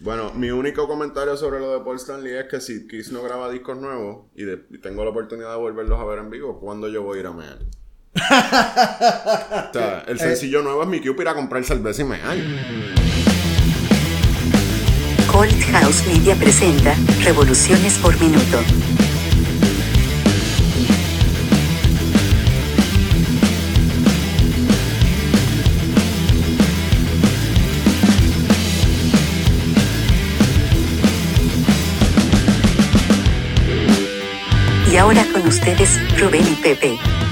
Bueno, mi único comentario sobre lo de Paul Stanley es que si Kiss no graba discos nuevos y, de- y tengo la oportunidad de volverlos a ver en vivo, ¿cuándo yo voy a ir a mear? o sea, el sencillo nuevo es mi cue para ir a comprar cerveza y mear. Cold House Media presenta Revoluciones por Minuto. Ustedes, Rubén y Pepe.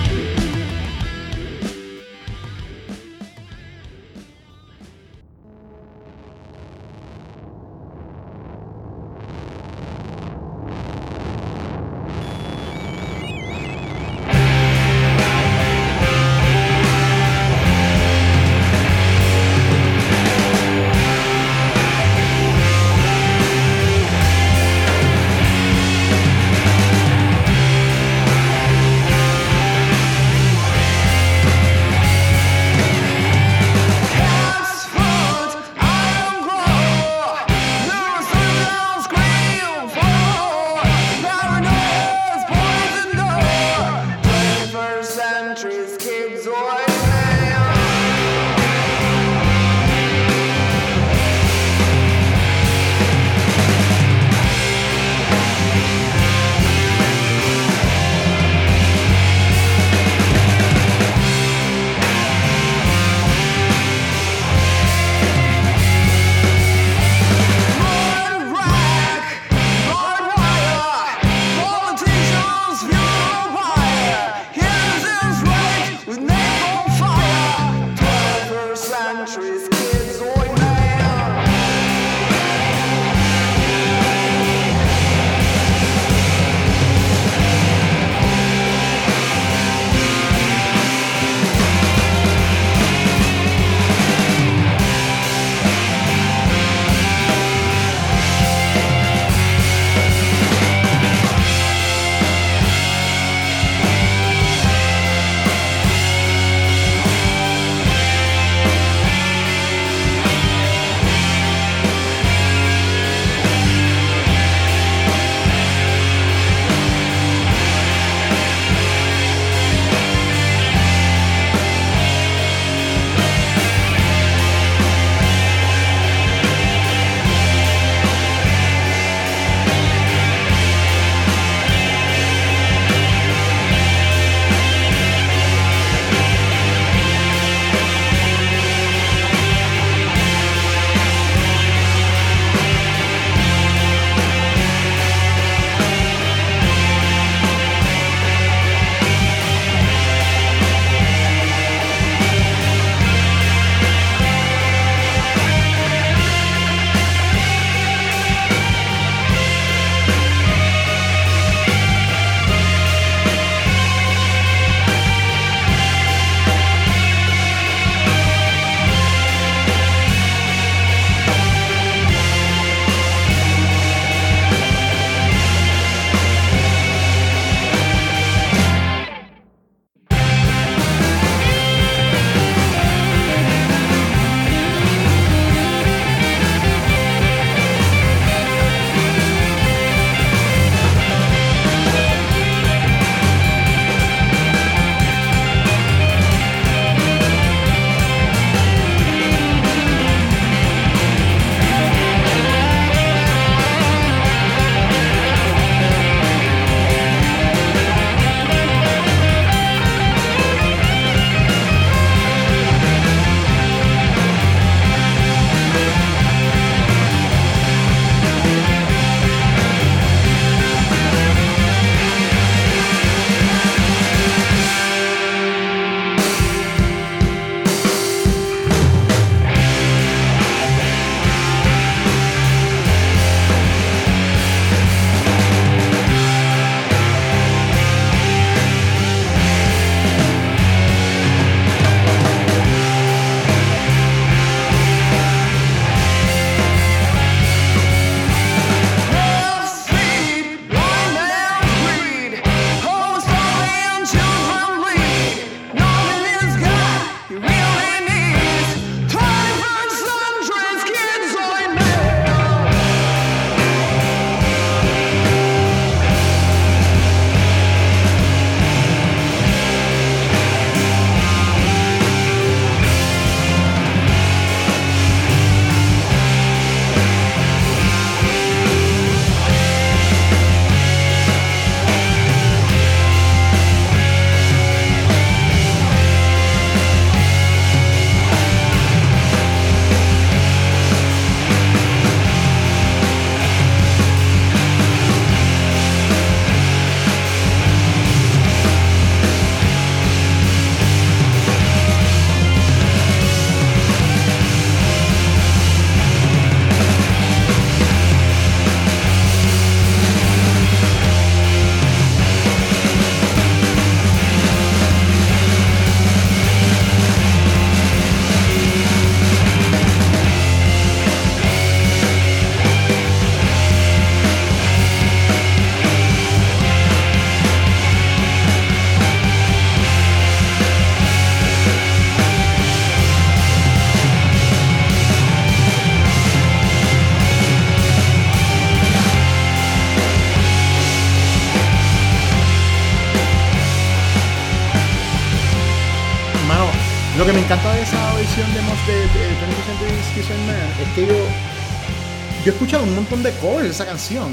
Escuchado un montón de covers de esa canción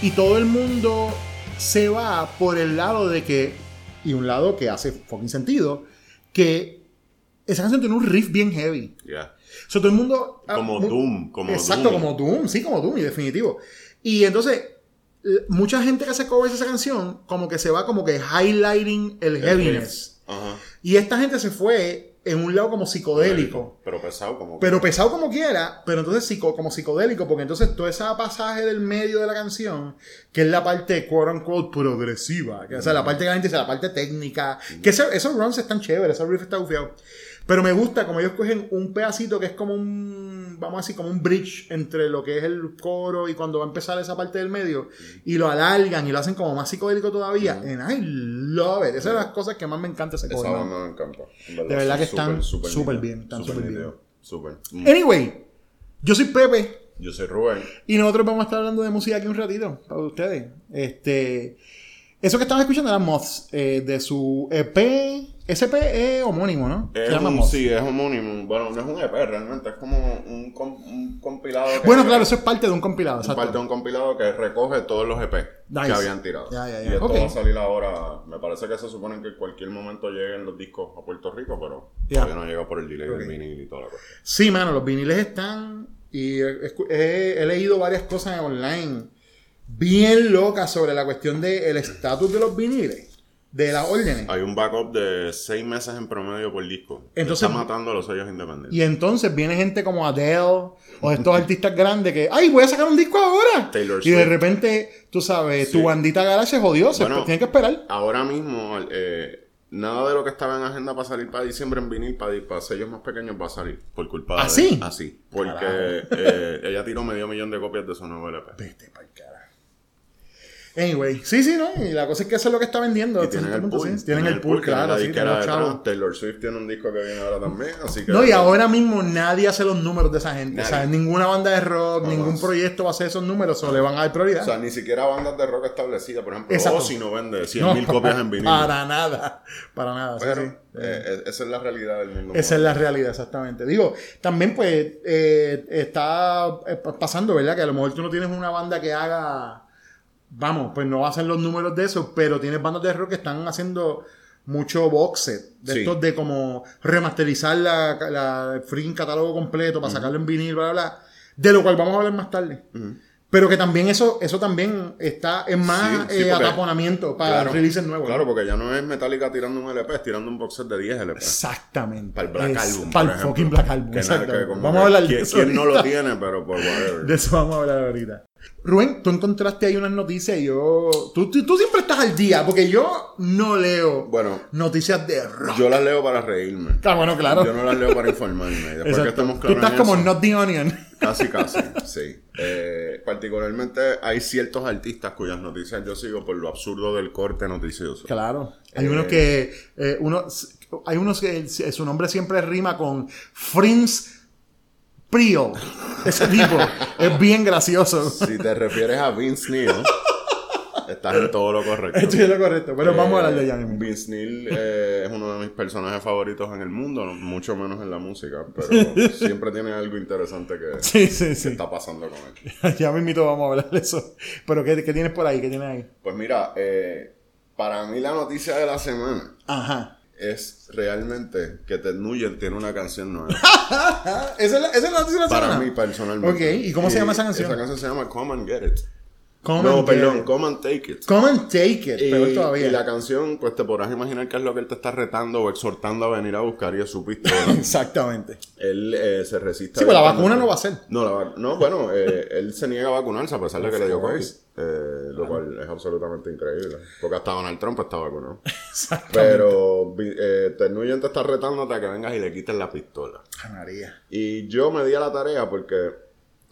y todo el mundo se va por el lado de que, y un lado que hace fucking sentido, que esa canción tiene un riff bien heavy. Ya. O sea, todo el mundo. Como ah, mu- Doom, como Exacto, Doom. como Doom, sí, como Doom, y definitivo. Y entonces, mucha gente que hace covers de esa canción, como que se va como que highlighting el heaviness. Y esta gente se fue en un lado como psicodélico. Pero pesado como. Pero pesado como quiera, pero entonces como psicodélico, porque entonces todo ese pasaje del medio de la canción, que es la parte quote unquote progresiva, que, o sea, la parte que la gente dice, la parte técnica, que ese- esos runs están chéveres, esos riffs están bufiados. Pero me gusta como ellos cogen un pedacito que es como un, vamos a decir, como un bridge entre lo que es el coro y cuando va a empezar esa parte del medio, y lo alargan y lo hacen como más psicodélico todavía. And I love it. Esa es de las cosas que más me encanta ese Esa cover. banda me encanta. En De verdad que están súper bien, están súper bien. Súper. Mm. Anyway, yo soy Pepe. Yo soy Rubén. Y nosotros vamos a estar hablando de música aquí un ratito para ustedes. Este, eso que estaban escuchando era Moths, eh, de su EP. SP es homónimo, ¿no? Es Se un, sí, es homónimo. Bueno, no es un EP realmente, es como un, com- un compilado. que- Bueno, claro, eso es parte de un compilado. Es parte de un compilado que recoge todos los EP Nice. que habían tirado. Ya, ya, ya. Y esto va a salir ahora. Me parece que se supone que en cualquier momento lleguen los discos a Puerto Rico, pero Ya. todavía no llega por el delay del vinil y toda la cosa. Sí, mano, los viniles están. Y he, he- he leído varias cosas online bien locas sobre la cuestión del estatus de los viniles, de las órdenes. Hay un backup de seis meses en promedio por disco. Entonces- Está matando a los sellos independientes. Y entonces viene gente como Adele o estos artistas grandes que, ¡ay, voy a sacar un disco ahora! Taylor y de repente, tú sabes, Sí. tu bandita garage se jodió, se Bueno, tiene que esperar. Ahora mismo, eh, nada de lo que estaba en agenda para salir para diciembre en vinil, para, para sellos más pequeños, va a salir. Por culpa ¿Ah, de. sí? Así. Porque eh, ella tiró medio millón de copias de su nuevo LP. Vete pa'l carajo. Anyway, sí, sí, ¿no? Y la cosa es que eso es lo que está vendiendo. Y tienen el pool. sí. Tienen el pool, claro, sí, tienen los. Taylor Swift tiene un disco que viene ahora también, así que... No, y ahora mismo nadie hace los números de esa gente. Nadie. O sea, ninguna banda de rock, ningún proyecto va a hacer esos números o le van a dar prioridad. O sea, ni siquiera bandas de rock establecidas, por ejemplo, Exacto. Ozzy no vende 100.000 No, mil copias en vinil. Para nada, para nada. sí, Pero sí. eh, esa es la realidad del mundo. Esa es la realidad, exactamente. Digo, también pues eh, está eh, pa- pasando, ¿verdad? Que a lo mejor tú no tienes una banda que haga, vamos, pues no hacen los números de eso, pero tienes bandas de rock que están haciendo mucho box set, de Sí. estos de como remasterizar la, la el freaking catálogo completo para sacarlo en vinil, bla, bla, bla, de lo cual vamos a hablar más tarde. Pero que también eso, eso también está en más Sí, sí, eh, porque- ataponamiento para Claro, releases nuevos. Claro, porque ya no es Metallica tirando un LP, es tirando un box set de 10 LP. Exactamente. Para el Black Es- Album. Para el fucking Black Album. Que que Vamos a hablar de ¿quién- eso. ¿Quién no lo tiene? Pero por whatever. De eso vamos a hablar ahorita. Rubén, tú encontraste ahí unas noticias y yo. Tú, tú, tú siempre estás al día, porque yo no leo Bueno, noticias de rock. yo las leo para reírme. Ah, bueno, claro. Yo no las leo para informarme. Después que estamos Tú claros estás en como eso, Not the Onion. Casi, casi, sí. Eh, particularmente hay ciertos artistas cuyas noticias yo sigo por lo absurdo del corte noticioso. Claro. Hay Eh. unos que. eh, uno, hay unos que su nombre siempre rima con Friends Prio. Ese tipo. es bien gracioso. Si te refieres a Vince Neil, estás en todo lo correcto. Esto es lo correcto. Pero vamos a hablar de ella Eh. Vince Neil eh, es uno de mis personajes favoritos en el mundo, mucho menos en la música, pero siempre tiene algo interesante que, Sí, sí, que sí. está pasando con él. ya mismito vamos a hablar de eso. Pero ¿qué, qué tienes por ahí? ¿Qué tienes ahí? Pues mira, eh, para mí la noticia de la semana Ajá. Es realmente que Ted Nugent tiene una canción nueva. ¿Esa es la, esa es la noticia de la Para mí personalmente. Ok, ¿y cómo se llama esa canción? Esa canción se llama Come and Get It. Come no, perdón. Come and Take It. Come and take it. peor Y, todavía. y la canción, pues te podrás imaginar qué es lo que él te está retando o exhortando a venir a buscar y es su pistola. Exactamente. él eh, se resiste. Sí, pues la vacuna no va a ser. No, la no bueno, eh, él se niega a vacunarse a pesar de que le dio COVID. eh, lo cual es absolutamente increíble. Porque hasta Donald Trump está vacunado. Exactamente. Pero eh, Ted Nugent te está retándote a que vengas y le quites la pistola. María. Y yo me di a la tarea porque,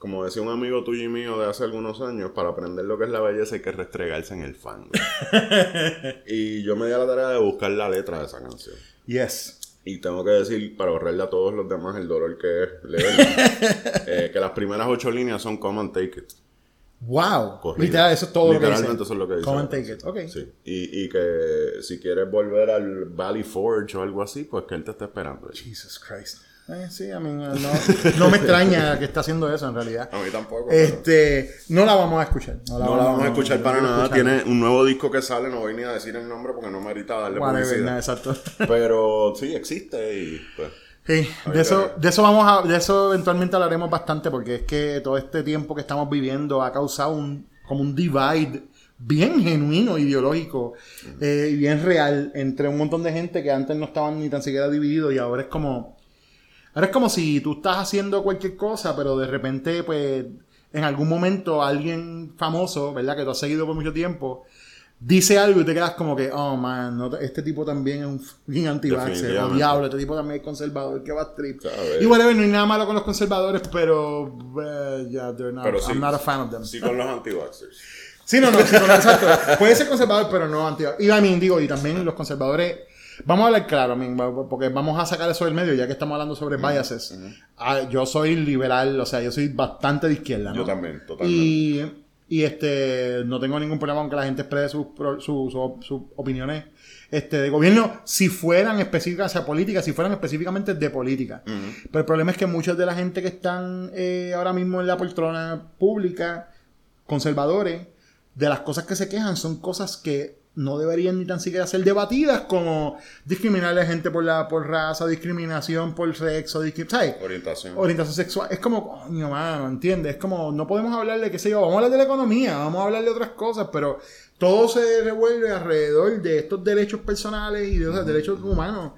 como decía un amigo tuyo y mío de hace algunos años, para aprender lo que es la belleza hay que restregarse en el fango. y yo me di a la tarea de buscar la letra de esa canción. Yes. Y tengo que decir, para ahorrarle a todos los demás el dolor que es leerla, eh, que las primeras ocho líneas son Come and Take It. Wow. Literal, eso es todo lo que dice. Literalmente eso es lo que dice. Come and take it. Ok. Sí. Y, y que si quieres volver al Valley Forge o algo así, pues que él te está esperando. Jesus Christ. Eh, sí, a mí no, no me extraña que está haciendo eso en realidad. A mí tampoco. pero- Este, no la vamos a escuchar. No la, No la vamos a escuchar para nada. escuchar. Tiene un nuevo disco que sale, no voy ni a decir el nombre porque no merita darle Whatever, publicidad. exacto. Pero sí, existe y pues... Sí, de eso, de eso vamos a, de eso eventualmente hablaremos bastante porque es que todo este tiempo que estamos viviendo ha causado un, como un divide bien genuino, ideológico eh, y bien real entre un montón de gente que antes no estaban ni tan siquiera divididos y ahora es como, ahora es como si tú estás haciendo cualquier cosa, pero de repente, pues, en algún momento alguien famoso, ¿verdad? Que tú has seguido por mucho tiempo, dice algo y te quedas como que, oh man, no te- este tipo también es un fucking anti-vaxxer, diablo, este tipo también es conservador, que va a trip. Y whatever, no hay nada malo con los conservadores, pero, eh, yeah, they're not, Pero sí, I'm not a fan of them. Sí con los anti-vaxxers. Sí, no, no, sí, exacto. Puede ser conservador, pero no anti Y I mean, digo, y también los conservadores. Vamos a hablar claro, porque vamos a sacar eso del medio, ya que estamos hablando sobre biases. Ah, yo soy liberal, o sea, yo soy bastante de izquierda, ¿no? Yo también, totalmente. Y, y este, no tengo ningún problema con que la gente exprese sus, pro- su- su- sus opiniones este, de gobierno, si fueran específicas, o sea, políticas, si fueran específicamente de política. Pero el problema es que mucha de la gente que están eh, ahora mismo en la poltrona pública, conservadores, de las cosas que se quejan son cosas que no deberían ni tan siquiera ser debatidas, como discriminar a la gente por la por raza, discriminación por sexo, ¿sabes? Orientación. orientación sexual. Es como, coño, mano, ¿entiendes? Es como, no podemos hablar de qué sé yo, vamos a hablar de la economía, vamos a hablar de otras cosas, pero todo se revuelve alrededor de estos derechos personales y de esos derechos humanos.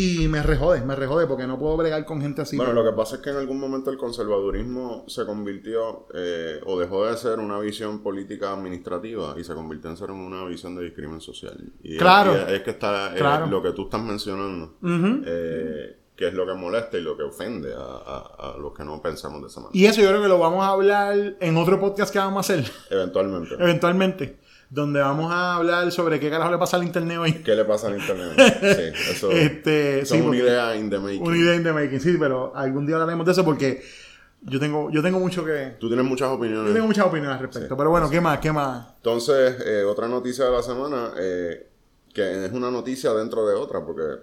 Y me rejode, me rejode porque no puedo bregar con gente así. Bueno, lo que pasa es que en algún momento el conservadurismo se convirtió eh, o dejó de ser una visión política administrativa y se convirtió en ser una visión de discrimen social. Y es- Claro. y es, que está eh, lo que tú estás mencionando, eh, que es lo que molesta y lo que ofende a, a- a los que no pensamos de esa manera. Y eso yo creo que lo vamos a hablar en otro podcast que vamos a hacer, Eventualmente. eventualmente, donde vamos a hablar sobre qué carajo le pasa al internet hoy. ¿Qué le pasa al internet? Sí, eso Este, eso sí, es una idea in the making. Una idea in the making, sí, pero algún día hablaremos de eso porque yo tengo, yo tengo mucho que... Tú tienes muchas Yo opiniones. tengo muchas opiniones al respecto, pero bueno, ¿qué más? ¿Qué más? Entonces, eh, otra noticia de la semana, eh, que es una noticia dentro de otra, porque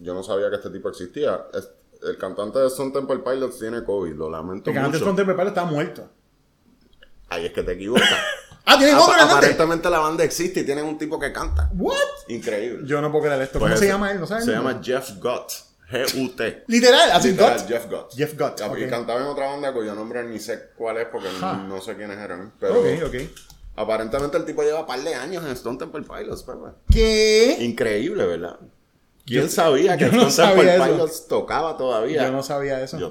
yo no sabía que este tipo existía. Es- el cantante de Stone Temple Pilots tiene COVID, lo lamento El cantante mucho. con Preparo está muerto. Ahí es que te equivocas. Ah, ¿tienes Apa- otro cantante? Aparentemente la banda existe y tienen un tipo que canta. ¿What? Increíble. Yo no puedo creer esto. ¿Cómo Pues se llama él? ¿No sabes? Se llama Jeff Gott. G-U-T. Literal, así Literal, Gott. Jeff Gott. Jeff Gott, Y- ok. Y cantaba en otra banda cuyo nombre ni sé cuál es porque Ah. no sé quiénes eran. Pero Ok, ok. aparentemente el tipo lleva un par de años en Stone Temple Pilots, Pepe. ¿Qué? Increíble, ¿verdad? ¿Quién Yo- sabía que yo no Stone Temple. Pilots tocaba todavía? Yo no sabía eso. Yo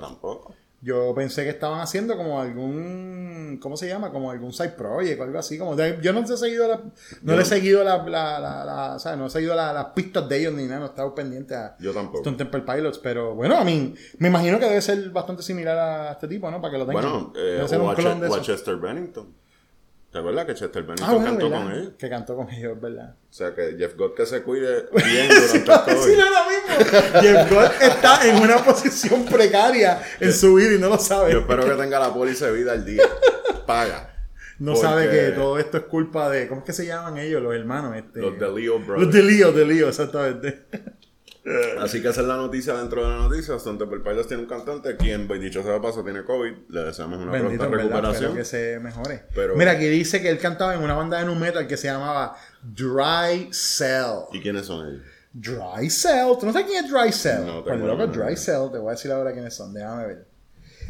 Yo, pensé que estaban haciendo como algún. ¿Cómo se llama? Como algún side project o algo así. Como de- yo no he seguido la, no le he seguido la, la, la, la- ¿sabes? No he seguido la- las pistas de ellos ni nada. No he estado pendiente a Yo tampoco. Stone Temple Pilots. Pero bueno, a mí me imagino que debe ser bastante similar a este tipo, ¿no? Para que lo tengan. Bueno, eh, debe ser o, un a clon de Che- o a eso. Chester Bennington. ¿Te acuerdas que Chester Bennington Ah, bueno, cantó ¿verdad? con él? Que cantó con ellos, ¿verdad? O sea, que Jeff Gott que se cuide bien durante COVID. Sí, no es lo mismo. Jeff Gott está en una posición precaria en su vida y no lo sabe. Yo espero que tenga la póliza de vida al día. Paga. no Porque sabe que todo esto es culpa de. ¿Cómo es que se llaman ellos, los hermanos? Este, Los de Leo Los Brothers. de Lío, de Lío, exactamente. Así que esa es la noticia dentro de la noticia. Temple Pilots tiene un cantante quien, dicho sea de paso, tiene COVID. Le deseamos una Bendito, pronta verdad, recuperación. que se mejore. Pero- Mira, aquí dice que él cantaba en una banda de nu metal que se llamaba Dry Cell. ¿Y quiénes son ellos? Dry Cell. ¿Tú no sabes quién es Dry Cell? No, pues tengo loco, la menor Dry. Cell. Te voy a decir ahora quiénes son. Déjame ver.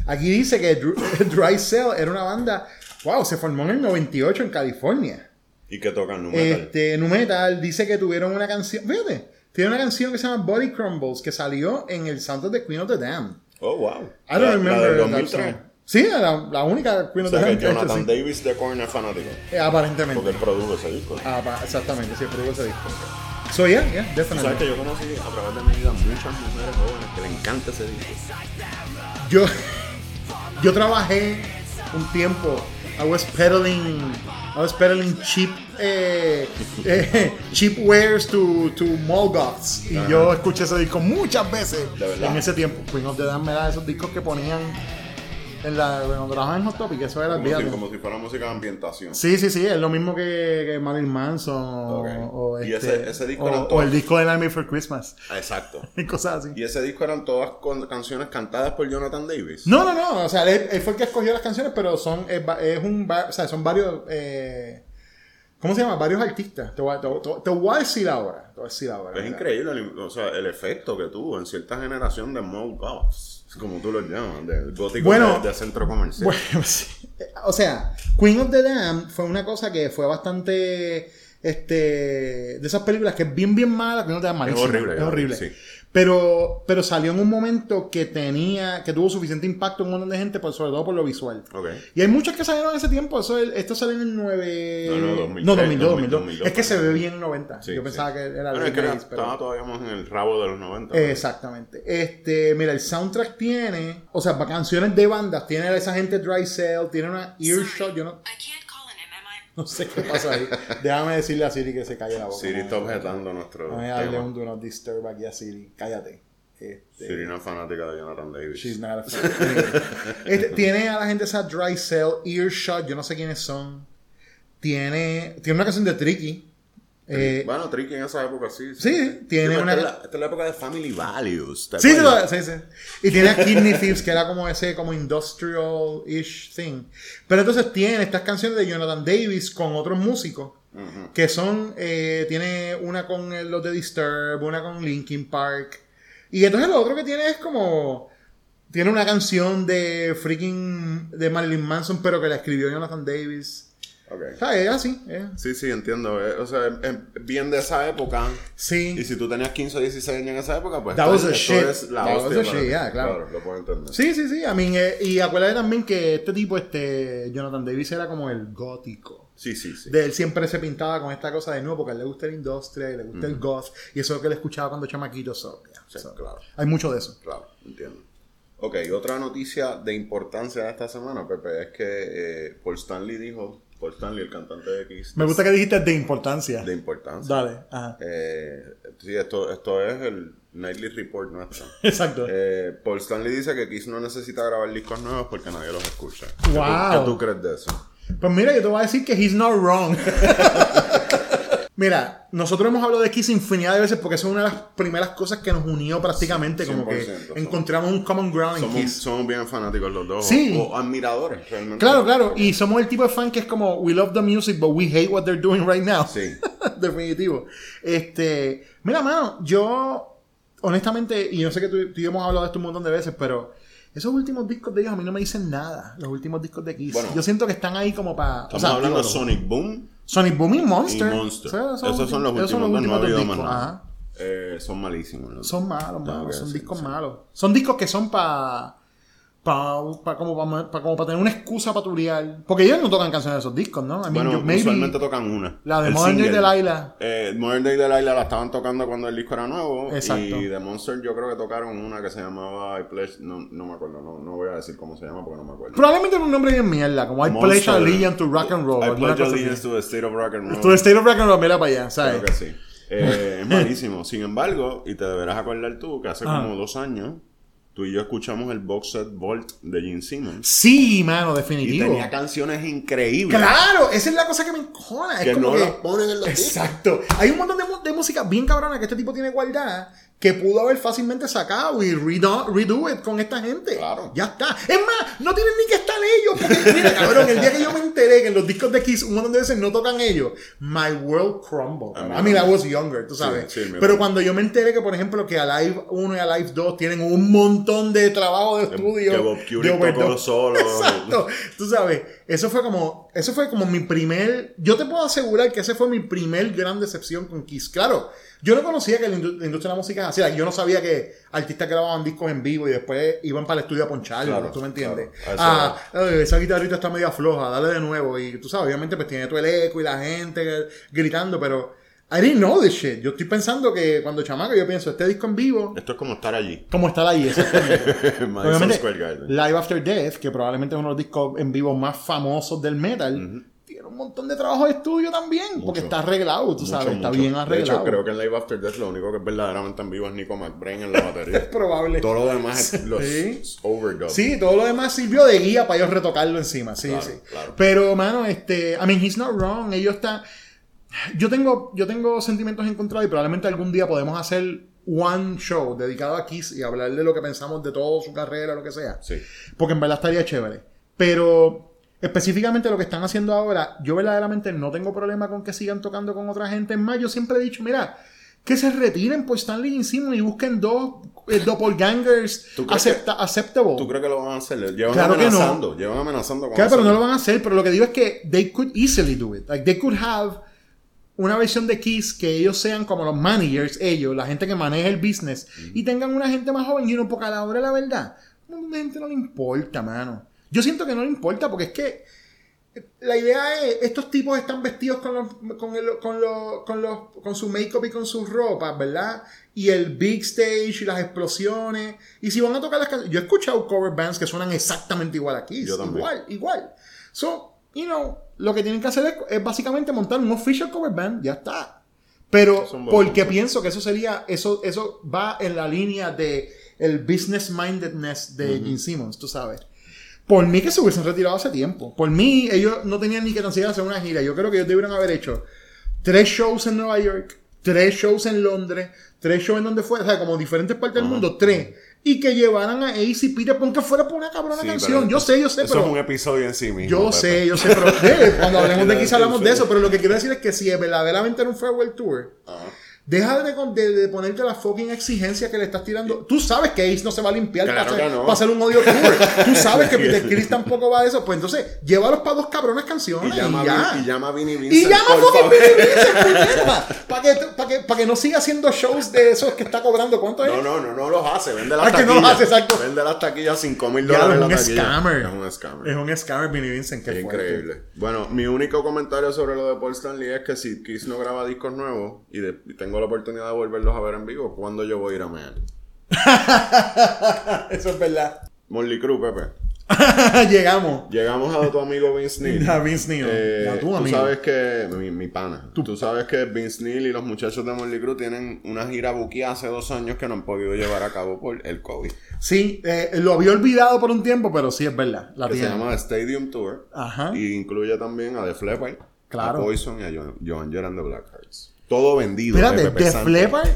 Aquí dice que Dr- Dry Cell era una banda. Wow, se formó en el 98 en California. ¿Y que tocan nu metal? Este, Nu Metal dice que tuvieron una canción. Fíjate, tiene una canción que se llama Body Crumbles que salió en el soundtrack de Queen of the Damned. Oh, wow. I don't La- remember La del that 2003. song. Sí, la, la única Queen O of the Damned hecho, Jonathan sí. Davis de Korn es fanático. Eh, aparentemente. Porque él produjo ese disco. Ah, pa- exactamente, sí, produjo ese disco. So, yeah, yeah, definitely. sabes que yo conocí a través de mi vida muchas mujeres jóvenes que le encanta ese disco. Yo, yo trabajé un tiempo. I was peddling, I was peddling cheap, eh, eh, cheap wares to, to mall goths. Y Ajá. yo escuché ese disco muchas veces en ese tiempo. Queen of the Damned me da esos discos que ponían En la, cuando trabajaba en Hot Topic, eso era Como si, como si fuera música de ambientación. Sí, sí, sí, es lo mismo que, que Marilyn Manson o- este, ese- ese disco o, el disco de Nightmare for Christmas Exacto. y cosas así. Y ese disco eran todas con canciones cantadas por Jonathan Davis. No, no, no, o sea, él, él fue el que escogió las canciones, pero son es, un, o sea, son varios, eh, ¿cómo se llama? Varios artistas. Te voy, a- te, voy- te voy a decir ahora, te voy a decir ahora. Es increíble el, o sea, el efecto que tuvo en cierta generación de mode goths, como tú los llamas, de góticos Bueno, de, de centro comercial. Bueno, sí. O sea, Queen of the Dam fue una cosa que fue bastante. Este. De esas películas que es bien, bien mala. Queen of the Dam malísima, horrible, Es horrible. sí. Pero, pero salió en un momento que tenía. que tuvo suficiente impacto en un montón de gente, por, sobre todo por lo visual. Ok. Y hay muchas que salieron en ese tiempo. Eso, esto salió en el 9. No, no, 2003, no 2002, 2002. 2002. Es que se ve bien en 90. Sí, Yo sí. pensaba que era Bueno, el es que era- 90s, pero- estaba todavía más en el rabo de los 90. Exactamente. Este, mira, el soundtrack tiene, o sea, para canciones de bandas, tiene a esa gente Dry Cell, tiene una Earshot, yo no, I can't no sé qué pasa ahí. Déjame decirle a Siri que se calle la boca. Siri está objetando nuestro Déjame darle tema. un do not disturb aquí a Siri. Cállate. Este, Siri no es fanática de Jonathan Davis. she's not a fan. Este, tiene a la gente esa Dry Cell, Earshot, yo no sé quiénes son. Tiene, tiene una canción de Tricky. Eh, bueno, Tricky en esa época sí. Sí, tiene una- Esta es, la, esta es la época de Family Values. ¿te Sí, sí, sí. Y tiene a Kidney Thieves, que era como ese, como industrial-ish thing. Pero entonces tiene estas canciones de Jonathan Davis con otros músicos. Que son, eh, tiene una con eh, los de Disturb, una con Linkin Park. Y entonces lo otro que tiene es como, tiene una canción de freaking, de Marilyn Manson, pero que la escribió Jonathan Davis. Ok. O sea, es así. es- Sí, sí, entiendo. Eh, O sea, es es bien de esa época. Sí. Y si tú tenías 15 o 16 años en esa época, pues That was a shit. esto es la That was a shit, yeah, claro. Lo puedo entender. Sí, sí, sí. I mean, eh, y acuérdate también que este tipo, este Jonathan Davis, era como el gótico. Sí, sí, sí. De él siempre se pintaba con esta cosa de nuevo porque a él le gusta la industria y le gusta el goth. Y eso es lo que él escuchaba cuando chamaquito. So, yeah, Sí, so, claro. Hay mucho de eso. Claro, entiendo. Ok, otra noticia de importancia de esta semana, Pepe, es que eh, Paul Stanley dijo, Paul Stanley, el cantante de Kiss, Me gusta que dijiste de importancia. de importancia. Dale. Ajá. Eh, sí, esto, esto es el Nightly Report nuestro. Exacto. Eh, Paul Stanley dice que Kiss no necesita grabar discos nuevos porque nadie los escucha. Wow. ¿Qué tú, qué tú crees de eso? Pues mira, yo te voy a decir que he's not wrong. Mira, nosotros hemos hablado de Kiss infinidad de veces porque eso es una de las primeras cosas que nos unió prácticamente. Como 100%, que encontramos un common ground en Somos, Kiss. somos bien fanáticos los dos. Sí. O, o admiradores, realmente. Claro, claro. Y somos el tipo de fan que es como, we love the music, but we hate what they're doing right now. Sí. Definitivo. Este, mira, mano, yo, honestamente, y yo sé que tú, tú y yo hemos hablado de esto un montón de veces, pero esos últimos discos de ellos a mí no me dicen nada. Los últimos discos de Kiss. Bueno. yo siento que están ahí como para. Estamos hablando de Sonic Boom Sonic Boom y Monster. y Monster. Esos Esos son los últimos dos, no ha dos habido discos. más. Eh, son malísimos. los Son malos, Tengo malos. que Son discos sí. malos. Son discos que son para. Pa, pa- como para como pa tener una excusa para turear. Porque ellos no tocan canciones de esos discos, ¿no? I mean, Bueno, maybe- usualmente tocan una. La de Modern Day. Delilah. Eh, Modern Day Delilah la estaban tocando cuando el disco era nuevo. Exacto. Y de Monster yo creo que tocaron una que se llamaba I Pledge. No, no me acuerdo, no, no voy a decir cómo se llama porque no me acuerdo. Probablemente era un nombre bien mierda, como I pledge allegiance to rock and roll. I Pledge. Allegiance to the State of Rock and Roll. To the state of rock and roll, mira para allá, ¿sabes? Creo que sí. Eh, es malísimo. Sin embargo, y te deberás acordar tú que hace Ajá. como dos años, tú y yo escuchamos el box set Volt de Gene Simmons. Sí, mano, Y definitivo. tenía canciones increíbles. Claro, esa es la cosa que me encojona. Es Que como no que... las ponen en los discos. Exacto. Hay un montón de, de música bien cabrona que este tipo tiene guardada que pudo haber fácilmente sacado y redo, redo it con esta gente. Claro. Ya está. Es más, no tienen ni que estar ellos. Porque, mira, cabrón, el día que yo me enteré que en los discos de Kiss un montón de veces no tocan ellos, my world crumbled. A mí I mean, I was younger, tú sabes. sí, me Pero cuando yo me enteré que, por ejemplo, que Alive 1 y Alive 2 tienen un montón de trabajo de estudio. que Bob Kulick tocó solo. Exacto. Tú sabes, eso fue como, eso fue como mi primer, yo te puedo asegurar que ese fue mi primer gran decepción con Kiss. Claro, yo no conocía que la, indu- la industria de la música es así, yo no sabía que artistas grababan discos en vivo y después iban para el estudio a poncharlo, Claro, ¿tú me entiendes? claro. Ah, "Ay, esa guitarrita está media floja, dale de nuevo y tú sabes, obviamente pues tiene todo el eco y la gente gritando, pero I didn't know this shit. Yo estoy pensando que cuando chamaco yo pienso, este disco en vivo, Esto es como estar allí. ¿cómo está ahí? Exactamente. Obviamente, Square Garden. Live After Death, que probablemente es uno de los discos en vivo más famosos del metal, un montón de trabajo de estudio también, porque está arreglado, tú sabes, está Mucho. bien De arreglado. hecho, creo que en Live After Death lo único que es verdaderamente en vivo es Nico McBrain en la Es batería. probable. Todo lo demás es los Sí. overdubs. Sí, todo lo demás sirvió de guía para ellos retocarlo encima, sí, Claro, sí. claro. Pero, mano, este, I mean, he's not wrong, ellos están... Yo tengo, yo tengo sentimientos encontrados y probablemente algún día podemos hacer one show dedicado a Kiss y hablar de lo que pensamos de toda su carrera, lo que sea. Sí. Porque en verdad estaría chévere. Pero específicamente lo que están haciendo ahora, yo verdaderamente no tengo problema con que sigan tocando con otra gente. Es más, yo siempre he dicho, mira, que se retiren por Stanley Simon y busquen dos eh, doppelgangers ¿Tú crees acepta- acceptable. ¿Tú crees que lo van a hacer? Llevan Claro que no. amenazando. Llevan amenazando con Claro, pero no lo van a hacer. Pero lo que digo es que they could easily do it. Like, they could have una versión de Kiss que ellos sean como los managers, ellos, la gente que maneja el business, y tengan una gente más joven y uno, porque a la hora de la verdad, a la gente no le importa, mano. Yo siento que no le importa porque es que la idea es, estos tipos están vestidos con, los, con, el- con, los- con, los, con su make-up y con sus ropas, ¿verdad? Y el big stage y las explosiones. Y si van a tocar las canciones... Yo he escuchado cover bands que suenan exactamente igual aquí. Yo también. Igual, igual. So, you know, lo que tienen que hacer es, es básicamente montar un official cover band. Ya está. Pero porque pienso que eso sería... Eso, eso va en la línea de el business mindedness de Gene Simmons, tú sabes. Por mí que se hubiesen retirado hace tiempo. Por mí, ellos no tenían ni que tan siquiera hacer una gira. Yo creo que ellos debieron haber hecho tres shows en Nueva York, tres shows en Londres, tres shows en donde fuera, o sea, como diferentes partes del mundo, tres. Y que llevaran a Ace y Peter Punk que fuera por una cabrona Sí, canción. Yo sé, yo sé, Eso pero. es un episodio en sí mismo. Yo Pepe. sé, yo sé, pero eh, cuando hablemos de Kiss hablamos de eso, pero lo que quiero decir es que si verdaderamente era un farewell tour, Ajá. Deja de, de- de ponerte la fucking exigencia que le estás tirando. Tú sabes que Ace no se va a limpiar Claro para, hacer, no. para hacer un audio tour. Tú sabes que Peter Chris tampoco va a eso. Pues entonces, llévalos para dos cabronas canciones Y y, llama, ya. a Vin- y llama a Vinny Y Vincent. llama a fucking. Vinny Vincent, Para que, para que, para que no siga haciendo shows de esos que está cobrando. ¿Cuánto es? No, no, no, no los hace. Vende las Ah, que no taquillas. los hace, exacto. Vende las taquillas 5 mil dólares es un scammer. Es un scammer. Es un scammer, Vinny Vincent. Qué fuerte. increíble. Bueno, mi único comentario sobre lo de Paul Stanley es que si Kiss no graba discos nuevos y, de- y tengo la oportunidad de volverlos a ver en vivo, ¿cuándo yo voy a ir a mear? Eso es verdad. Molly Crew, Pepe. Llegamos. Llegamos a tu amigo Vince Neil. A Vince Neil. Eh, A tu tú amigo. sabes que, mi, mi pana, tú sabes que Vince Neil y los muchachos de Molly Crew tienen una gira buquía hace dos años que no han podido llevar a cabo por el COVID. Sí, eh, lo había olvidado por un tiempo, pero sí es verdad. La Que se llama Stadium Tour. Ajsu. Y incluye también a The Leppard, Claro. a Poison y a Jett and the Blackhearts. Todo vendido. Espérate, Pepe ¿de Santo. Leppard?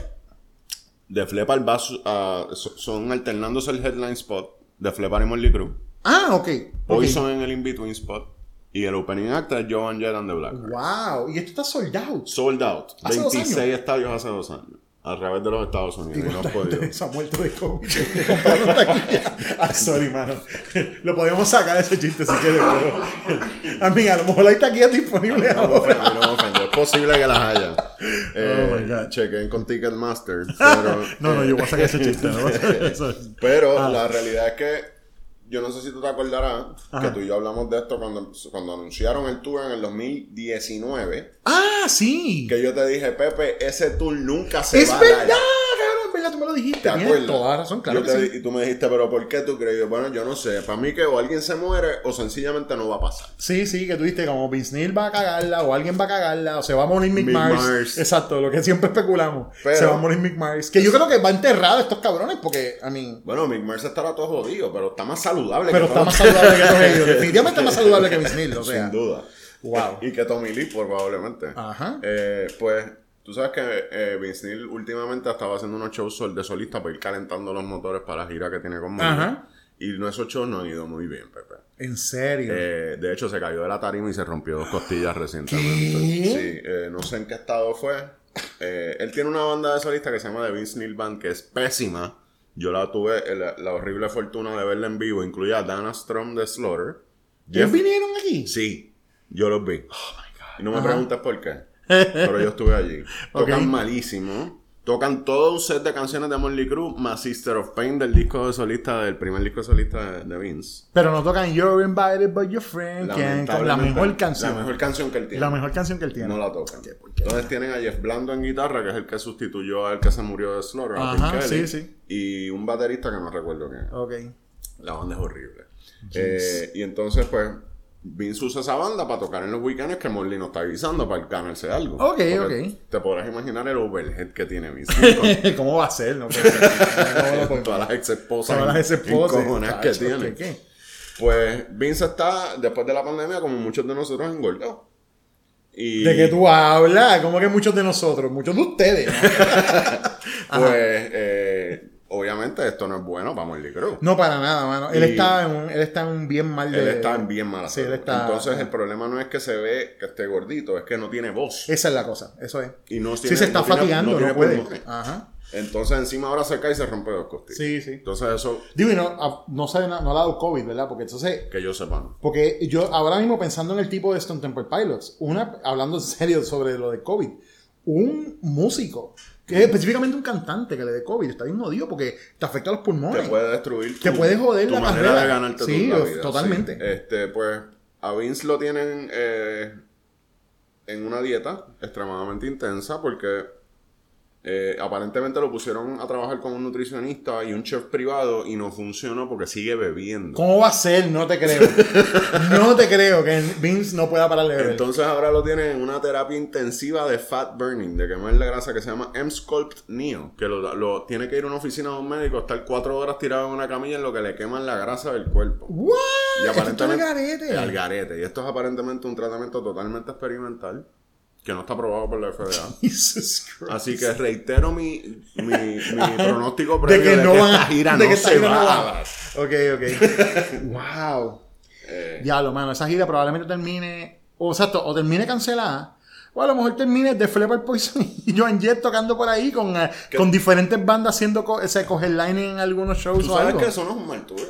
Leppard va so- son alternándose el headline spot. The Leppard y Molly Crew. Ah, ok. ok. Poison en el in-between spot. Y el opening act es Joan Jett and the Blackhearts. Wow. Y esto está soldado. Sold out. ¿Hace dos 26 años? estadios hace dos años. A través de los Estados Unidos. Y no podido. Se ha muerto de COVID. Taquilla. Ah, sorry, mano. Lo podemos sacar ese chiste si quieres, pero. A mí, a lo mejor disponibles No me ahora. Posible que las haya. Eh, Oh my God. Chequen con Ticketmaster. Pero, No, no, eh, yo voy a sacar ese chiste. ¿no? Eso es- Pero Ah. la realidad es que yo no sé si tú te acordarás Ajá. que tú y yo hablamos de esto cuando, cuando anunciaron el tour en el 2019. Ah, sí. Que yo te dije, Pepe, ese tour nunca se Es va verdad, a dar. Verdad, tú me lo dijiste. ¿Te Tienes toda la razón, claro Yo que te sí. di- Y tú me dijiste, pero ¿por qué tú crees? Bueno, yo no sé. Para mí que o alguien se muere o sencillamente no va a pasar. Sí, sí, que tú dijiste como Vince Neil va a cagarla o alguien va a cagarla o se va a morir Mick, Mick Mars. Mars. Exacto, lo que siempre especulamos. Pero- se va a morir Mick Mars. Que yo creo que va enterrado estos cabrones porque, a mí... Bueno, Mick Mars estará todo jodido, pero está más saludable Pero que está todo- más saludable que todos ellos. Definitivamente está más saludable que Vince Neil, o sea. Sin duda. Wow. Y que Tommy Lee, probablemente. Ajá. Eh, pues, tú sabes que eh, Vince Neil últimamente estaba haciendo unos shows sol- de solista para ir calentando los motores para la gira que tiene con. Ajá. Y esos shows no han ido muy bien, Pepe. En serio. Eh, de hecho, se cayó de la tarima y se rompió dos costillas recientemente. ¿Qué? Sí, eh, no sé en qué estado fue. Eh, él tiene una banda de solista que se llama The Vince Neil Band, que es pésima. Yo la tuve eh, la, la horrible fortuna de verla en vivo. Incluía a Dana Strom de Slaughter. ¿Ellos vinieron aquí? Sí, yo los vi. Y no me Ajá. preguntes por qué. Pero yo estuve allí. Tocan malísimo. Tocan todo un set de canciones de Molly Crew más Sister of Pain del disco de solista, del primer disco de solista de, de Vince. Pero no tocan You're Invited but Your Friend, que es la mejor canción. La mejor canción que él tiene. La mejor canción que él tiene. No la tocan. Entonces tienen a Jeff Blando en guitarra, que es el que sustituyó al que se murió de Slaughter, Ajá, Kelly, sí, sí. Y un baterista que no recuerdo quién. Ok. La banda es horrible. Eh, y entonces, pues, Vince usa esa banda para tocar en los weekends que Morley no está avisando para ganarse algo. Ok, Porque ok. Te podrás imaginar el overhead que tiene Vince. ¿Cómo va a ser? No puede ser. ¿Cómo lo con podemos- todas las ex esposas. Todas las esposas. encojonadas que tiene. ¿qué? Pues Vince está, después de la pandemia, como muchos de nosotros, engordado. Y ¿De qué tú hablas? ¿Cómo que muchos de nosotros? Muchos de ustedes. Pues, eh, obviamente, esto no es bueno para Morley Crew. No, para nada, mano. Él, está en un, él está en un bien mal de... Él está en bien mala Sí, él está- Entonces, el problema no es que se ve que esté gordito, es que no tiene voz. Esa es la cosa, eso es. Y no Sí, tiene- se está no fatigando, no no, tiene puede. Ajá. Entonces, encima ahora se cae y se rompe dos costillas. Sí, sí. Entonces, eso, Digo, y no, no, sabe no le ha dado COVID, ¿verdad? Porque entonces... que yo sepa. ¿no? Porque yo ahora mismo pensando en el tipo de Stone Temple Pilots, una, hablando en serio sobre lo de COVID, un músico, que es específicamente un cantante que le dé COVID, está bien jodido porque te afecta los pulmones. Te puede destruir Te puede joder tu la manera carrera. de ganarte Sí, tu la vida. totalmente. sí. Este, pues, a Vince lo tienen eh, en una dieta extremadamente intensa porque eh, aparentemente lo pusieron a trabajar con un nutricionista y un chef privado y no funcionó porque sigue bebiendo. ¿Cómo va a ser? No te creo. no te creo que Vince no pueda parar de beber. Entonces ahora lo tienen en una terapia intensiva de fat burning, de quemar la grasa que se llama M-Sculpt Neo, que lo, lo- tiene que ir a una oficina de un médico, estar cuatro horas tirado en una camilla en lo que le queman la grasa del cuerpo. ¿What? Y Esto está al aparentemente. garete. Al garete. Y esto es aparentemente un tratamiento totalmente experimental que no está aprobado por la FDA. Jesus Christ. Así que reitero mi, mi, mi pronóstico de previo que no van esta a gira de no que esta se gira no va va. Ok, ok. wow. Eh, Diablo, mano, esa gira probablemente termine, o exacto, o termine cancelada, o a lo mejor termine de Flipper Poison y Joan Jett tocando por ahí con, eh, con diferentes bandas haciendo co ese co-headlining en algunos shows ¿Tú o sabes algo. que eso no es un mal tour?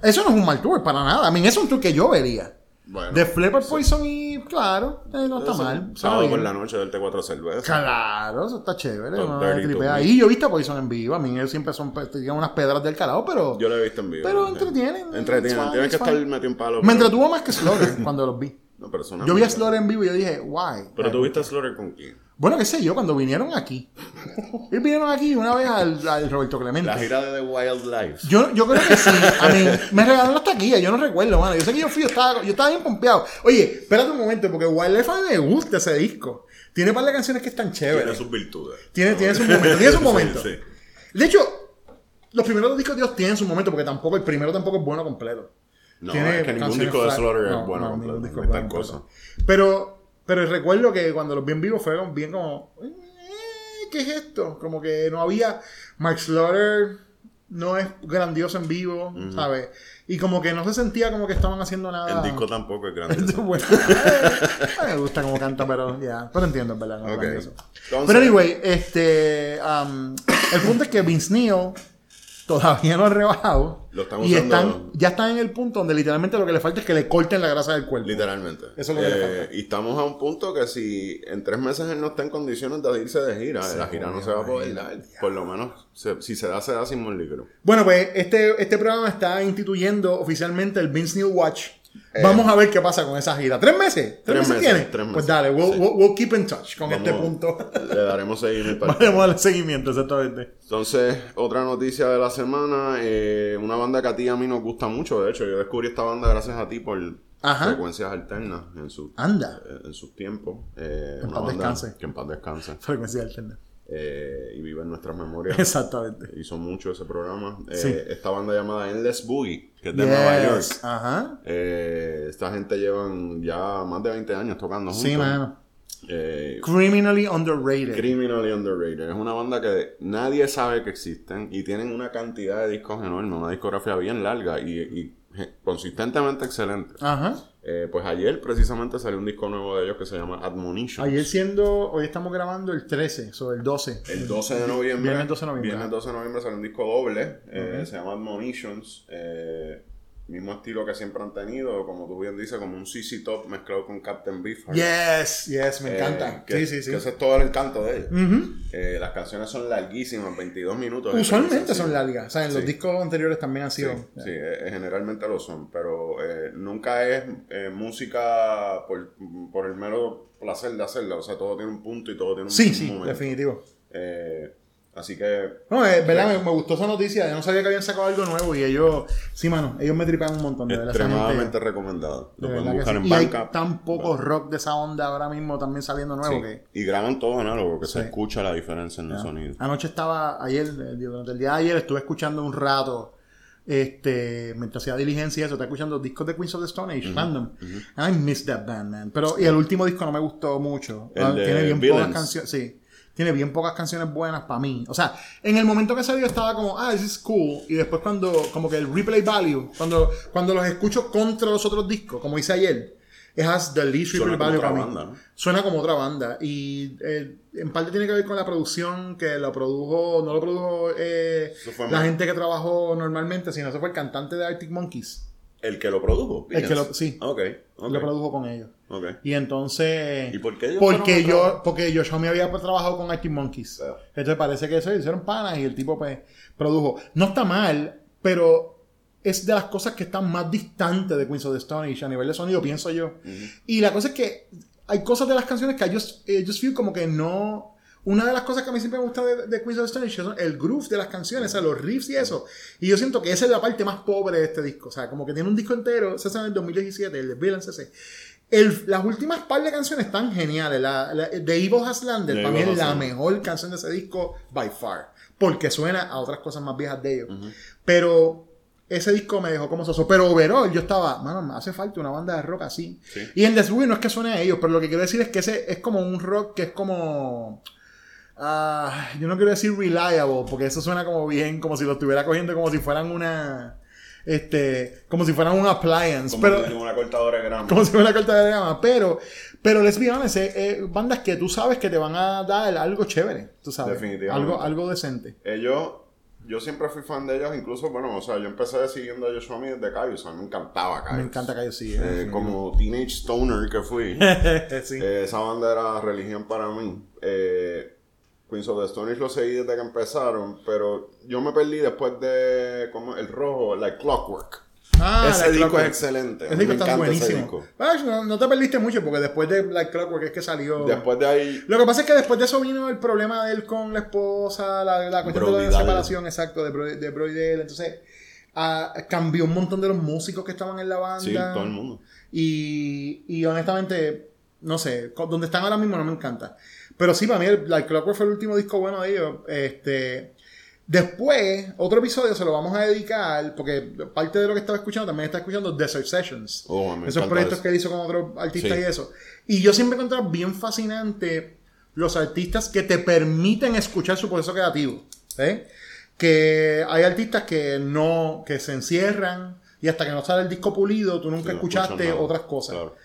Eso no es un mal tour, para nada. A mí, eso es un tour que yo vería. Bueno. De Flipper Poison y, claro, eh, no está mal. Sábado por la noche, darte cuatro cervezas. Claro, eso está chévere. Top tripea ahí. Yo he visto a Poison en vivo. A mí ellos siempre son, pues, tienen unas pedras del carajo, pero Yo lo he visto en vivo. Pero entretienen, it's Entretienen. Tienes que estar metido en palo. me entretuvo más que Slaughter cuando los vi. No, pero Yo vi a. Slaughter en vivo y yo dije, why? Pero Eh, tú viste a Slaughter con quién? Bueno, qué sé yo, cuando vinieron aquí. Ellos vinieron aquí una vez al, al Roberto Clemente. La gira de The Wild Life. Yo, yo creo que sí. A mí me regalaron las taquillas, yo no recuerdo, mano. Yo sé que yo fui, yo estaba, yo estaba bien pompeado. Oye, espérate un momento, porque Wildlife a mí me gusta ese disco. Tiene un par de canciones que están Tiene chéveres. sus virtudes. Tiene, tiene su momento, tiene su Sí, momento. sí. De hecho, los primeros dos discos de Dios tienen su momento, porque tampoco, el primero tampoco es bueno completo. No, Tiene es que ningún disco de Slaughter no, es bueno no, completo. disco es bueno cosa. completo. Pero, pero recuerdo que cuando los vi en vivo fueron bien como, eh, ¿qué es esto? Como que no había, Mark Slaughter no es grandioso en vivo, ¿sabes? Y como que no se sentía como que estaban haciendo nada. El disco tampoco es grande. Bueno, me gusta como canta, pero ya, pero entiendo, verdad. no es Ok. grandioso. Entonces- Pero anyway, este, um, el punto es que Vince Neil todavía no ha rebajado. Lo están y usando- están, ya están en el punto donde literalmente lo que le falta es que le corten la grasa del cuerpo. Literalmente. Eso es lo que le Eh, falta. Y estamos a un punto que si en tres meses él no está en condiciones de irse de gira, la gira no se va a poder dar. Por lo menos, se- si se da, se da sin Crew. Bueno, pues este, este programa está instituyendo oficialmente el Vince Neil Watch. Eh. Vamos a ver qué pasa con esa gira. ¿Tres meses? ¿Tres, Tres meses, meses, tiene? tres meses. Pues dale, we'll, Sí. we'll- we'll keep in touch con Vamos- este punto. Le daremos seguimiento. Vamos a darle seguimiento, exactamente. Entonces, otra noticia de la semana, eh, una banda que a ti y a mí nos gusta mucho, de hecho, yo descubrí esta banda gracias a ti por Ajá. frecuencias alternas en, su, Anda. eh, en sus tiempos. Eh, En paz banda descanse. Que en paz descanse. Frecuencia alterna. Eh, y vive en nuestras memorias. Exactamente. Hizo mucho ese programa. Eh. Esta banda llamada Endless Boogie, que es de Nueva York. Ajá. Eh, esta gente llevan ya más de 20 años tocando juntos. Sí, mano. Criminally underrated. Criminally Underrated. Es una banda que nadie sabe que existen y tienen una cantidad de discos enorme, una discografía bien larga y, y, consistentemente excelente. Ajá. Eh, pues ayer precisamente salió un disco nuevo de ellos que se llama Admonition. Ayer siendo, hoy estamos grabando el 13, sobre el 12. El 12 de noviembre. Viernes 12 de noviembre. Viernes 12 de noviembre sale un disco doble. eh, Se llama Admonitions. eh, mismo estilo que siempre han tenido. Como tú bien dices, como un CC Top mezclado con Captain Beefheart. Yes, yes, me Eh, encanta. que, sí, sí, sí. que ese es todo el encanto de ellos. Eh, las canciones son larguísimas, 22 minutos. Usualmente son largas. O sea, en los discos anteriores también han Sí, sido. sí, eh, generalmente lo son, pero eh, nunca es eh, música por, por el mero placer de hacerla. O sea, todo tiene un punto y todo tiene un, Sí, sí, momento. definitivo. Eh, Así que No, es verdad, me, me gustó esa noticia. Yo no sabía que habían sacado algo nuevo y ellos, sí, mano, ellos me tripan un montón. De extremadamente recomendado. Lo pueden buscar sí. en Y hay banca. tan poco rock de esa onda ahora mismo también saliendo nuevo Sí. que. Y graban todo análogo, que se escucha la diferencia en el sonido. Anoche estaba, ayer, eh, durante el día de ayer, estuve escuchando un rato, este, mientras hacía diligencia y eso, estaba escuchando discos de Queens of the Stone Age, random. I miss that band, man. Pero, y el último disco no me gustó mucho. El Ah, de Tiene bien pocas canciones, sí. Tiene bien pocas canciones buenas para mí. O sea, en el momento que salió estaba como, ah, this is cool. Y después cuando, como que el replay value, cuando, cuando los escucho contra los otros discos, como hice ayer, it has the least replay value para mí. banda, ¿no? Suena como otra banda. Y eh, en parte tiene que ver con la producción, que lo produjo, no lo produjo eh, la mal. gente que trabajó normalmente, sino eso fue el cantante de Arctic Monkeys. El que lo produjo. El que lo- sí. Ok, ok. Lo produjo con ellos. ok. Y entonces. ¿Y por qué ellos Porque yo, porque Josh Homme había trabajado con Arctic Monkeys. Ah. Entonces parece que eso hicieron panas y el tipo pues produjo. No está mal, pero es de las cosas que están más distantes de Queens of the Stone Age a nivel de sonido, pienso yo. Y la cosa es que hay cosas de las canciones que I just, eh, just feel como que no. Una de las cosas que a mí siempre me gusta de, de Queens of the Stone Age son el groove de las canciones, o sea, los riffs y eso. Y yo siento que esa es la parte más pobre de este disco. O sea, como que tiene un disco entero, se hace en el 2017, el de Villains ese. El- las últimas par de canciones están geniales. La, la- The Evil Has Landed, The para mí es la mejor canción de ese disco, by far. Porque suena a otras cosas más viejas de ellos. Pero ese disco me dejó como soso. Pero overall, yo estaba, mano, me hace falta una banda de rock así. Sí. Y en The Swing no es que suene a ellos, pero lo que quiero decir es que ese es como un rock que es como. Ah, yo no quiero decir reliable, porque eso suena como bien, como si lo estuviera cogiendo como si fueran una. Este, como si fueran un appliance. Como pero, tiene una cortadora de grama. como si fuera una corta de grama. Pero, pero let's be honest, eh, eh, bandas que tú sabes que te van a dar algo chévere. Tú sabes. Definitivamente. Algo, algo decente. Ellos, yo siempre fui fan de ellos, incluso, bueno, o sea, yo empecé siguiendo a Mee desde Cayus, a mí me encantaba Cayus. Me encanta yo sí. Eh, como teenage stoner que fui, sí. esa banda era religión para mí. Eh, Queens of the Stone Age lo seguí desde que empezaron, pero yo me perdí después de como el rojo, like Clockwork. Ah, ese Like disco Clockwork. es excelente. Ese disco está buenísimo. Ah, no, no te perdiste mucho porque después de Black Clockwork es que salió. Después de ahí, Lo que pasa es que después de eso vino el problema de él con la esposa, la, la cuestión de Brody la separación, exacto, de, Bro- de Brody. Entonces, ah, cambió un montón de los músicos que estaban en la banda. sí, todo el mundo. Y, y honestamente, no sé, donde están ahora mismo no me encanta. Pero sí, para mí, el Like Clockwork fue el último disco bueno de ellos. Este, después, otro episodio se lo vamos a dedicar, porque parte de lo que estaba escuchando también está escuchando Desert Sessions. Oh, me Esos proyectos eso. que él hizo con otros artistas Sí. y eso. Y yo siempre he encontrado bien fascinante los artistas que te permiten escuchar su proceso creativo. ¿eh? Que hay artistas que no, que se encierran y hasta que no sale el disco pulido, tú nunca Sí, no escuchaste otras cosas. Claro.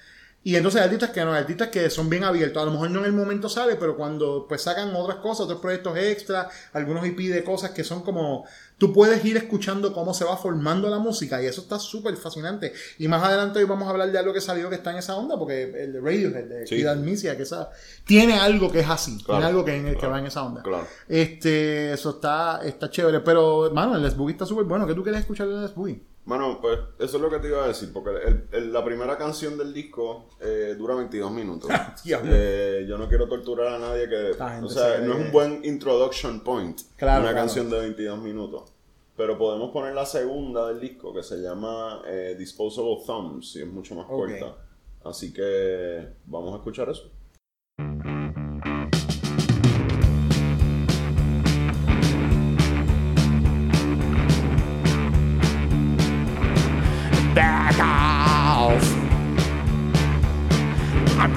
Y entonces hay artistas que no, hay artistas que son bien abiertos. A lo mejor no en el momento sale, pero cuando pues sacan otras cosas, otros proyectos extra, algunos IP de cosas que son como. Tú puedes ir escuchando cómo se va formando la música y eso está súper fascinante. Y más adelante hoy vamos a hablar de algo que salió que está en esa onda, porque el de Radiohead, de Sí. Kid Armisia, que esa, tiene algo que es así, Claro, tiene algo que, en- que claro, va en esa onda. claro. Este, eso está, está chévere. Pero, mano, el Les Boogie está súper bueno. ¿Qué tú quieres escuchar de Les Boogie? Bueno, pues eso es lo que te iba a decir, porque el- el- la primera canción del disco eh, dura 22 minutos. Diablo. Eh, yo no quiero torturar a nadie que... O sea, se- no es un buen introduction point Claro, una claro. canción de 22 minutos. Pero podemos poner la segunda del disco, que se llama eh, Disposable Thumbs, y es mucho más corta. Así que vamos a escuchar eso.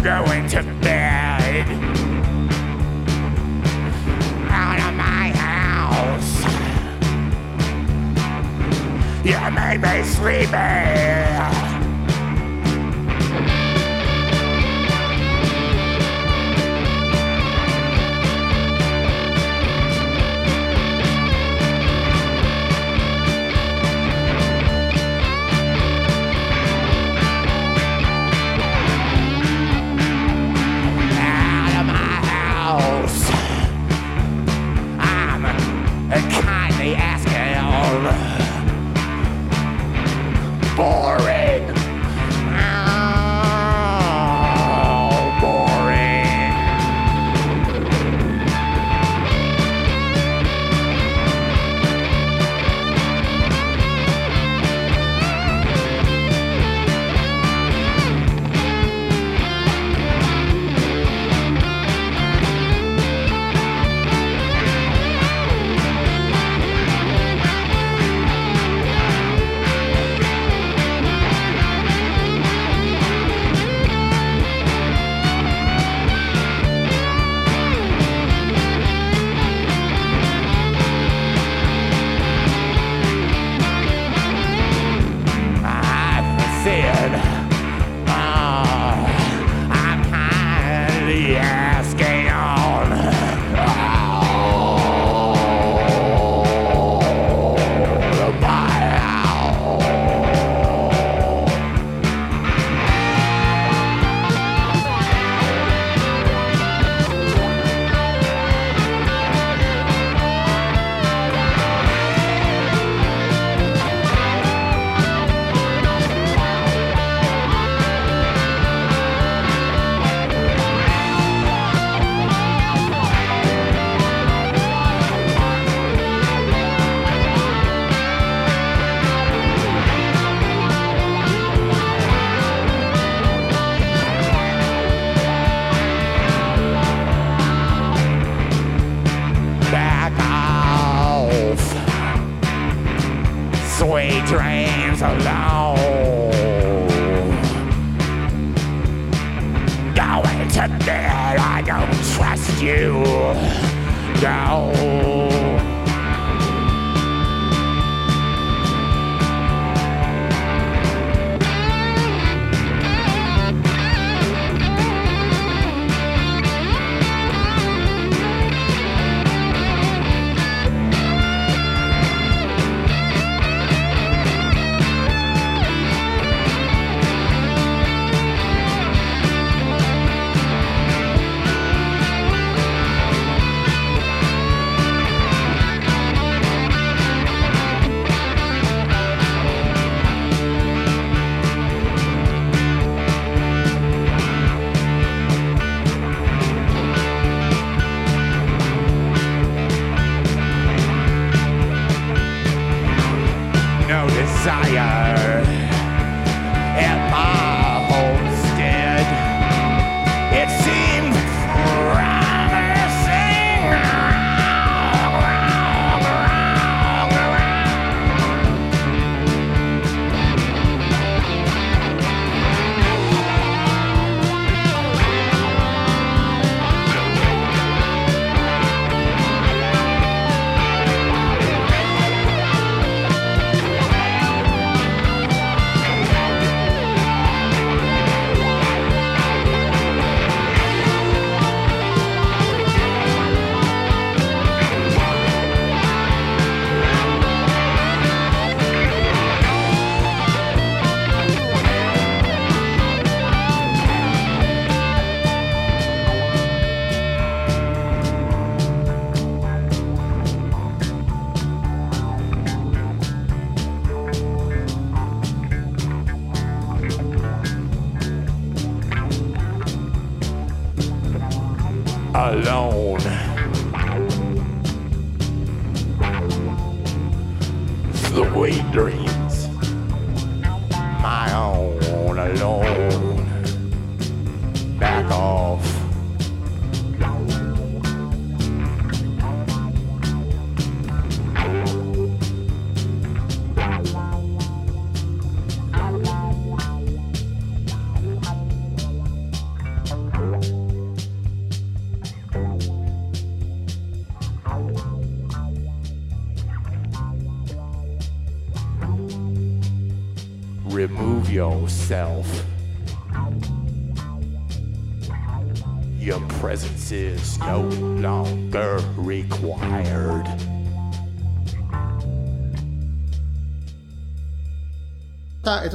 Going to bed. Out of my house. You made me sleepy.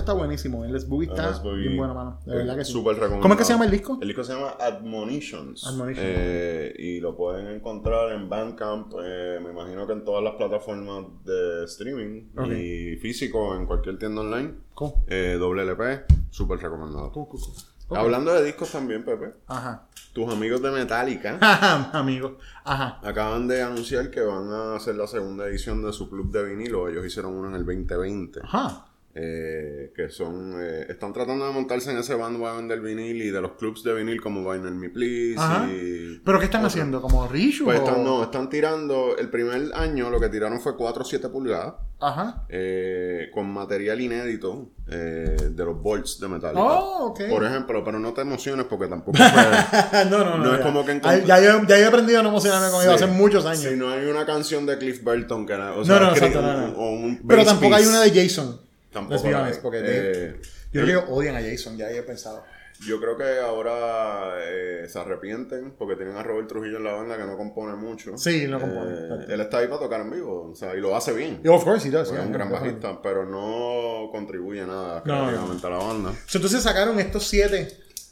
Está- buenísimo. El Let's Boogie está Boogie, bien bueno, mano. De verdad que sí. Súper recomendado. ¿Cómo es que se llama el disco? El disco se llama Admonitions. Admonitions. Eh, y lo pueden encontrar en Bandcamp, eh, me imagino que en todas las plataformas de streaming Ok. y físico en cualquier tienda online. Cool. Eh, doble LP, súper recomendado. Cool, cool, cool. Ok. Hablando de discos también, Pepe, Ajá. tus amigos de Metallica Ajá, amigo. Ajá. acaban de anunciar que van a hacer la segunda edición de su club de vinilo. Ellos hicieron uno en el 2020. Ajá. Eh, que son eh, están tratando de montarse en ese bandwagon del vinil y de los clubs de vinil como Vinyl Me Please Ajá. y ¿Pero qué están otros. haciendo? ¿Como Rishu? pues o- están, no, están tirando el primer año lo que tiraron fue 4 o 7 pulgadas Ajá. eh, con material inédito eh, de los Bolts de Metallica Oh, ok. por ejemplo pero no te emociones porque tampoco fue- no, no, no. No es ya. como que en- Ay, ya, yo, ya yo he aprendido a no emocionarme con ellos hace muchos años. si no hay una canción de Cliff Burton que era- o No, sea, no, exacto, no, no. un- o un Pero tampoco hay una de Jason. Tampoco Let's be honest, porque Eh, yo creo que odian a Jason, ya he pensado. Yo creo que ahora eh, se arrepienten porque tienen a Robert Trujillo en la banda que no compone mucho. Sí, no compone, Eh, él está ahí para tocar en vivo, o sea, y lo hace bien. Y of course he does. Porque es yeah, un gran definitely. bajista, pero no contribuye nada No, no. a la banda. Entonces sacaron estos siete.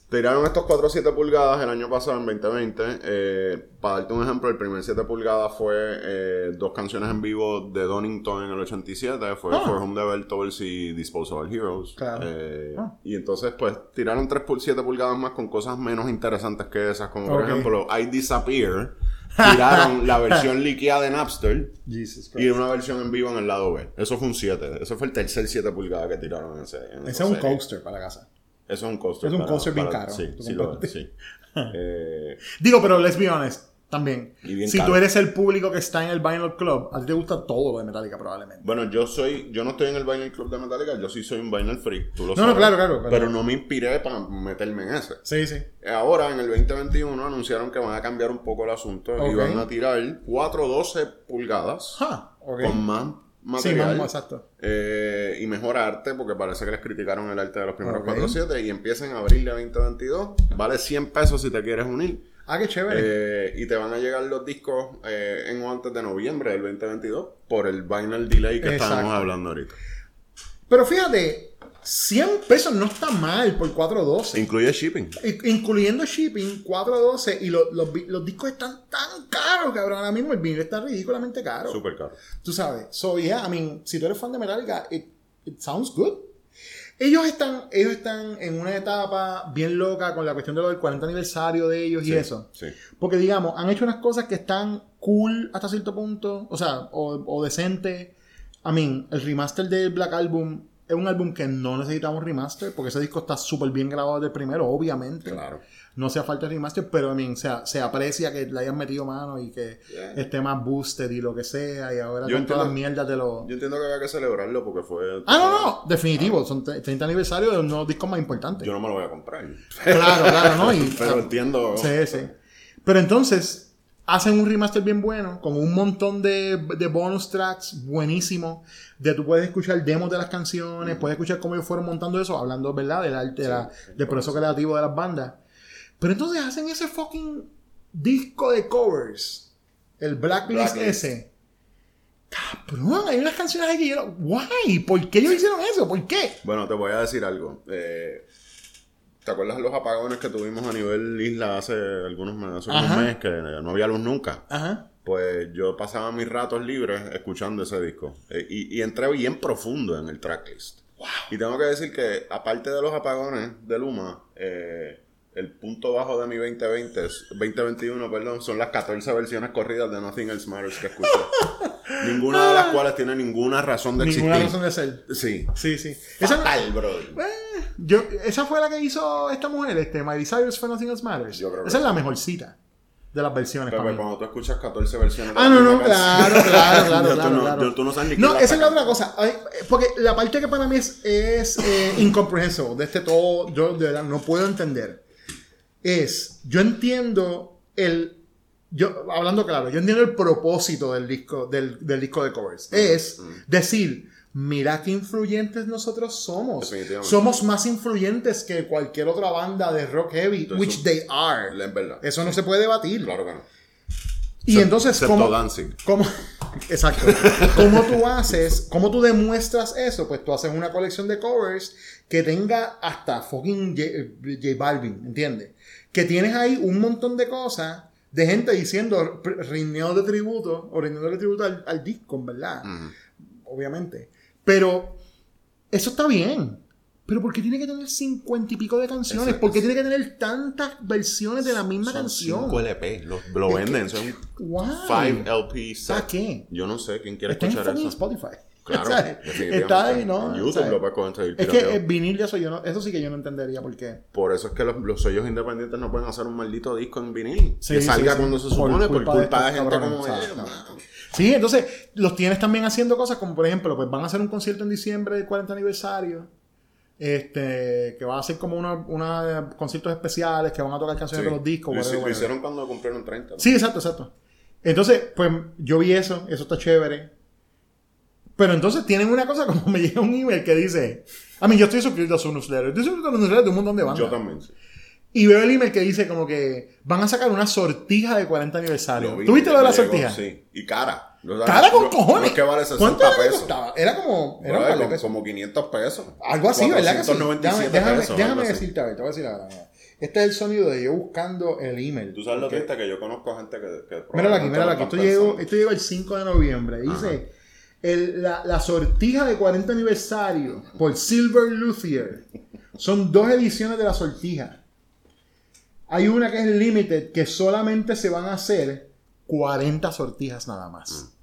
Tiraron estos 4 o 7 pulgadas el año pasado, en 2020. Eh, para darte un ejemplo, el primer 7 pulgadas fue eh, dos canciones en vivo de Donington en el 87. Fue Ah. For Whom the Bell Tolls y Disposable Heroes. Claro. Eh, Ah. Y entonces, pues, tiraron 3 por 7 pulgadas más con cosas menos interesantes que esas. Como, por ejemplo, I Disappear. Tiraron la versión liqueada de Napster. Jesus Y una versión en vivo en el lado B. Eso fue un 7. Eso fue el tercer 7 pulgadas que tiraron en ese. en Ese es un coaster para la casa. Eso es un coaster. Es un coaster bien caro. Sí, sí lo compraste. es, sí. Eh, Digo, pero let's be honest. También. Si caro. tú eres el público que está en el Vinyl Club, a ti te gusta todo lo de Metallica probablemente. Bueno, yo soy, yo no estoy en el Vinyl Club de Metallica, yo sí soy un Vinyl Freak, tú lo No, no, sabes. claro, claro, pero- no me inspiré para meterme en ese. Sí, sí. Ahora, en el 2021, anunciaron que van a cambiar un poco el asunto y van a tirar 412 pulgadas Ah, ok. con más Sí, más, exacto. eh, y mejor arte, porque parece que les criticaron el arte de los primeros Ok. 407 y empiezan a abril de 2022. Vale 100 pesos si te quieres unir. Ah, qué chévere. Eh, y te van a llegar los discos eh, en o antes de noviembre del 2022 por el vinyl delay que Exacto. estábamos hablando ahorita. Pero fíjate, 100 pesos no está mal por 412. Incluye shipping. Incluyendo shipping, 412 y lo- los, los discos están tan caros, cabrón. Ahora mismo el vinilo está ridículamente caro. Súper caro. Tú sabes. So, yeah, I mean, si tú eres fan de Metallica, it, it sounds good. Ellos están, ellos están en una etapa bien loca con la cuestión de lo del 40 aniversario de ellos y eso. Sí. Porque, digamos, han hecho unas cosas que están cool hasta cierto punto, o sea, o, o decente. I mean, el remaster del Black Album es un álbum que no necesitamos remaster, porque ese disco está súper bien grabado desde el primero, obviamente. Claro. No hace falta remaster, pero I mean, se aprecia que le hayan metido mano y que Yeah. esté más boosted y lo que sea, y ahora Yo con todas las mierdas de los... Yo entiendo que había que celebrarlo porque fue. Ah, no, no, definitivo, son tre- 30 aniversario de uno de los discos más importantes. Yo no me lo voy a comprar. Claro, claro, ¿no? Y, Pero entiendo. Sí, sí. Pero entonces hacen un remaster bien bueno, con un montón de, de bonus tracks buenísimos, de tú puedes escuchar demos de las canciones, puedes escuchar cómo ellos fueron montando eso, hablando, ¿verdad? Del arte, de la- del proceso creativo de las bandas. Pero entonces hacen ese fucking disco de covers, el Blacklist, Blacklist. ese. Cabrón, hay unas canciones ahí que yo... Guay, ¿por qué ellos hicieron eso? ¿Por qué? Bueno, te voy a decir algo. Eh, ¿Te acuerdas de los apagones que tuvimos a nivel isla hace algunos meses, hace unos Ajá. meses que no había luz nunca? Ajá. Pues yo pasaba mis ratos libres escuchando ese disco. Eh, y, y entré bien profundo en el tracklist. Y tengo que decir que, aparte de los apagones de Luma, eh, el punto bajo de mi 2020, es- 2021, perdón, son las 14 versiones corridas de Nothing Else Matters que escuché. ninguna de las cuales tiene ninguna razón de Ninguna existir. razón de ser. Sí. Sí, sí. Esa Fatal, brother. Eh, yo, esa fue la que hizo esta mujer, este, Miley Cyrus for Nothing Else Matters. Yo creo que esa es la mejor cita de las versiones Pero cuando tú escuchas 14 versiones Ah, no, no, claro, claro, claro, tú claro, no- claro. ya tú no sabes ni No, esa es la otra cosa. Ay, porque la parte que para mí es, es eh, incomprehensible de este todo, yo de verdad no puedo entender. Es, yo entiendo el. Yo, hablando claro, yo entiendo el propósito del disco, del, del disco de covers. Es decir, mira qué influyentes nosotros somos. Definitivamente. Somos más influyentes que cualquier otra banda de rock heavy, which they are. Eso no se puede debatir. Claro que no. Y entonces, excepto ¿cómo, Danzig. cómo- exacto. ¿Cómo tú haces, cómo tú demuestras eso? Pues tú haces una colección de covers que tenga hasta fucking J, J Balvin, ¿entiendes? Que tienes ahí un montón de cosas de gente diciendo rindiendo de tributo o rindiendo de tributo al, al disco, ¿verdad? Obviamente. Pero eso está bien. Pero ¿por qué tiene que tener cincuenta y pico de canciones? ¿Por qué tiene que tener tantas versiones de la misma Son canción? 5 LP. Lo, lo venden. Son Why? 5 LP set. ¿Para qué? Yo no sé quién quiere Está en escuchar fucking eso. Spotify. Claro, ¿Sabes? definitivamente. Está ahí, ¿no? En YouTube lo puedes conseguir Es que el vinil de eso, yo no, eso sí que yo no entendería por qué. Por eso es que los, los sellos independientes no pueden hacer un maldito disco en vinil. Sí, que salga sí, sí. cuando se supone por culpa culpa, de de, gente como mano. Sí, entonces los tienes también haciendo cosas como, por ejemplo, pues van a hacer un concierto en diciembre del 40 aniversario. Este, que va a ser como una, una conciertos especiales que van a tocar canciones Sí. de los discos. Lo, whatever, hicieron cuando cumplieron 30. ¿no? Sí, exacto, exacto. Entonces, pues yo vi eso, eso está chévere. Pero entonces tienen una cosa como me llega un email que dice, a mí yo estoy suscrito a su newsletter, estoy suscrito a los newsletters de un montón de bandas. Yo también. sí. Y veo el email que dice como que van a sacar una sortija de 40 aniversario. ¿Tuviste lo de la llegó, sortija? Sí. Y cara. Cara con cojones. No es que vale ¿Cuánto 60 era que pesos. costaba? Era como, era como, como 500 pesos. Algo así, ¿verdad? Que sí? 497 Déjame, déjame, pesos, déjame decirte, a ver, te voy a decir ahora. Este es el sonido de yo buscando el email. Tú sabes lo triste que yo conozco gente que. que Míralo aquí, lo aquí. Esto llegó, esto llegó el 5 de noviembre. Dice el- la, la sortija de 40 aniversario por Silver Luthier. Son dos ediciones de la sortija. Hay una que es limited, que solamente se van a hacer 40 sortijas nada más.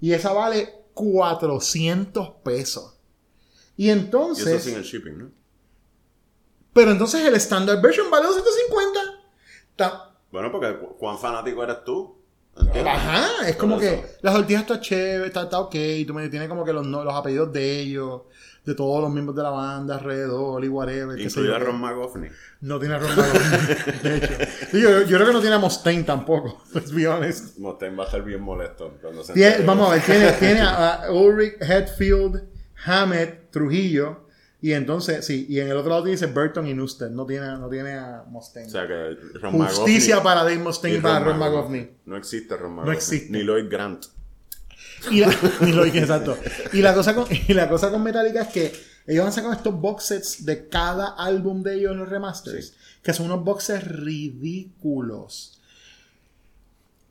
Y esa vale 400 pesos. Y Y entonces... eso sin el shipping, ¿no? Pero entonces el standard version vale 250. Ta- Bueno, porque cu- cuán fanático eres tú. ¿Entiendes? Ajá, es como que eso. las tortillas está chévere, está, está ok, tú me tiene como que los, los apellidos de ellos, de todos los miembros de la banda alrededor y whatever. Incluye a. Ron McGoffney. No tiene a Ron Magoffin, de hecho. Yo, yo creo que no tiene a Mustaine tampoco, let's be honest. Mustaine va a estar bien molesto cuando se Tiene- vamos a ver, tiene, tiene a, a Ulrich, Hetfield, Hammett, Trujillo, y entonces, sí, y en el otro lado dice Burton y Nusted, no tiene, no tiene a Mustaine. O sea que Ron Justicia McGoffney para Dave y Mustaine para Ron McGoffney. No existe Ron McGoffney. existe. Ni Lloyd Grant. Y la, lo dije, exacto. Y la, cosa con, y la cosa con Metallica es que ellos han sacado estos box sets de cada álbum de ellos en los remasters, que son unos box sets ridículos.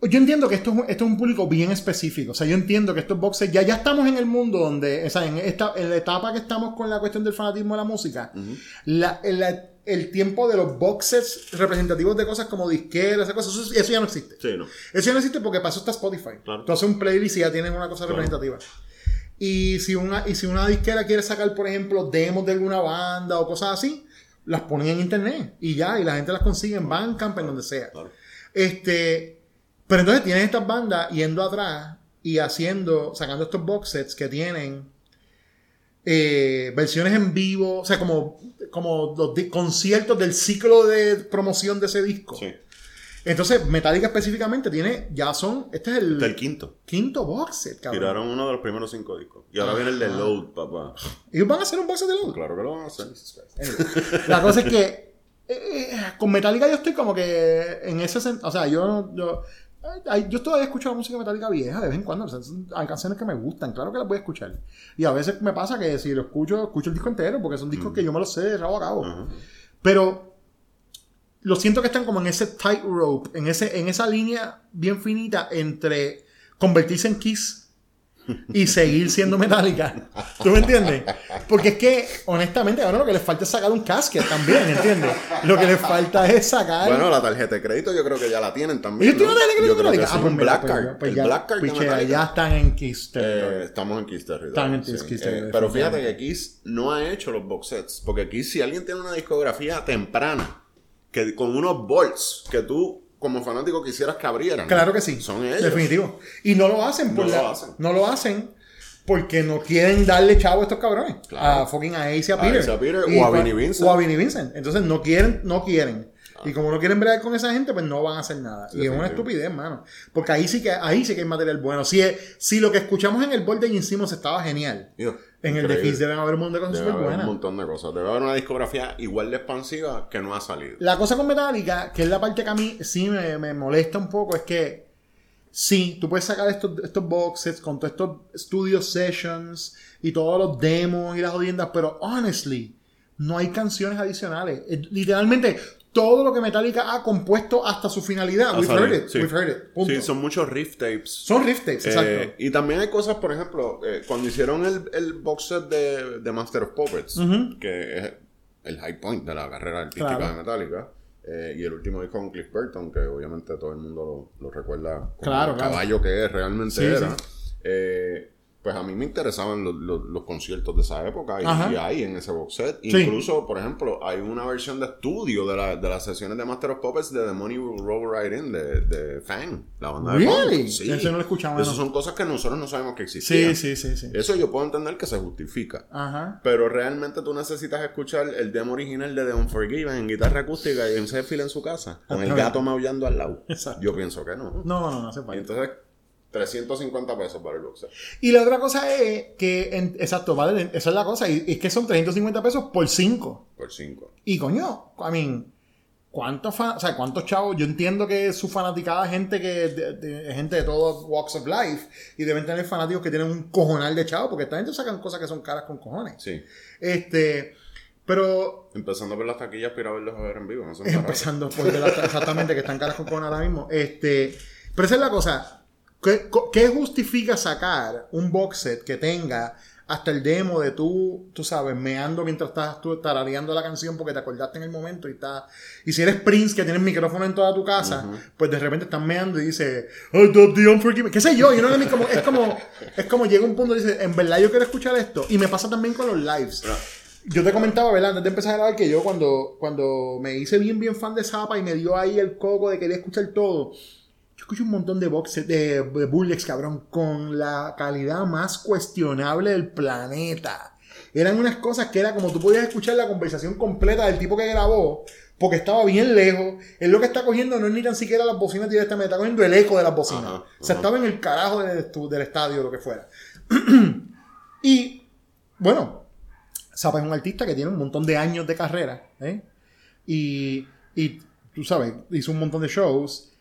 Yo entiendo que esto es, un, esto es un público bien específico. O sea, yo entiendo que estos box sets, ya, ya estamos en el mundo donde, o sea, en, esta, en la etapa que estamos con la cuestión del fanatismo de la música, la- la- el tiempo de los box sets representativos de cosas como disqueras, esas cosas, eso, eso ya no existe. Sí, no. Eso ya no existe porque pasó hasta Spotify. Claro. Tú haces un playlist y ya tienes una cosa representativa. Y si, una, y si una disquera quiere sacar, por ejemplo, demos de alguna banda o cosas así, las ponen en internet y ya, y la gente las consigue en Bandcamp, en donde sea. Claro. Este, pero entonces tienen estas bandas yendo atrás y haciendo, sacando estos box sets que tienen eh, versiones en vivo, o sea, como, como los conciertos del ciclo de promoción de ese disco. Sí. Entonces, Metallica específicamente tiene, ya son, este es el, Este es el quinto. quinto box set, cabrón. Tiraron uno de los primeros cinco discos. Y ahora viene el de Load, papá. Ellos van a hacer un box set de Load. Claro que lo van a hacer. La cosa es que eh, eh, con Metallica yo estoy como que en ese sentido, o sea, yo, yo, yo todavía escucho la música metálica vieja de vez en cuando, o sea, son- hay canciones que me gustan, claro que las voy a escuchar. Y a veces me pasa que si lo escucho, escucho el disco entero, porque son discos que yo me los sé de rabo a cabo. Pero lo siento que están como en ese tightrope, en, ese, en esa línea bien finita entre convertirse en Kiss y seguir siendo metálica. ¿Tú me entiendes? Porque es que, honestamente, ahora lo que les falta es sacar un casket también, ¿entiendes? Lo que les falta es sacar. Bueno, la tarjeta de crédito yo creo que ya la tienen también. ¿Ellos tienen ¿no? una tarjeta de Yo Metallica? sí, Ah, pues Black pues Card. ya- pues el ya- Black Card ya están en Kiss. Eh, estamos en Kiss Territory. Están en sí. Kiss Eh, pero fíjate que Kiss no ha hecho los box sets. Porque Kiss, si alguien tiene una discografía temprana, que con unos bolts que tú, como fanático, quisieras que abrieran. Claro que sí. Son ellos. Definitivo. Y no lo hacen por No la- lo hacen. No lo hacen porque no quieren darle chavo a estos cabrones. Claro. A fucking a Ace y a A Peter. Ace y a Peter, Y o a pa- Vinnie Vincent. O a Vinnie Vincent. Entonces no quieren, no quieren. Y como no quieren bregar con esa gente, pues no van a hacer nada. Y es una estupidez, mano. Porque ahí sí que, ahí sí que hay material bueno. Si, si lo que escuchamos en el bol de Simmons estaba genial. Digo, En el de. Kiss deben haber un montón de cosas súper haber un buenas. montón de cosas. Debe haber una discografía igual de expansiva que no ha salido. La cosa con Metallica, que es la parte que a mí sí me, me molesta un poco, es que sí, tú puedes sacar estos, estos box sets con todos estos studio sessions y todos los demos y las jodiendas, pero honestly, no hay canciones adicionales. Literalmente, todo lo que Metallica ha compuesto hasta su finalidad, we've heard it, sí. we've heard it, punto. Sí, son muchos riff tapes. Son riff tapes, Eh, exacto. y también hay cosas, por ejemplo, eh, cuando hicieron el, el box set de, de Master of Puppets, que es el high point de la carrera artística Claro. de Metallica, eh, y el último disco con Cliff Burton, que obviamente todo el mundo lo, lo recuerda como Claro, el claro. caballo que es, realmente Sí, era. sí. Eh, pues a mí me interesaban los, los- los conciertos de esa época y, y hay en ese box set. Sí. Incluso, por ejemplo, hay una versión de estudio de, la- de las sesiones de Master of Puppets de The Money Will Roll Right In de, de Fang, la banda de Really? punk. Sí. Eso no lo escuchamos, Esas no. son cosas que nosotros no sabemos que existían. Sí, sí, sí, sí. Eso yo puedo entender que se justifica. Ajá. Pero realmente tú necesitas escuchar el demo original de The Unforgiven en guitarra acústica y en Sheffield en su casa, con el gato maullando al lado. Exacto. Yo pienso que no. No, no, no hace Y falta. entonces, 350 pesos para el boxer. Y la otra cosa es que, en- exacto, vale, esa es la cosa, y es que son 350 pesos por 5. Por 5. Y coño, I mean, ¿cuántos fan- o sea, cuántos chavos? Yo entiendo que su fanaticada es gente que de, de- gente de todos walks of life y deben tener fanáticos que tienen un cojonal de chavos porque esta gente sacan cosas que son caras con cojones. Sí. Este, pero Empezando por las taquillas para ir a verlos a ver en vivo. No son empezando por de la- exactamente que están caras con cojones ahora mismo. Este, pero esa es la cosa. ¿Qué, justifica sacar un box set que tenga hasta el demo de tú, tú sabes, meando mientras estás tú tarareando la canción porque te acordaste en el momento y está y si eres Prince que tienes micrófono en toda tu casa, pues de repente estás meando y dice I love the unforgiving, qué sé yo, y no es como es como es como llega un punto y dice, en verdad yo quiero escuchar esto y me pasa también con los lives. Yo te comentaba, ¿verdad? Antes de empezar a grabar, que yo cuando, cuando me hice bien, bien fan de Zappa y me dio ahí el coco de querer escuchar todo, yo escuché un montón de boxes, de, de bootlegs, cabrón, con la calidad más cuestionable del planeta. Eran unas cosas que era como tú podías escuchar la conversación completa del tipo que grabó, porque estaba bien lejos. Él lo que está cogiendo no es ni tan siquiera las bocinas directamente, está cogiendo el eco de las bocinas. Ajá, O sea, estaba en el carajo del, del estadio o lo que fuera. y, bueno, Zappa es un artista que tiene un montón de años de carrera, ¿eh? Y, y tú sabes, hizo un montón de shows.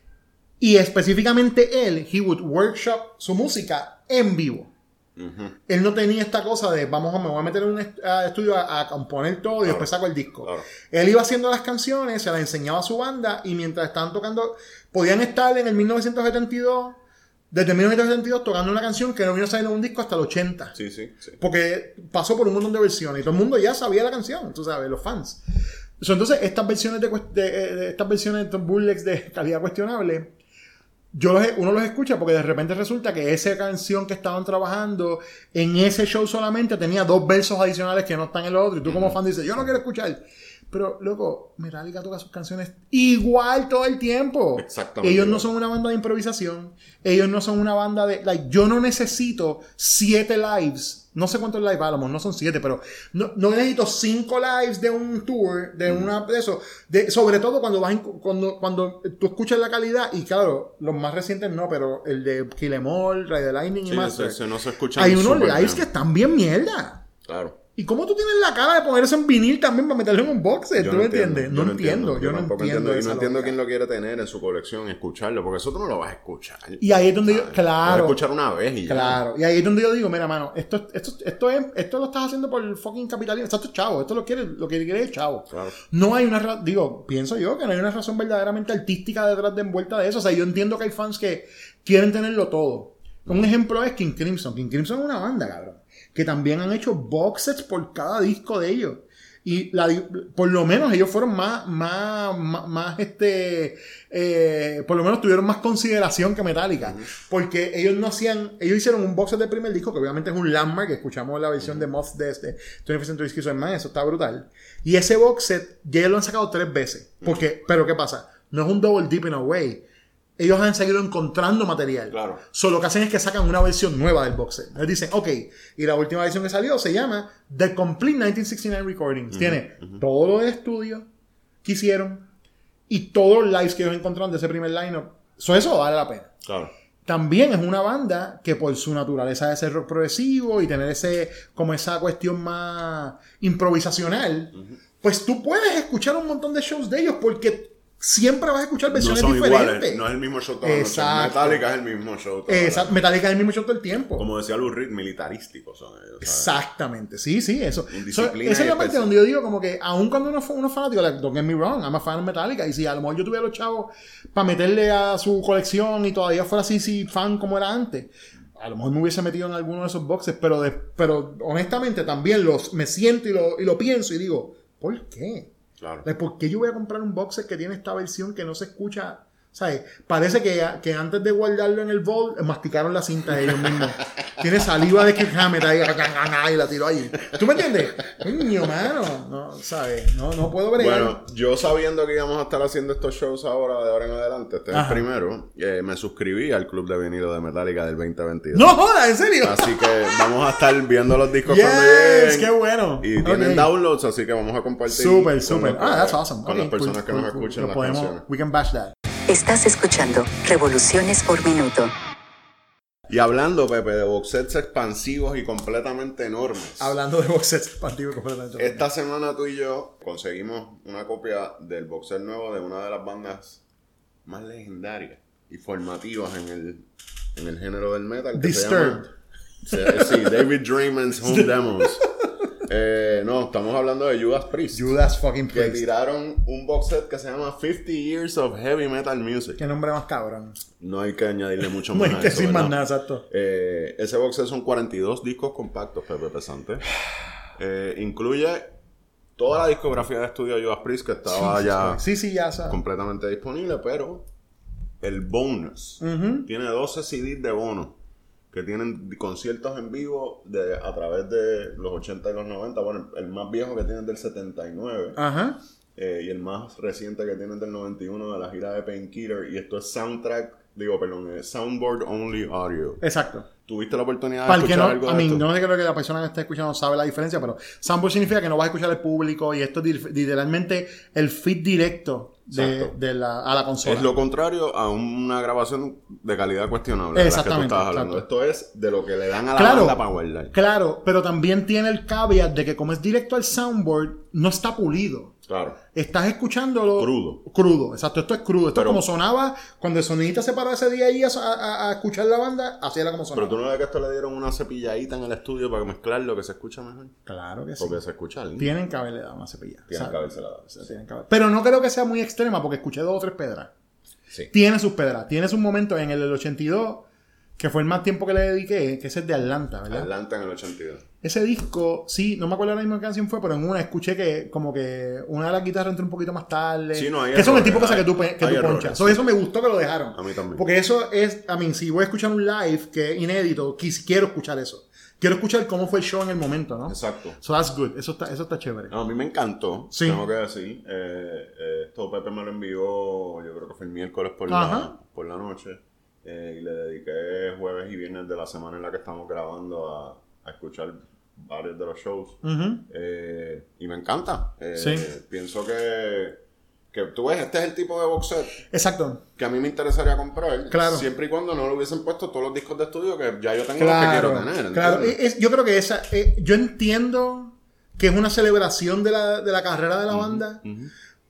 Y específicamente él, he would workshop su música en vivo. Él no tenía esta cosa de vamos a me voy a meter en un est- a estudio a, a componer todo y después saco el disco. claro. Él iba haciendo las canciones, se las enseñaba a su banda y mientras estaban tocando, podían estar en el 1972, desde 1972 tocando una canción que no vino a salir en un disco hasta el 80. Sí, sí, sí. Porque pasó por un montón de versiones y todo el mundo ya sabía la canción, tú sabes, los fans. So, entonces, estas versiones de, de- eh, de- estas versiones de estos bootlegs de calidad cuestionable, yo los, uno los escucha porque de repente resulta que esa canción que estaban trabajando en ese show solamente tenía dos versos adicionales que no están en el otro. Y tú como fan dices, yo no quiero escuchar. Pero, loco, Metallica toca sus canciones igual todo el tiempo. Exactamente Ellos no son una banda de improvisación. Ellos no son una banda de. Like, yo no necesito siete lives. No sé cuántos lives, mejor no son siete, pero no, no necesito cinco lives de un tour, de una de eso. De, sobre todo cuando vas cuando, cuando tú escuchas la calidad, y claro, los más recientes no, pero el de Kill Em All, Ray the Lightning y Sí, escucha Hay unos lives bien. que están bien mierda. Claro. ¿Y cómo tú tienes la cara de poner eso en vinil también para meterlo en un boxer? Yo ¿Tú no me entiendes? entiendo, No entiendo, yo no entiendo. Y esa no entiendo quién lo quiere tener en su colección escucharlo, porque eso tú no lo vas a escuchar. Y ahí es donde yo. Lo vas a claro, escuchar una vez y ya. claro. Y ahí es donde yo digo, mira, mano, esto, esto, esto, es, esto lo estás haciendo por el fucking capitalismo. Esto es chavo, esto lo quiere, lo que quiere es chavo. Claro. No hay una razón, digo, pienso yo que no hay una razón verdaderamente artística detrás de envuelta de eso. O sea, yo entiendo que hay fans que quieren tenerlo todo. Un ejemplo es King Crimson. King Crimson es una banda, cabrón. Que también han hecho box sets por cada disco de ellos. Y la, por lo menos ellos fueron más, más, más, más, este, eh, por lo menos tuvieron más consideración que Metallica. Porque ellos no hacían, ellos hicieron un box set del primer disco, que obviamente es un landmark, que escuchamos la versión de Moth de este 20th Century Schizoid eso está brutal. Y ese box set ya lo han sacado tres veces. Porque, pero ¿qué pasa? No es un double deep in a way. Ellos han seguido encontrando material. Claro. Solo lo que hacen es que sacan una versión nueva del box set. Ellos dicen, ok, y la última versión que salió se llama The Complete 1969 Recordings. Tiene todo lo de estudio que hicieron y todos los lives que ellos encontraron de ese primer lineup. So, eso vale la pena. Claro. También es una banda que por su naturaleza de ser rock progresivo y tener ese, como esa cuestión más improvisacional, pues tú puedes escuchar un montón de shows de ellos porque siempre vas a escuchar No versiones son diferentes. iguales, no es el mismo show. Exacto. Metallica es el mismo show. todas las Exacto. Metallica es el mismo show todo el tiempo. Como decía Lou Reed, militarísticos son ellos. ¿sabes? Exactamente, sí, sí, eso. So, esa es la parte donde yo digo como que, aun cuando uno, uno es fanático, like, don't get me wrong, I'm a fan of Metallica, y si a lo mejor yo tuviera los chavos para meterle a su colección y todavía fuera así, sí, fan como era antes, a lo mejor me hubiese metido en alguno de esos boxes, pero, de- pero honestamente también los, me siento y lo, y lo pienso y digo, ¿por qué? Claro. ¿Por qué yo voy a comprar un boxer que tiene esta versión que no se escucha? ¿Sabes? Parece que, que antes de guardarlo en el vault, masticaron la cinta ellos mismos. Tiene saliva de que Hammett ahí y la tiró ahí. ¿Tú me entiendes? Coño, mano. No, ¿sabes? No, no puedo bregar. Bueno, yo sabiendo que íbamos a estar haciendo estos shows ahora, de ahora en adelante, este es el primero, eh, me suscribí al club de vinilo de Metallica del 2022. ¡No jodas! ¿En serio? Así que vamos a estar viendo los discos Yes, cuando lleguen. qué bueno. Y tienen downloads, así que vamos a compartir. Súper, súper. Ah, that's awesome. Con las personas cool, que cool, nos cool. escuchan las podemos- canciones. We can bash that. Estás escuchando Revoluciones por Minuto. Y hablando, Pepe, de box sets expansivos y completamente enormes. Hablando de boxes partido completamente. Esta semana tú y yo conseguimos una copia del box set nuevo de una de las bandas más legendarias y formativas en el, en el género del metal. Que se Disturbed. llama- se- sí, David Draymond's Home Demos. Eh, no, estamos hablando de Judas Priest. Judas fucking que Priest. tiraron un box set que se llama 50 Years of Heavy Metal Music. Qué nombre más cabrón. No hay que añadirle mucho No más hay a que decir más nada, exacto. Eh, ese box set son 42 discos compactos, Pepe Pesante. Eh, incluye toda la discografía de estudio de Judas Priest que estaba ya Sí, sí, ya completamente disponible, pero el bonus tiene 12 CDs de bono que tienen conciertos en vivo de, a través de los 80 y los 90. Bueno, el más viejo que tienen del 79 Ajá. eh, y el más reciente que tienen del 91 de la gira de Painkiller. Y esto es soundtrack, digo, perdón, es soundboard only audio. Exacto. ¿Tuviste la oportunidad de Para escuchar no, algo a mí esto? no creo que la persona que está escuchando sabe la diferencia, pero soundboard significa que no vas a escuchar al público y esto es literalmente el feed directo de, de la, a la consola. Es lo contrario a una grabación de calidad cuestionable. de la que tú Exactamente, estabas hablando. exacto. Esto es de lo que le dan a la Claro. banda para guardar. Claro, pero también tiene el caveat de que como es directo al soundboard, no está pulido. Claro. Estás escuchándolo Crudo. Crudo, exacto. Esto es crudo. Esto Pero- es como sonaba cuando el sonidista se paró ese día ahí a, a- a escuchar la banda, así era como sonaba. Pero tú no ves que esto le dieron una cepilladita en el estudio para mezclarlo, que se escucha mejor. Claro que sí. Porque se escucha lindo. Tienen que haberle dado una cepilla. Tienen que habérsela dado. tienen que haber- Pero no creo que sea muy extrema porque escuché dos o tres pedras. Sí. Tiene sus pedras. Tiene sus momentos en el del 82, que fue el más tiempo que le dediqué, que es el de Atlanta, ¿verdad? Atlanta en el 82. Ese disco, sí, no me acuerdo la misma canción fue, pero en una escuché que como que una de las guitarras entró un poquito más tarde. Sí, no, hay que son el tipo de cosas que tú, pe- que hay tú errores, ponchas. sí. So, eso me gustó que lo dejaron. A mí también. Porque eso es, a mí, si voy a escuchar un live que es inédito, quis- quiero escuchar eso. Quiero escuchar cómo fue el show en el momento, ¿no? Exacto. So that's good. Eso está, eso está chévere. No, a mí me encantó, Sí. tengo que decir. Eh, eh, esto Pepe me lo envió, yo creo que fue el miércoles por, la, por la noche. Eh, y le dediqué jueves y viernes de la semana en la que estamos grabando a, a escuchar varios de los shows. Eh, y me encanta. Eh, Sí. Pienso que, que tú ves, este es el tipo de box set Exacto. que a mí me interesaría comprar. Claro. Siempre y cuando no le hubiesen puesto todos los discos de estudio que ya yo tengo los que Claro, quiero tener. claro. yo creo que esa, eh, yo entiendo que es una celebración de la, de la carrera de la banda,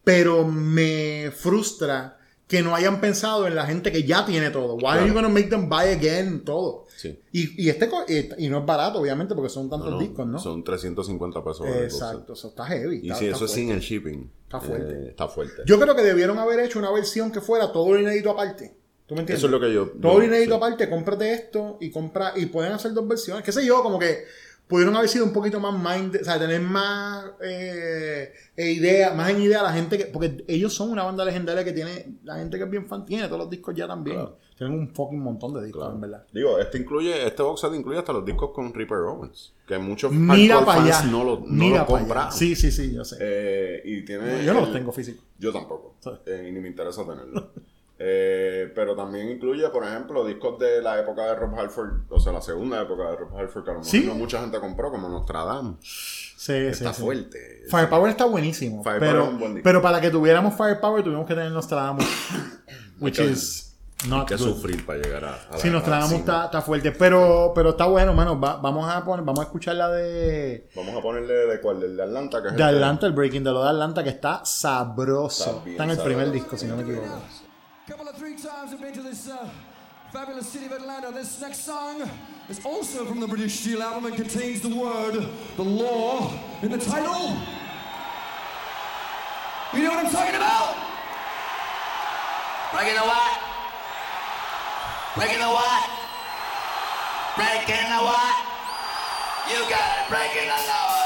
pero me frustra que no hayan pensado en la gente que ya tiene todo. Why are you gonna make them buy again todo? Sí. Y, y este y, y no es barato, obviamente, porque son tantos No, discos, ¿no? Son 350 pesos. Exacto, eso está heavy. Y está eso es fuerte. sin el shipping. Está fuerte. Eh, está fuerte. Yo creo que debieron haber hecho una versión que fuera todo lo inédito aparte. ¿Tú me entiendes? Eso es lo que yo- Todo yo- lo inédito sí. aparte, cómprate esto y compra y pueden hacer dos versiones. Qué sé yo, como que pudieron haber sido un poquito más mind, o sea, tener más eh, eh, idea, más en idea la gente que, porque ellos son una banda legendaria que tiene, la gente que es bien fan tiene todos los discos ya también. Claro. Tienen un fucking montón de discos, Claro. en verdad. Digo, este incluye, este box set incluye hasta los discos con Reaper Owens. Que muchos Mira para allá. fans no lo, no Mira lo para allá. compraron. Sí, sí, sí, yo sé. Eh, y tiene yo no los tengo físicos. Yo tampoco. Eh, y ni me interesa tenerlo. Eh, pero también incluye, por ejemplo, discos de la época de Rob Halford, o sea, la segunda época de Rob Halford, que a lo mejor Sí. no mucha gente compró, como Nostradamus. Sí, Está sí, fuerte. Firepower está buenísimo. Firepower pero, es un buen disco. pero para que tuviéramos Firepower tuvimos que tener Nostradamus. which is not Hay que good. sufrir para llegar a, a Sí, Nostradamus está, fuerte. Pero, pero está bueno, mano. Va- vamos a poner, vamos a escuchar la de, Vamos a ponerle de cuál, de Atlanta, que es de el- Atlanta, el Breaking de lo de Atlanta, que está sabroso. Está en el primer disco, si no me equivoco. Times I've been to this uh, fabulous city of Atlanta. This next song is also from the British Steel album and contains the word, the law, in the title. You know what I'm talking about? Breaking the what? Breaking the what? Breaking the what? You got it, breaking the law.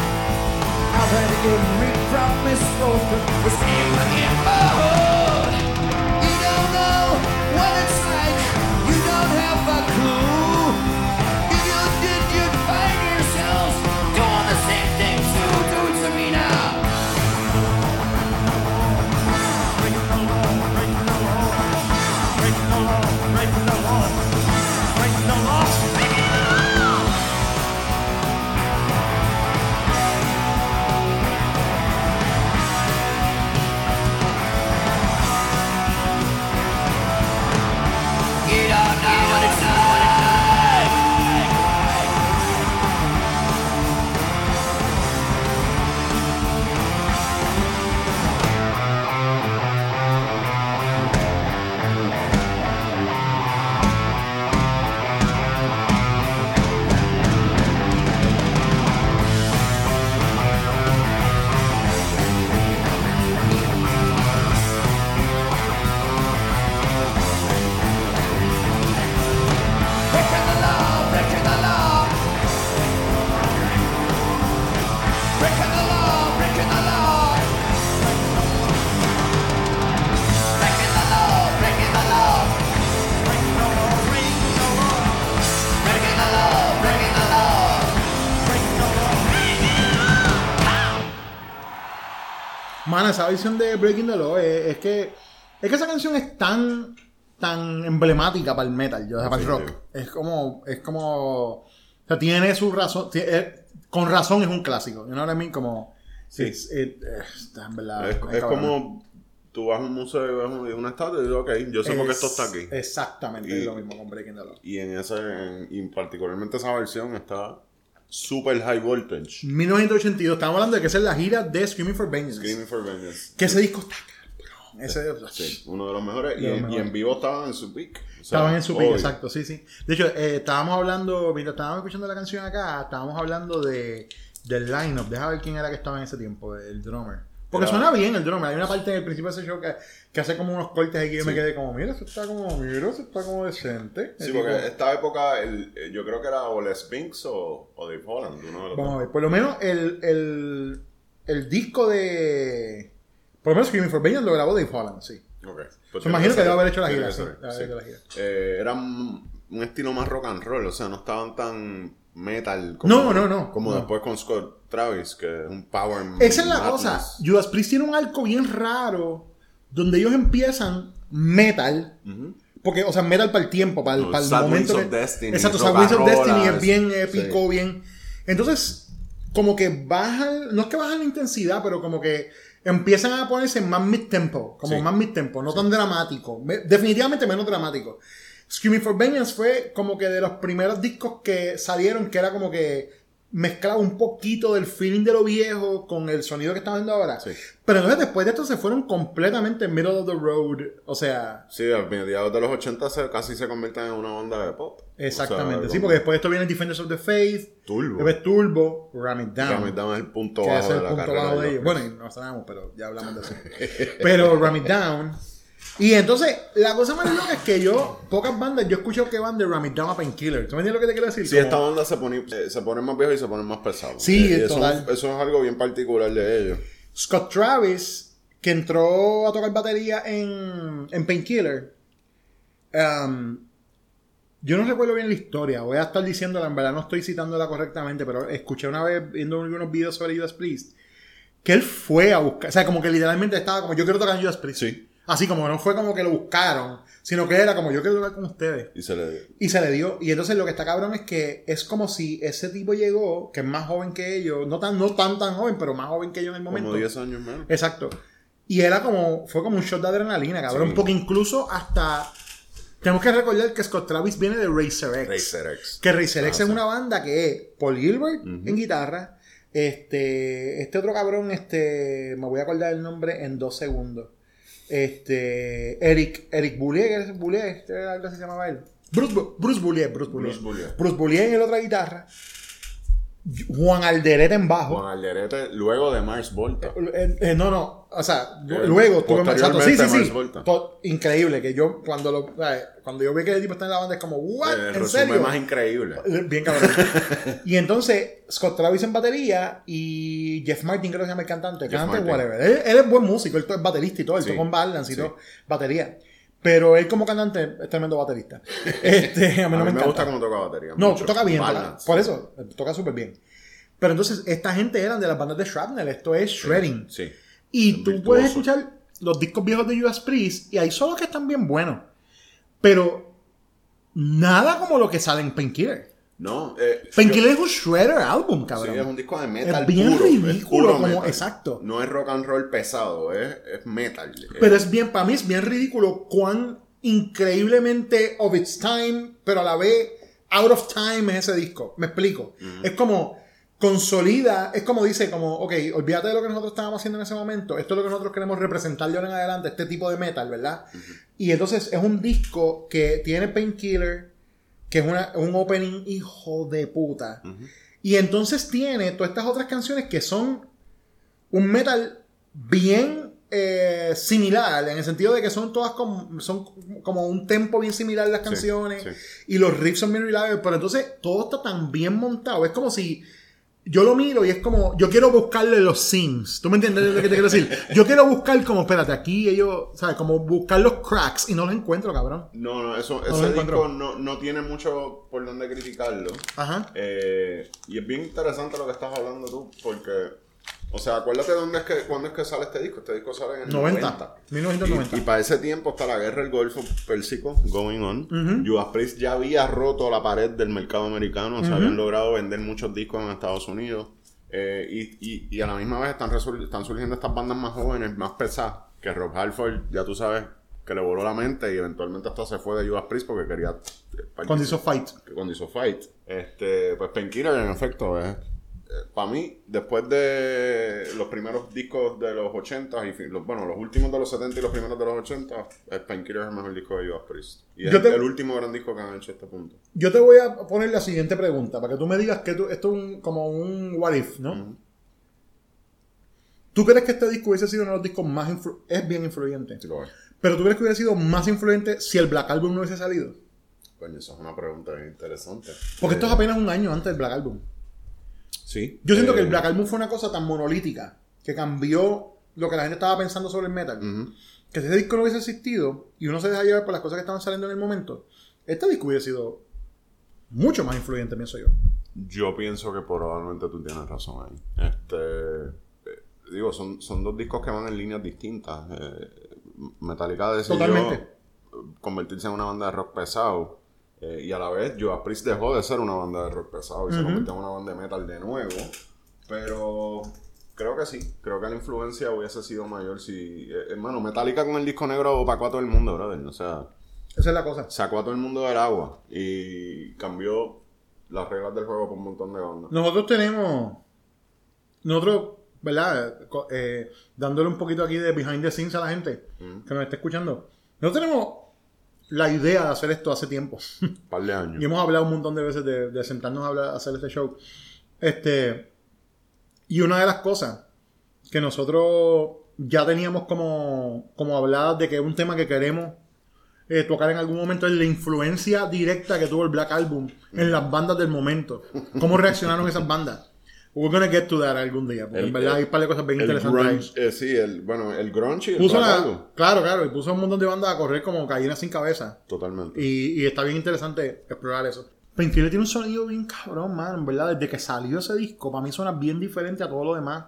I live or die. So I might as well begin to put some action in my life. TomatomC.com. So much for the golden Mano, esa versión de Breaking the Law es, es que es que esa canción es tan tan emblemática para el metal, yo, para el rock. Es como es como o sea, tiene su razón, eh, con razón es un clásico. You know what I mean? Como Sí. es, it- está en verdad. Es, es es cabrón. como tú vas a un museo y ves un- una estatua y dices, ok, yo sé por qué esto está aquí. Exactamente, Y- es lo mismo con Breaking the Law. Y en ese, en- y particularmente esa versión está super high voltage. 1982, estamos hablando de que esa es la gira de Screaming for Vengeance. Screaming for Vengeance. Que ese disco está cabrón. Ese Sí, uno de los mejores. Y, los en, y mejores. en vivo estaban en su. O sea, Estaban en su pick, exacto, sí, sí. De hecho, eh, estábamos hablando, mientras estábamos escuchando la canción acá, estábamos hablando de, del line-up. Deja ver quién era que estaba en ese tiempo, el drummer. Porque suena bien el drummer. Hay una parte del principio de ese show que, que hace como unos cortes aquí y yo me Sí. quedé como, mira, eso está como, mira, eso está como decente. Sí, El porque tipo- esta época, el, eh, yo creo que era o Les Pinks o, o Dave Holland. Uno de los Vamos a ver, por lo menos el, el, el disco de... Por lo menos Screaming for Vengeance lo grabó Dave Holland, sí. Ok. Pues me imagino que debe haber hecho la gira, sí, sí. la gira. Eh, era un, un estilo más rock and roll, o sea, no estaban tan metal No, no, no, como no. después con Scott Travis, que es un power Esa es la madness. cosa. Judas Priest tiene un arco bien raro donde ellos empiezan metal. Porque, o sea, metal para el tiempo, para el, No, para el momento. Que- Destiny, Exacto, rock Sad Wings of Destiny ah, es bien sí. épico, bien. Entonces, como que bajan, no es que bajan la intensidad, pero como que empiezan a ponerse más mid-tempo, como Sí. más mid-tempo, no tan dramático. Me- definitivamente menos dramático. Screaming for Vengeance fue como que de los primeros discos que salieron que era como que mezclaba un poquito del feeling de lo viejo con el sonido que estamos viendo ahora. Sí. Pero entonces después de esto se fueron completamente middle of the road. O sea, Sí, a mediados de los 80 se, casi se convierten en una banda de pop. exactamente. O sea, sí, porque después de esto viene Defenders of the Faith, Turbo. después Turbo, Ram It Down. Ram It Down es el punto bajo es de el la punto carrera bajo de los ellos. Bueno, y no sabemos, pero ya hablamos de eso. pero Ram It Down. Y entonces, la cosa más loca es que yo, pocas bandas, yo escucho que van de Ram It Down a Painkiller. ¿Tú me entiendes lo que te quiero decir? Sí, Como- esta banda se pone, eh, se pone más vieja y se pone más pesado. Sí, Eh, eso, total. eso es algo bien particular de ellos. Scott Travis, que entró a tocar batería en, en Painkiller, um, yo no recuerdo bien la historia, voy a estar diciéndola, en verdad no estoy citándola correctamente, pero escuché una vez viendo unos videos sobre Judas Priest, que él fue a buscar, o sea, como que literalmente estaba como, yo quiero tocar Judas Priest. Sí. Así como no fue como que lo buscaron, sino que era como, yo quiero tocar con ustedes. Y se le... Y se le dio. Y entonces lo que está cabrón es que es como si ese tipo llegó, que es más joven que ellos, no tan, no tan tan joven, pero más joven que ellos en el momento. Como 10 años menos. Exacto. Y era como, fue como un shot de adrenalina, cabrón. Sí. Porque incluso hasta, tenemos que recordar que Scott Travis viene de Racer X. Racer X. Que Racer X Ah, es sí. una banda que es Paul Gilbert en guitarra, este, este otro cabrón, este, me voy a acordar el nombre en dos segundos. Este, Eric, Eric Boulier, ¿qué es Boulier? Este algo así se llamaba él. Bruce, Bruce Boulier, Bruce Boulier. Bruce Boulier. Bruce Boulier en la otra guitarra. Juan Alderete en bajo. Juan Alderete, luego de Mars Volta. Eh, eh, no, no, o sea, Eh, luego tuve exacto, sí, sí, sí. Mars increíble que yo cuando lo eh, cuando yo vi que el tipo está en la banda es como, "What? El ¿En serio?" más increíble. Eh, Bien cabrón. y entonces Scott Travis en batería y Jeff Martin creo que se llama el cantante, Jeff cantante Martin. whatever. Él, él es buen músico, él es baterista y todo, él Sí. toca en balance y Sí. todo, batería. Pero él como cantante es tremendo baterista. Este, a mí no a me, mí me encanta. gusta cómo toca batería. No, mucho. toca bien, por eso, toca súper bien. Pero entonces, esta gente eran de las bandas de Shrapnel, esto es shredding. Sí. Y tú puedes escuchar los discos viejos de Judas Priest y hay solos que están bien buenos. Pero nada como lo que sale en Painkiller. No, eh, Painkiller es un shredder album, Sí, cabrón. es un disco de metal Es bien puro, es ridículo, puro como- metal. exacto. No es rock and roll pesado, es, es metal. Pero Eh, es bien, para mí es bien ridículo cuán increíblemente of its time, pero a la vez out of time es ese disco. Me explico. Es como consolida, es como dice, como, ok, olvídate de lo que nosotros estábamos haciendo en ese momento, esto es lo que nosotros queremos representar de ahora en adelante, este tipo de metal, ¿verdad? Y entonces es un disco que tiene Painkiller, que es una, un opening hijo de puta. Y entonces tiene todas estas otras canciones que son un metal bien eh, similar, en el sentido de que son todas como, son como un tempo bien similar las canciones sí. y los riffs son bien reliables, pero entonces todo está tan bien montado, es como si yo lo miro y es como, yo quiero buscarle los sims, ¿tú me entiendes lo que te quiero decir? Yo quiero buscar como, espérate, aquí ellos, ¿sabes? Como buscar los cracks y no los encuentro, cabrón. No, no, eso, lo ese disco no, no tiene mucho por donde criticarlo. Ajá. Eh, y es bien interesante lo que estás hablando tú, porque O sea, acuérdate dónde es que, cuándo es que sale este disco. Este disco sale en el 90. 90. 1990. Y, y para ese tiempo está la guerra del Golfo Pérsico going on. Judas Priest ya había roto la pared del mercado americano. O sea, habían logrado vender muchos discos en Estados Unidos. Eh, y, y, y a la misma vez están, están surgiendo estas bandas más jóvenes, más pesadas. Que Rob Halford, ya tú sabes, que le voló la mente y eventualmente hasta se fue de Judas Priest porque quería... eh, Cuando hizo Fight. cuando hizo Fight. Este, pues Painkiller en efecto es para mí, después de los primeros discos de los 80 y los, bueno, los últimos de los 70 y los primeros de los 80, es Painkiller es el mejor disco de Judas Priest. Y es te- el último gran disco que han hecho a este punto. Yo te voy a poner la siguiente pregunta para que tú me digas que tú- esto es un- como un what if, ¿no? ¿Tú crees que este disco hubiese sido uno de los discos más influ- es bien influyente? Si lo ves. Pero tú crees que hubiera sido más influyente si el Black Album no hubiese salido? Coño, eso es una pregunta bien interesante. Porque esto Eh, es apenas un año antes del Black Album. Sí. Yo siento Eh, que el Black Album fue una cosa tan monolítica que cambió lo que la gente estaba pensando sobre el metal. Que si ese disco no hubiese existido y uno se deja llevar por las cosas que estaban saliendo en el momento, este disco hubiese sido mucho más influyente, pienso yo. Yo pienso que probablemente tú tienes razón ahí. Este, eh, digo, son, son dos discos que van en líneas distintas. Eh, Metallica decidió Totalmente. convertirse en una banda de rock pesado. Eh, y a la vez, Judas Priest dejó de ser una banda de rock pesado y se convirtió en una banda de metal de nuevo. Pero creo que sí. Creo que la influencia hubiese sido mayor si... eh, hermano, Metallica con el disco negro opacó a todo el mundo, brother. O sea, Esa es la cosa. sacó a todo el mundo del agua y cambió las reglas del juego por un montón de bandas. Nosotros tenemos. Nosotros, ¿verdad? Eh, dándole un poquito aquí de behind the scenes a la gente que nos está escuchando. Nosotros tenemos la idea de hacer esto hace tiempo. Un par de años. y hemos hablado un montón de veces de, de sentarnos a, hablar, a hacer este show. Este. Y una de las cosas que nosotros ya teníamos como, como habladas de que es un tema que queremos eh, tocar en algún momento es la influencia directa que tuvo el Black Album en las bandas del momento. ¿Cómo reaccionaron esas bandas? We're gonna get to that algún día, porque El- en verdad hay un par de cosas bien El interesantes ahí. grunge, eh, sí, el, bueno, el grunge y el Puso la- album. claro, claro, y puso un montón de bandas a correr como gallinas sin cabeza. Totalmente. Y, y está bien interesante explorar eso. Painkiller tiene un sonido bien cabrón, man, en verdad. Desde que salió ese disco, para mí suena bien diferente a todo lo demás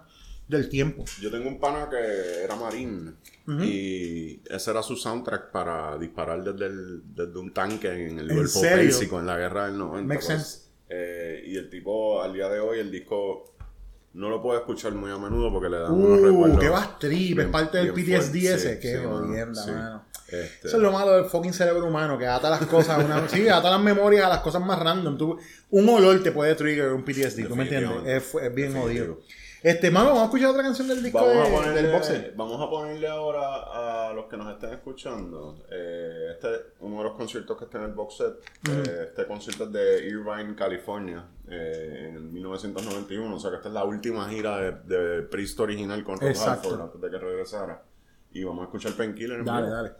del tiempo. Yo tengo un pana que era marín y ese era su soundtrack para disparar desde, el- desde un tanque en el ¿En Golfo? Pérsico en la guerra del 90. Makes sense. Eh, y el tipo, al día de hoy, el disco no lo puedo escuchar muy a menudo porque le dan unos Uh, recuerdos. qué vas trip, es parte del PTSD fuertes. ese. Sí, qué sí, mano, jodienda, sí. mano. Este, Eso es lo malo del fucking cerebro humano, que ata las cosas, a una, sí, ata las memorias a las cosas más random. Tú- un olor te puede trigger un PTSD, ¿tú me entiendes? Es, es bien jodido. Este, mano, vamos a escuchar otra canción del disco Vamos a, de- ponerle, del boxer. vamos a ponerle ahora a los que nos estén escuchando. eh, este uno de los conciertos que está en el box set. eh, este concierto es de Irvine, California, eh, en el 1991. O sea que esta es la última gira de, de Priest original con Rob. Halford antes de que regresara. Y vamos a escuchar Painkiller Dale, dale.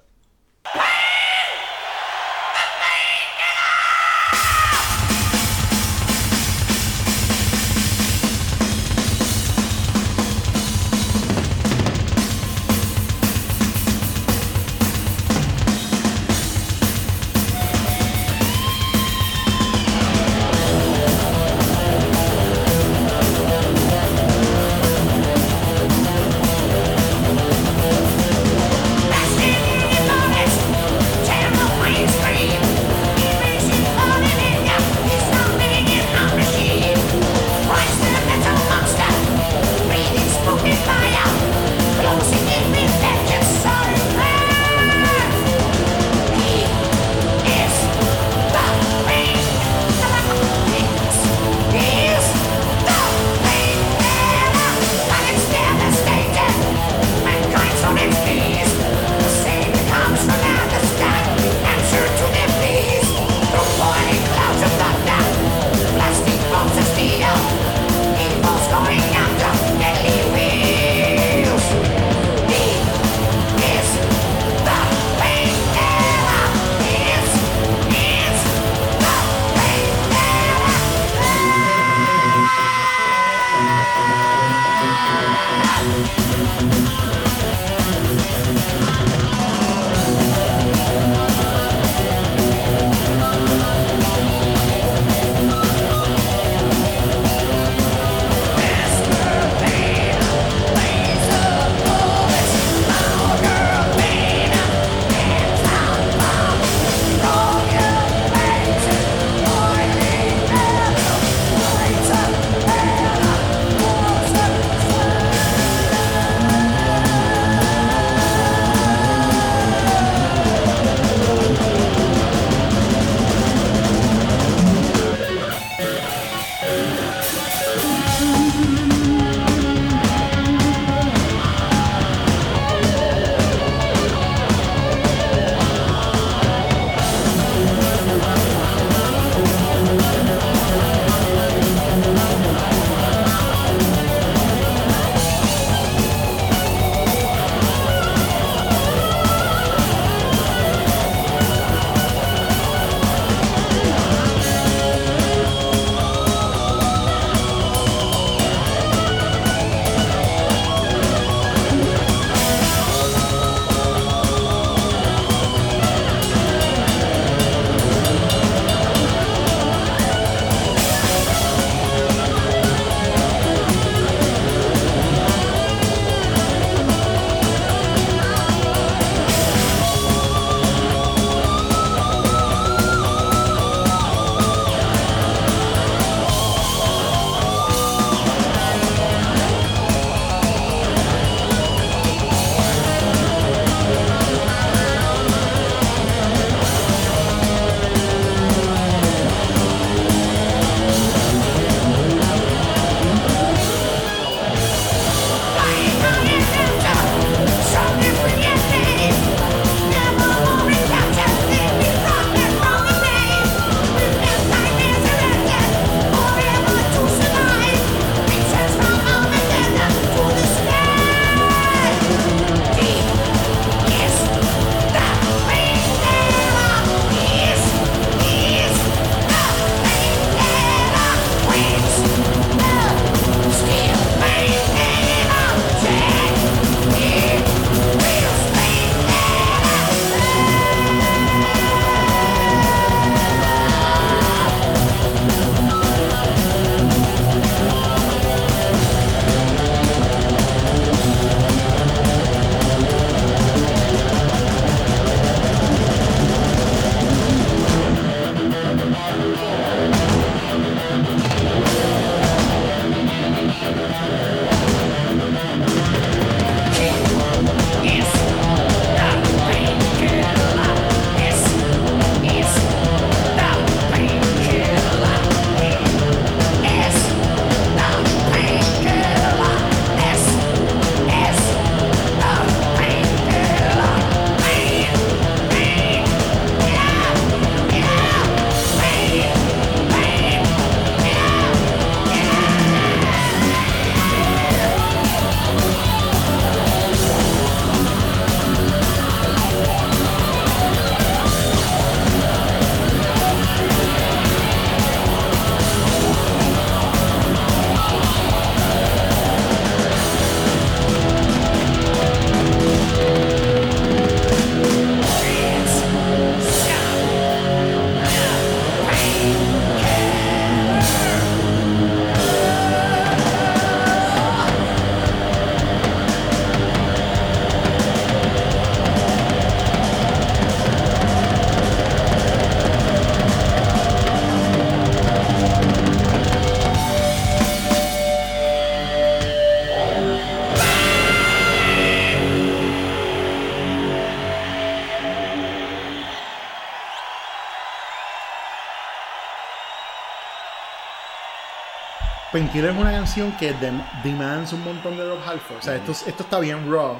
Painkiller es una canción que dem- demands un montón de Rob Halford. O sea, esto, esto está bien raw.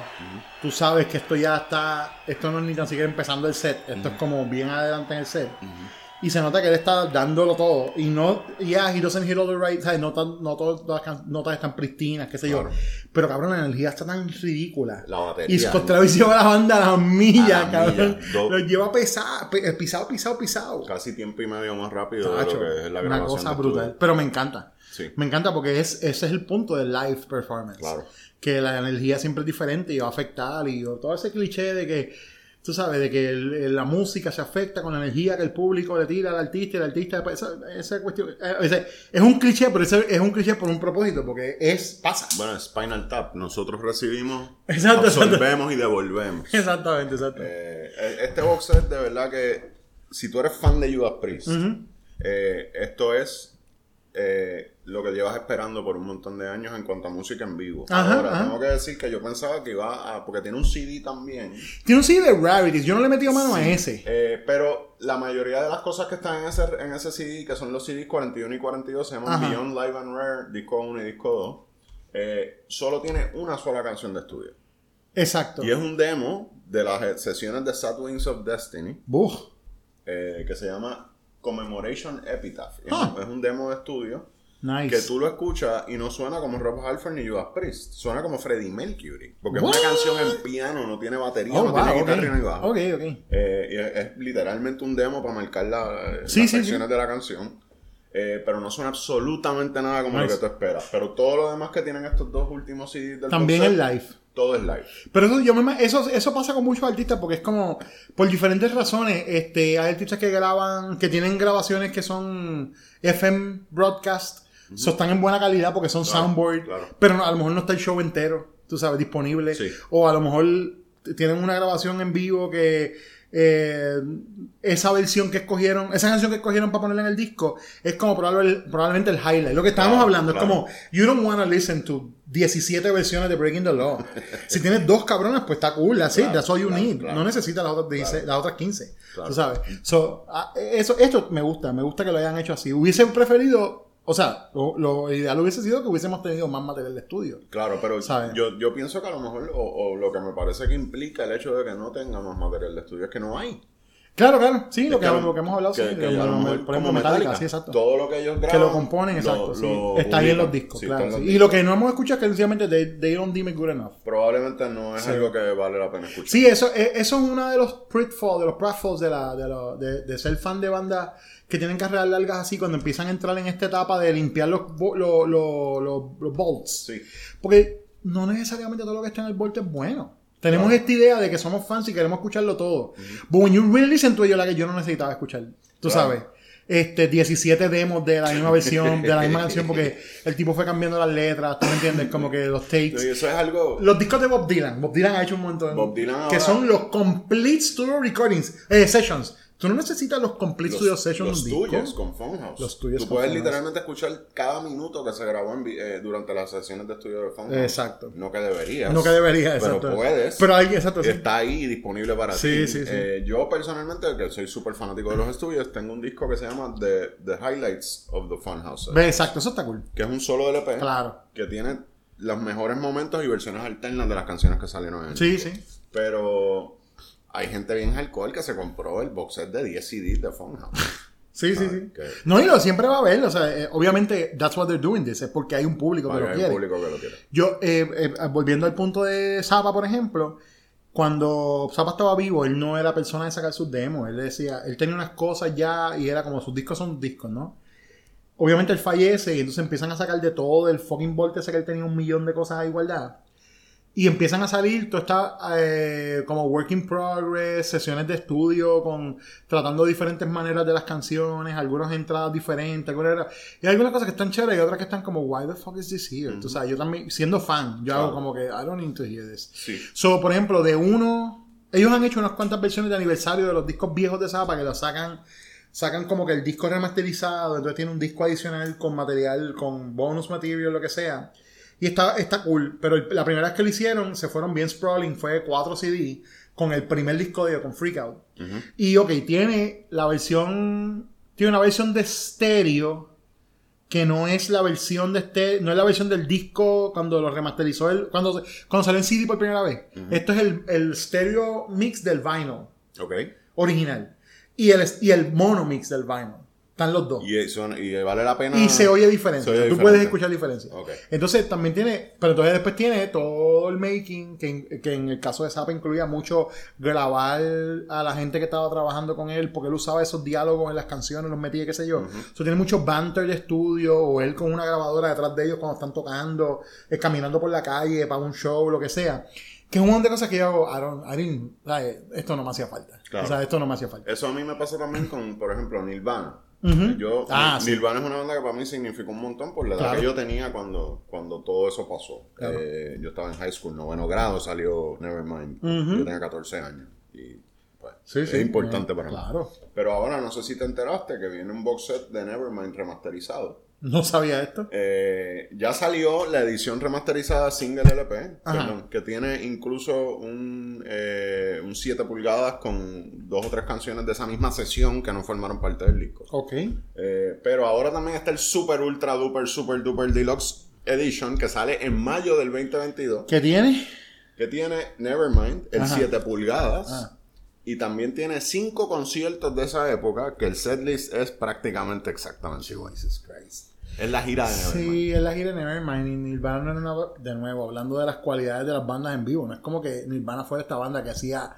Tú sabes que esto ya está. Esto no es ni tan siquiera empezando el set. Esto es como bien adelante en el set. Y se nota que él está dándolo todo. Y no. Yeah, he doesn't hit all the right. ¿sabes? No, tan- no todas las notas están pristinas, qué sé yo. Claro. Pero cabrón, la energía está tan ridícula. La batería. Y Scott Travis lleva la banda a las millas, cabrón. millas. Do- Lo lleva pesado, pe- pisado, pisado, pisado. Casi tiempo y medio más rápido de Tacho, lo que es la una grabación. cosa de brutal. estudio. Pero me encanta. Sí. Me encanta porque es, ese es el punto del live performance. Claro. Que la energía siempre es diferente y va a afectar. Y todo ese cliché de que, tú sabes, de que el- la música se afecta con la energía que el público le tira al artista y el artista. Esa, esa cuestión. eh, ese- es un cliché, pero ese es un cliché por un propósito. Porque es. pasa. Bueno, Spinal Tap. Nosotros recibimos, Exacto, exacto. absorbemos y devolvemos. Exactamente, exacto. Eh, este box set, de verdad que si tú eres fan de Judas Priest, eh, esto es eh, lo que llevas esperando por un montón de años en cuanto a música en vivo. Ajá, Ahora, ajá. tengo que decir que yo pensaba que iba a... Porque tiene un CD también. Tiene un CD de Rarities. Yo no le he metido mano a ese. eh, pero la mayoría de las cosas que están en ese, en ese CD, que son los CDs 41 y 42, se llaman Ajá. Beyond Live and Rare, disco 1 y disco 2. eh, solo tiene una sola canción de estudio. Exacto. Y es un demo de las sesiones de Sad Wings of Destiny. Uf. eh, que se llama Commemoration Epitaph. Es, Ah. un, es un demo de estudio Nice. que tú lo escuchas y no suena como Rob Halford ni Judas Priest. Suena como Freddie Mercury. Porque What? es una canción en piano, no tiene batería, Oh, no wow, tiene guitarra ni bajo. Ok, ok. Eh, y es, es literalmente un demo para marcar la- Sí, las sí, secciones de la canción. Eh, pero no suena absolutamente nada como Nice. lo que tú esperas. Pero todo lo demás que tienen estos dos últimos CDs del También es set, live. Todo es live. Pero eso, yo me, eso, eso pasa con muchos artistas porque es como, por diferentes razones, este, hay artistas que graban, que tienen grabaciones que son FM broadcast, so están en buena calidad porque son Claro, soundboard, claro. pero a lo mejor no está el show entero, tú sabes, disponible. Sí. O a lo mejor tienen una grabación en vivo que eh, esa versión que escogieron, esa canción que escogieron para ponerla en el disco, es como probable- probablemente el highlight. Lo que estábamos Claro, hablando claro. es como, you don't want to listen to 17 versiones de Breaking the Law. si tienes dos cabrones, pues está cool, así, Claro, that's all you need. No necesitas las otras, 16 las otras 15. Claro. Tú sabes. So, ah, eso, esto me gusta, me gusta que lo hayan hecho así. Hubiesen preferido, o sea, lo, lo ideal hubiese sido que hubiésemos tenido más material de estudio. Claro, pero ¿Sabes? yo, yo pienso que a lo mejor, o, o lo que me parece que implica el hecho de que no tengamos material de estudio es que no hay. Claro, claro, sí, lo que, lo que hemos hablado, que- sí, que como- lo mejor por ejemplo, como Metallica, sí, exacto. Todo lo que ellos graban. que lo componen, exacto. lo- sí. lo está ahí en los discos, Sí, claro. sí. los Y lo que no hemos escuchado es que sencillamente they, they don't deem it good enough. Probablemente no es algo que vale la pena escuchar. Sí, eso, eh, eso es uno de los pitfalls, de los pratfalls de, la, de, de, de ser fan de bandas que tienen carreras largas así cuando empiezan a entrar en esta etapa de limpiar los, bo- lo- lo- lo- los bolts. Sí. Porque no necesariamente todo lo que está en el bolt es bueno. Tenemos esta idea de que somos fans y queremos escucharlo todo. But when you really listen to it, yo la que yo no necesitaba escuchar. Tú Claro. sabes. Este, 17 demos de la misma versión, de la misma canción, porque el tipo fue cambiando las letras, ¿tú me entiendes? Como que los takes. Sí, eso es algo. Los discos de Bob Dylan. Bob Dylan ha hecho un montón. Bob Dylan que son los complete studio recordings, eh, sessions. Tú no necesitas los complete los, studio sessions los disco. tuyos con Funhouse. Los tuyos Tú con puedes Funhouse. literalmente escuchar cada minuto que se grabó en eh, durante las sesiones de estudio de Funhouse. Exacto. No que deberías. No que debería, Pero exacto. puedes. Pero hay, exacto, sí. Está ahí disponible para Sí, ti. sí, sí. Eh, yo personalmente, que soy súper fanático de los estudios, tengo un disco que se llama The, The Highlights of the Funhouse. Exacto, eso está cool. Que es un solo LP. Claro. Que tiene los mejores momentos y versiones alternas de las canciones que salieron en él. Sí, sí. Pero hay gente bien hardcore que se compró el box set de 10 CDs de Funhouse. Sí, sí, sí. que- No, y lo siempre va a haber. O sea, eh, obviamente, that's what they're doing this. Es porque hay un público que lo quiere. un público que lo quiere. Yo, eh, eh, volviendo al punto de Zappa, por ejemplo, cuando Zappa estaba vivo, él no era persona de sacar sus demos. Él decía, él tenía unas cosas ya y era como sus discos son discos, ¿no? Obviamente él fallece y entonces empiezan a sacar de todo del fucking Volt ese que él tenía un millón de cosas a igualdad. Y empiezan a salir todo está eh, como work in progress, sesiones de estudio con tratando diferentes maneras de las canciones, algunas entradas diferentes, algunas y hay algunas cosas que están chéveres y otras que están como why the fuck is this here? Tú sabes, yo también siendo fan, yo hago como que I don't need to hear this. Sí. So, por ejemplo, de uno, ellos han hecho unas cuantas versiones de aniversario de los discos viejos de Zappa que lo sacan sacan como que el disco remasterizado, entonces tiene un disco adicional con material, con bonus material, lo que sea. Y está, está cool, pero el- la primera vez que lo hicieron se fueron bien sprawling, fue 4 CD con el primer disco de ellos, con Freak Out. Y ok, tiene la versión, tiene una versión de estéreo que no es la versión de este, no es la versión del disco cuando lo remasterizó él, cuando, cuando salió en CD por primera vez. Esto es el, el stereo mix del vinyl Ok. original y el, y el mono mix del vinyl. Están los dos. Y, eso- y vale la pena. Y se oye diferente. Se oye Tú diferente. puedes escuchar diferencia. Entonces también tiene, pero entonces después tiene todo el making, que, en- que en el caso de Zappa incluía mucho grabar a la gente que estaba trabajando con él, porque él usaba esos diálogos en las canciones, los metía, qué sé yo. Eso tiene mucho banter de estudio, o él con una grabadora detrás de ellos cuando están tocando, eh, caminando por la calle para un show, lo que sea. Que es un montón de cosas que yo hago, like, esto no me hacía falta. Claro. O sea, esto no me hacía falta. Eso a mí me pasa también con, por ejemplo, Nirvana. Yo, Ah, sí. Nirvana es una banda que para mí significó un montón por la edad Claro. que yo tenía cuando, cuando todo eso pasó. Claro. Eh, yo estaba en high school, noveno grado, salió Nevermind. Yo tenía 14 años. Y pues, Sí, es sí. importante Eh, para mí. Pero ahora no sé si te enteraste que viene un box set de Nevermind remasterizado. No sabía esto. Eh, ya salió la edición remasterizada single LP, perdón, que tiene incluso un, eh, un 7 pulgadas con dos o tres canciones de esa misma sesión que no formaron parte del disco. Ok. Eh, pero ahora también está el Super Ultra Duper Super Duper Deluxe Edition que sale en mayo del 2022, ¿Qué tiene? que tiene Nevermind, el Ajá. 7 pulgadas. Ah. Y también tiene cinco conciertos de esa época que el setlist es prácticamente exactamente igual. Es la gira de Nevermind. Sí, es la gira de Nevermind y Nirvana no era una- de nuevo, hablando de las cualidades de las bandas en vivo, no es como que Nirvana fuera esta banda que hacía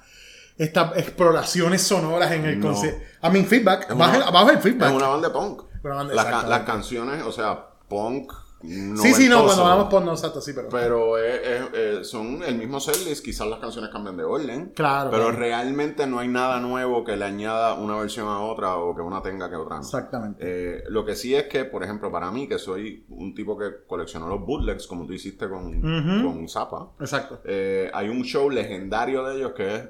estas exploraciones sonoras en el No. concierto. I mean, feedback, baja, el feedback. Es una banda de punk. Banda- las canciones, o sea, punk. Sí, sí, no, cuando hablamos por no, exacto, sí, pero... Pero es- es- eh, son el mismo setlist, quizás las canciones cambian de orden. Claro, Pero claro. realmente no hay nada nuevo que le añada una versión a otra o que una tenga que otra no. Exactamente. Eh, lo que sí es que, por ejemplo, para mí, que soy un tipo que coleccionó los bootlegs, como tú hiciste con, con Zappa, Exacto. eh, hay un show legendario de ellos que es,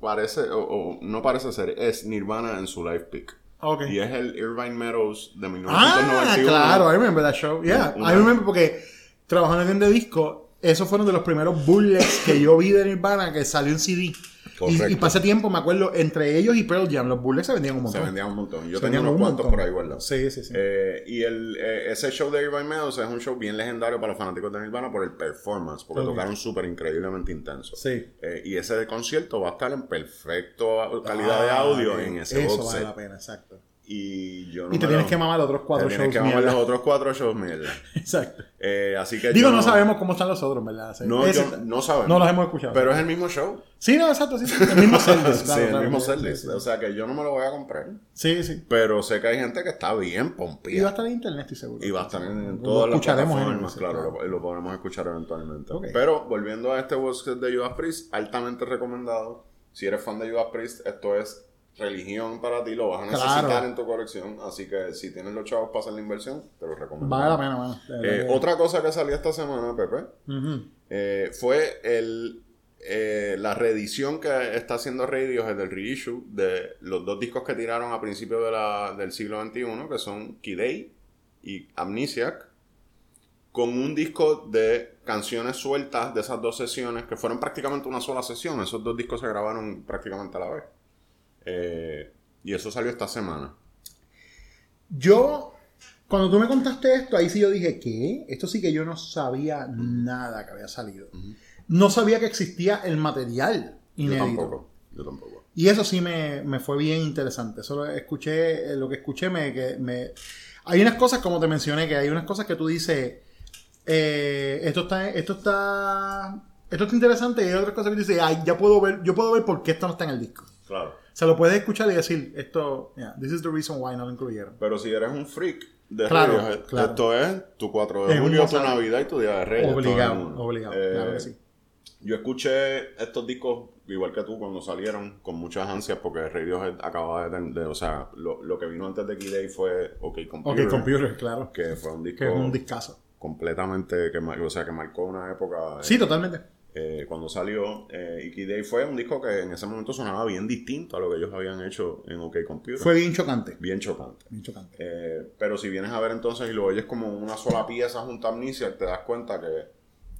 parece, o, o no parece ser, es Nirvana en su live peak. Ok. Y es el Irvine Meadows de Ah, 1991. claro, I remember that show. Yeah, Una- I remember porque trabajando en de disco, esos fueron de los primeros bullets que yo vi de Nirvana que salió en CD. Y, Correcto. y pasé tiempo, me acuerdo, entre ellos y Pearl Jam, los bullets se vendían un montón. Se vendían un montón. Yo Se tenía unos un cuantos montón. por ahí guardados. Sí, sí, sí. Eh, y el, eh, ese show de Irvine Meadows es un show bien legendario para los fanáticos de Nirvana por el performance, porque tocaron súper increíblemente intenso. Sí. Eh, y ese concierto va a estar en perfecto calidad de audio en ese Ah, Eso box vale la pena, exacto. Y yo no Y te tienes lo- que mamar los otros cuatro te tienes shows. que mamar mierda. los otros cuatro shows, mierda. Exacto. Eh, así que Digo, no sabemos cómo están los otros, ¿verdad? No, Ese- yo- no sabemos. No los hemos escuchado. Pero es el mismo show. Sí, no, exacto, sí. sí. El mismo setlist. claro, sí, el claro, mismo setlist. sí, O sea que yo no me lo voy a comprar. Sí, sí. Pero sé que hay gente que está bien Y va a pompía. estar en internet, estoy seguro. Y va a estar en, en todas las plataformas, claro, claro. Lo, lo podremos escuchar eventualmente. Pero volviendo a este bosque de Judas Priest, altamente recomendado. Si eres fan de Judas Priest, esto es religión para ti, lo vas a necesitar Claro. en tu colección. Así que si tienes los chavos para hacer la inversión, te lo recomiendo. Vale la pena, verdad Eh, otra cosa que salió esta semana, Pepe, eh, fue el, eh, la reedición que está haciendo Radiohead del reissue de los dos discos que tiraron a principios de la- del siglo XXI, que son Kidei y Amnesiac, con un disco de canciones sueltas de esas dos sesiones, que fueron prácticamente una sola sesión. Esos dos discos se grabaron prácticamente a la vez. Eh, y eso salió esta semana. Yo, cuando tú me contaste esto, ahí sí yo dije, ¿qué? Esto sí que yo no sabía nada que había salido. No sabía que existía el material Yo inédito. tampoco. Yo tampoco. Y eso sí me, me fue bien interesante. Solo escuché, eh, lo que escuché me, que me... Hay unas cosas, como te mencioné, que hay unas cosas que tú dices, eh, esto está, esto está, esto está interesante y hay otras cosas que tú dices, ay, ya puedo ver, yo puedo ver por qué esto no está en el disco. Claro. O sea, lo puedes escuchar y decir, esto, yeah, this is the reason why no lo incluyeron. Pero si eres un freak de Claro, Radiohead, claro. esto es tu 4 de Es julio, tu. Navidad y tu Día de Reyes. Obligado, obligado, Eh, claro que sí. Yo escuché estos discos, igual que tú, cuando salieron, con muchas ansias, porque Radiohead acababa de tener, de- o sea, lo, lo que vino antes de Day fue OK Computer, Ok, computer, claro. que fue un disco Que es un discazo. completamente, que, o sea, que marcó una época. Sí, totalmente. Eh, cuando salió, eh, y Day fue un disco que en ese momento sonaba bien distinto a lo que ellos habían hecho en OK Computer. Fue bien chocante. bien chocante. Bien chocante. Eh, pero si vienes a ver entonces y lo oyes como una sola pieza junto a Amnesia, te das cuenta que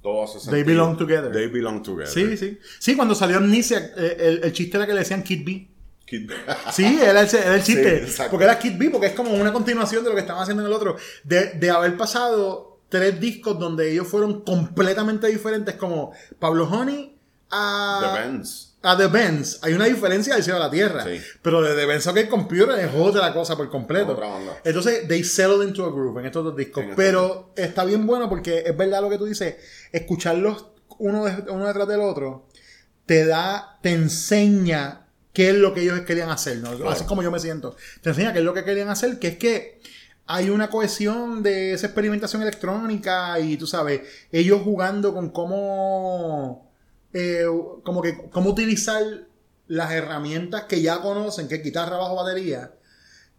todo hace sentido. They belong together. They belong together. Sí, sí. Sí, cuando salió Amnesia, eh, el, el chiste era que le decían Kid B. Kid- Sí, era el, era el chiste. Sí, porque era Kid B, porque es como una continuación de lo que estaban haciendo en el otro. De, de haber pasado tres discos donde ellos fueron completamente diferentes, como Pablo Honey a. The Benz. A The Benz. Hay una diferencia del cielo a la tierra. Sí. Pero de The Benz OK Computer es otra cosa por completo. Otra. Entonces, they settled into a groove en estos dos discos. En Pero está bien bueno porque es verdad lo que tú dices. Escucharlos uno, de- uno detrás del otro te da, te enseña qué es lo que ellos querían hacer. ¿no? Así como yo me siento. Te enseña qué es lo que querían hacer, que es que hay una cohesión de esa experimentación electrónica y tú sabes, ellos jugando con cómo, eh, como que, cómo utilizar las herramientas que ya conocen, que es guitarra, bajo, batería,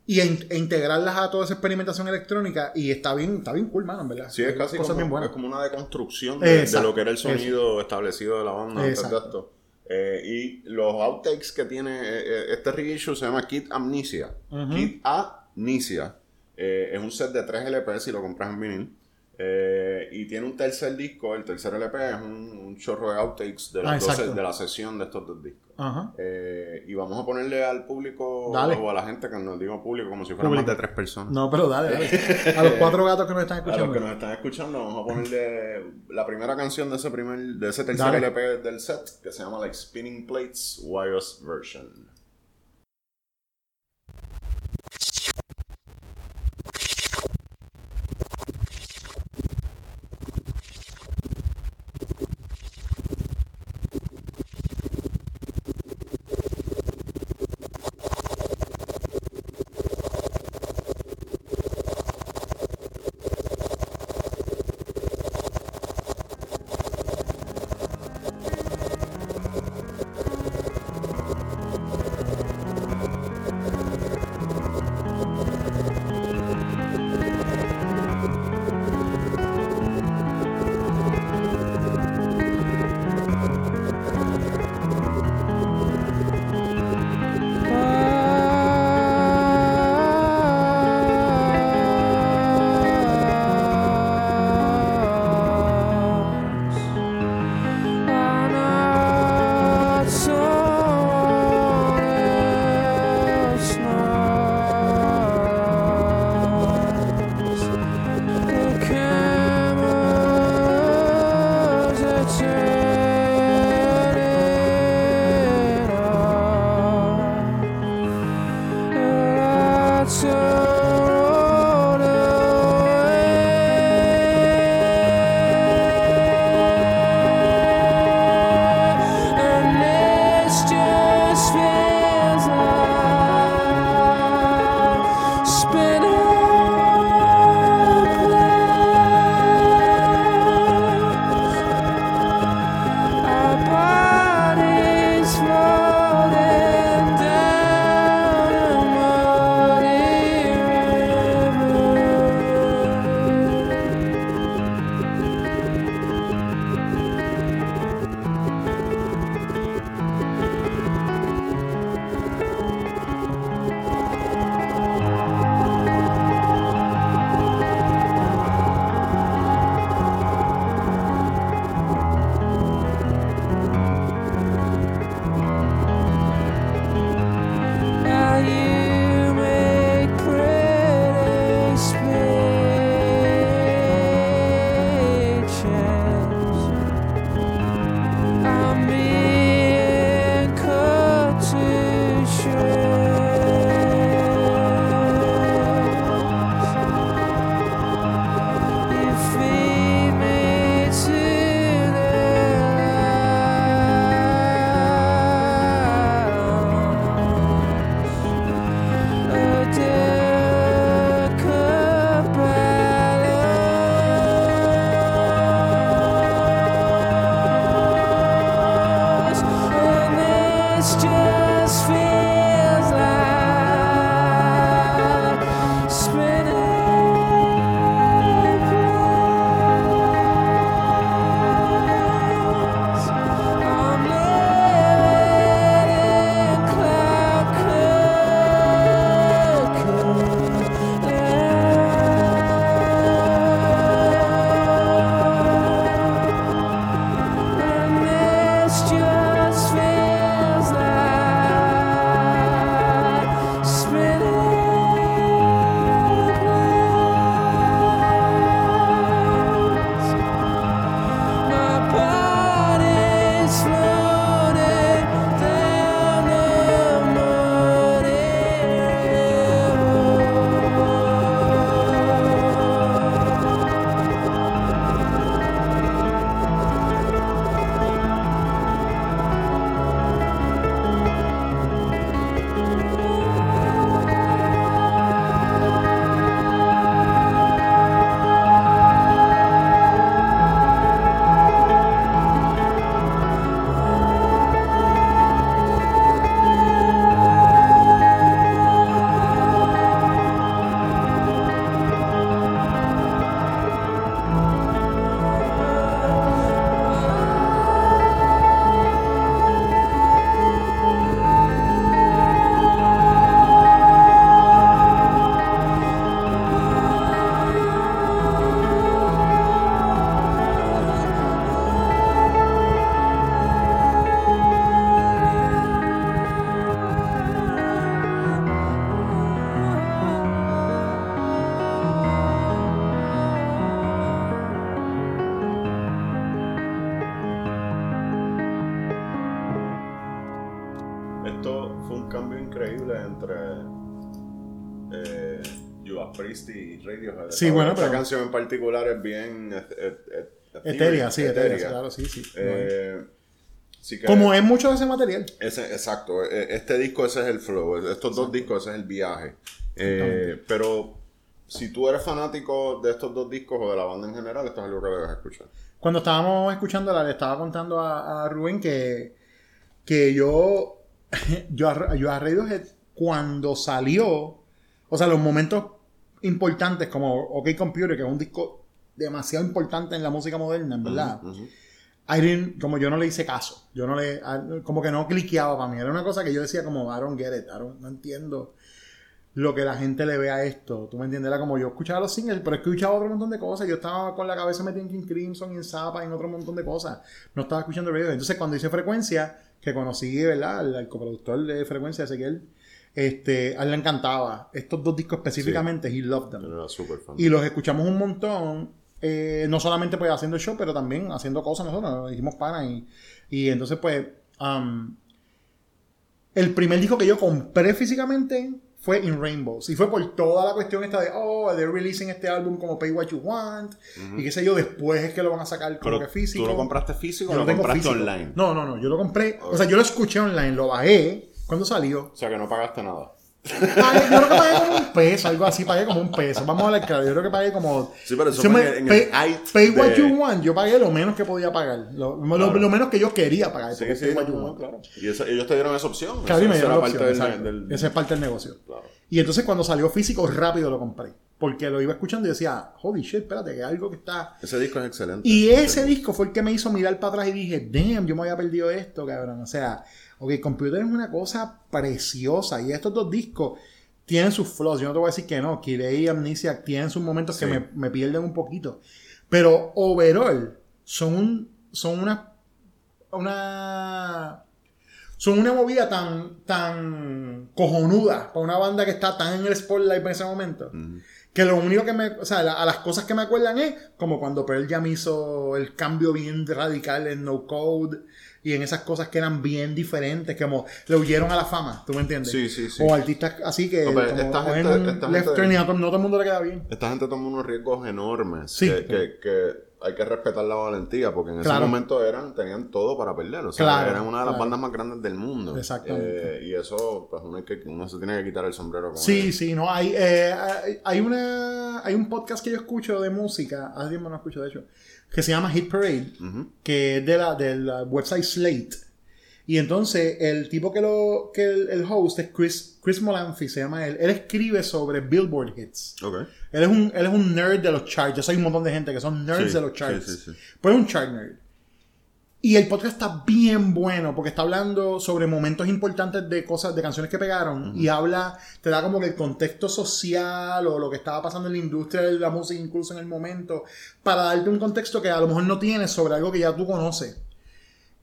y e integrarlas a toda esa experimentación electrónica y está bien, está bien cool, mano, en verdad. Sí, es casi como, bien buenas. es como una deconstrucción de, lo que era el sonido establecido de la banda antes de Exacto. esto. Eh, y los outtakes que tiene eh, eh, este reissue se llama Kid Amnesia. Kid Amnesia. Eh, es un set de 3 LP si lo compras en vinil. Eh, y tiene un tercer disco. El tercer LP es un, un chorro de outtakes de, Ah, las 12 exacto. de la sesión de estos dos discos. Ajá. Eh, y vamos a ponerle al público Dale. o a la gente que nos digo público como si Público. más de tres personas. No, pero dale, dale. A los cuatro gatos que nos están A escuchando. los que nos están escuchando, vamos a ponerle la primera canción de ese primer, de ese tercer Dale. LP del set, que se llama like Spinning Plates Wireless Version. Sí, bueno, Esta pero- canción en particular es bien et- et- et- Etérea, sí, etérea, claro, sí, sí. Eh, sí que- Como es mucho de ese material. Ese, exacto, e- este disco ese es el flow, estos dos discos ese es el viaje. Eh, pero si tú eres fanático de estos dos discos o de la banda en general, esto es algo que debes escuchar. Cuando estábamos escuchándola, le estaba contando a, a Rubén que, que yo, yo, a, yo a Radiohead, cuando salió, o sea, los momentos importantes como OK Computer, que es un disco demasiado importante en la música moderna, en verdad. I didn't- como yo no le hice caso, yo no le, como que no cliqueaba para mí, era una cosa que yo decía como, I don't get it, I don't- no entiendo lo que la gente le ve a esto, tú me entiendes, era como yo escuchaba los singles, pero escuchaba otro montón de cosas, yo estaba con la cabeza metida en King Crimson en Zappa en otro montón de cosas, no estaba escuchando radio, entonces cuando hice Frecuencia, que conocí, ¿verdad?, al, al coproductor de Frecuencia, Ezequiel, este, a él le encantaba, estos dos discos específicamente, he loved them. Era fan. Y los escuchamos un montón, eh, no solamente pues haciendo show, pero también haciendo cosas nosotros, nos hicimos pana y, y entonces pues um, el primer disco que yo compré físicamente fue In Rainbows y fue por toda la cuestión esta de, oh, they're releasing este álbum como Pay What You Want y qué sé yo, después es que lo van a sacar como Pero, que físico. ¿Tú lo compraste físico Yo o lo compraste físico. online? No, no, no, yo lo compré, o sea, yo lo escuché online, lo bajé cuando salió. O sea, que no pagaste nada. Pagué- yo creo que pagué como un peso, algo así, pagué como un peso. Vamos a hablar claro, yo creo que pagué como. Sí, pero eso fue me- en el pay, what de- you want, yo pagué lo menos que podía pagar. Lo, lo- Claro. lo menos que yo quería pagar. Sí, sí, pay what no, you no, want. claro. Y eso- ellos te dieron esa opción. Claro, me dieron era la opción, parte del- exacto. del- Esa es parte del negocio. Claro. Y entonces cuando salió físico, rápido lo compré. Porque lo iba escuchando y decía, holy shit, espérate, que algo que está. Ese disco es excelente. Y ese disco fue el que me hizo mirar para atrás y dije, damn, yo me había perdido esto, cabrón. O sea, ok, Computer es una cosa preciosa y estos dos discos tienen sus flaws. Yo no te voy a decir que no. Kirei y Amnesia tienen sus momentos Sí. que me, me pierden un poquito. Pero overall, son, un, son una, una son una movida tan, tan cojonuda para una banda que está tan en el spotlight en ese momento. Que lo único que me. O sea, la- a las cosas que me acuerdan es como cuando Pearl Jam hizo el cambio bien radical en No Code y en esas cosas que eran bien diferentes, como le huyeron a la fama, ¿tú me entiendes? Sí, sí, sí. O artistas así que No, pero como esta gente- un esta left gente- turn y no todo el mundo le queda bien. Esta gente toma unos riesgos enormes Sí. que, que- que hay que respetar la valentía porque en ese momento eran tenían todo para perder. O sea, Claro, eran una de las claro. bandas más grandes del mundo. Exactamente. Eh, y eso, pues uno, hay que, uno se tiene que quitar el sombrero con Sí, sí, no, hay, eh, hay, hay una, hay un podcast que yo escucho de música, hace tiempo no escucho de hecho, que se llama Hit Parade, que es de la, del website Slate. Y entonces el tipo que lo, que el, el host es Chris, Chris Molanphy, se llama él, él escribe sobre Billboard Hits. Él es, un, él es un nerd de los charts. Yo soy un montón de gente que son nerds Sí, de los charts. sí, sí, sí. Pues es un chart nerd. Y el podcast está bien bueno porque está hablando sobre momentos importantes de cosas, de canciones que pegaron y habla, te da como que el contexto social o lo que estaba pasando en la industria de la música incluso en el momento para darte un contexto que a lo mejor no tienes sobre algo que ya tú conoces.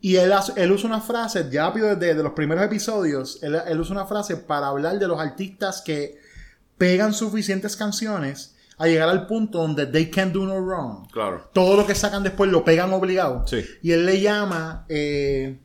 Y él, él usa una frase, ya desde de los primeros episodios, él, él usa una frase para hablar de los artistas que pegan suficientes canciones a llegar al punto donde they can do no wrong. Claro. Todo lo que sacan después lo pegan obligado. Sí. Y él le llama eh,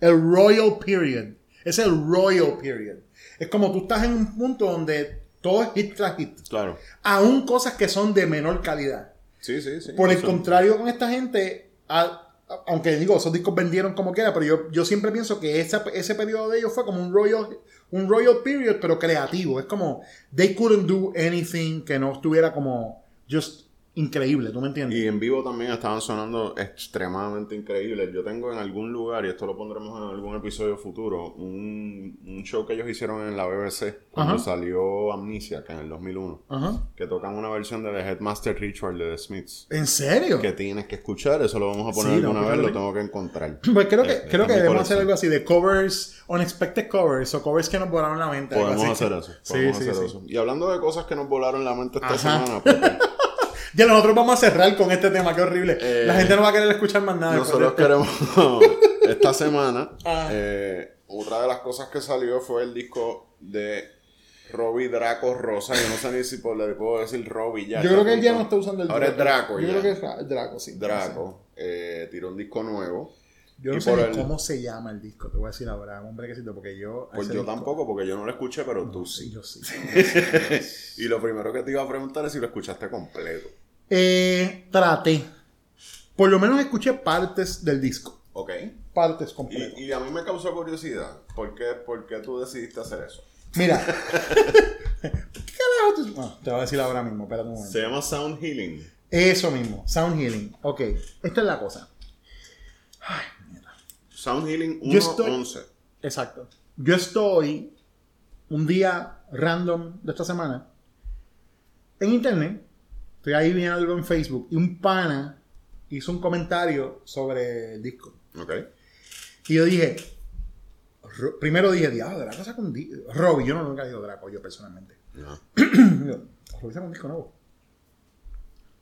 el Royal Period. Es el Royal Period. Es como tú estás en un punto donde todo es hit tras hit. Claro. Aún cosas que son de menor calidad. Sí, sí, sí. Por el contrario, con esta gente, a- a- aunque digo, esos discos vendieron como quiera, pero yo, yo siempre pienso que esa- ese periodo de ellos fue como un royal, un royal period, pero creativo. Es como, they couldn't do anything que no estuviera como just increíble, ¿tú me entiendes? Y en vivo también estaban sonando extremadamente increíbles. Yo tengo en algún lugar, y esto lo pondremos en algún episodio futuro, un, un show que ellos hicieron en la BBC cuando Ajá. salió Amnesia, que en el 2001, Ajá. que tocan una versión de The Headmaster Ritual de The Smiths. ¿En serio? Que tienes que escuchar, eso lo vamos a poner Sí, alguna vez, lo tengo que encontrar. Pues creo que, Eh, creo que debemos hacer algo así de covers, unexpected covers o covers que nos volaron la mente. Podemos hacer eso. Podemos sí, hacer sí. eso. Y hablando de cosas que nos volaron la mente esta Ajá. semana, pues, Ya nosotros vamos a cerrar con este tema, qué horrible. Eh, la gente no va a querer escuchar más nada. Nosotros queremos. Esta semana, Ah. eh, otra de las cosas que salió fue el disco de Robbie Draco Rosa. Yo no sé ni si por- le puedo decir Robbie ya. Yo creo que él ya no está usando el Ahora es Draco Yo ya. creo que es Draco, sí. Draco. eh, tiró un disco nuevo. Yo no sé el- cómo se llama el disco, te voy a decir ahora, un brequecito, porque yo... Pues yo disco- tampoco, porque yo no lo escuché, pero tú Sí, sí. yo sí. Y lo primero que te iba a preguntar es si lo escuchaste completo. Eh, traté. Por lo menos escuché partes del disco. ¿Ok? Partes completas. Y, y a mí me causó curiosidad. ¿Por qué, por qué tú decidiste hacer eso? Mira. ¿Qué carajo tú- no, te voy a decir ahora mismo, espérate un momento. Se llama Sound Healing. Eso mismo, Sound Healing. Ok, esta es la cosa. Sound Healing Yo estoy- 1.11. Exacto. Yo estoy un día random de esta semana en internet. Estoy ahí viendo algo en Facebook y un pana hizo un comentario sobre el disco. ¿Ok? Y yo dije, Ro- primero dije, diablo, Draco saca un disco. Robbie, yo no nunca digo Draco, yo personalmente. No. Robbie saca un disco nuevo.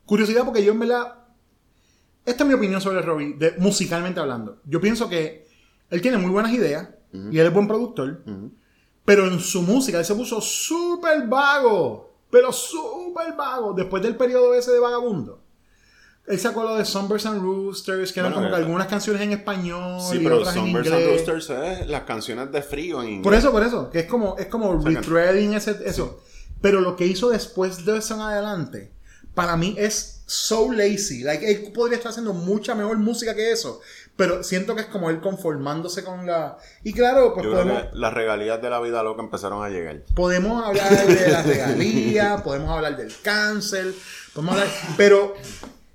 Curiosidad porque yo en verdad, esta es mi opinión sobre Robbie, de, musicalmente hablando. Yo pienso que él tiene muy buenas ideas y él es buen productor, pero en su música él se puso súper vago, pero súper vago, después del periodo ese de vagabundo. Él sacó lo de Sunburst and Roosters, que eran Bueno, como que eh, algunas canciones en español Sí, y pero otras en and inglés. Roosters es las canciones de frío en inglés. Por eso, por eso, que es como, es como sea, que- rethreading ese, eso. Pero lo que hizo después de eso en adelante, para mí es so lazy. Like, él podría estar haciendo mucha mejor música que eso. Pero siento que es como él conformándose con la. Y claro, pues Yo podemos, creo que las regalías de la vida loca empezaron a llegar. podemos hablar de la regalía, podemos hablar del cáncer, podemos hablar. Pero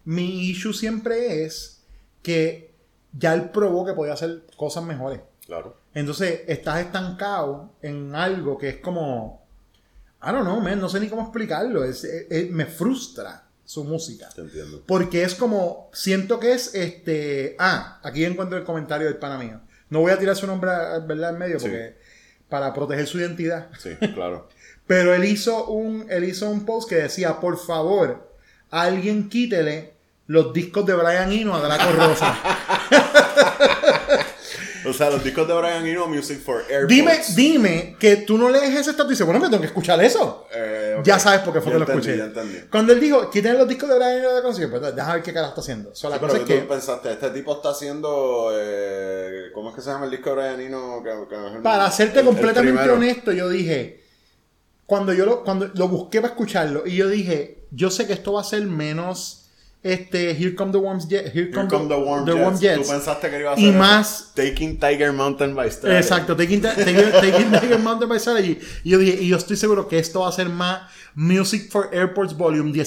mi issue siempre es que ya él probó que podía hacer cosas mejores. Claro. Entonces estás estancado en algo que es como. I don't know, man, no sé ni cómo explicarlo. Es, es- es- me frustra su música. Te entiendo. Porque es como. Siento que es este. Ah, aquí encuentro el comentario del pana mío. No voy a tirar su nombre ¿verdad? en medio Sí. porque. Para proteger su identidad. Sí, claro. Pero él hizo un, él hizo un post que decía: Por favor, alguien quítele los discos de Brian Eno a Draco Rosa. O sea, los discos de Brian Eno, Music for Airports. Dime, dime que tú no lees ese estatus y dices, bueno, me tengo que escuchar eso. Eh. Ya sabes por qué fue Ya que lo escuché. Ya. Cuando él dijo, quiten los discos de Brian Eno de concierto, pues déjame ver qué carajo está haciendo. So, la Sí, cosa pero es que tú pensaste, este tipo está haciendo. eh, ¿Cómo es que se llama el disco de Brian Eno? Para el- el completamente honesto, yo dije, cuando yo lo, cuando lo busqué para escucharlo, y yo dije, yo sé que esto va a ser menos este Here Come the Warm Jets, Here Here Come, the Warm the Jets. Warm Jets. Tú pensaste que iba a Y ser más- Taking Tiger Mountain by Stealth. Exacto, Taking, taking, taking Tiger Mountain by Strategy. Y yo dije, y yo estoy seguro que esto va a ser más Music for Airports Volume Claro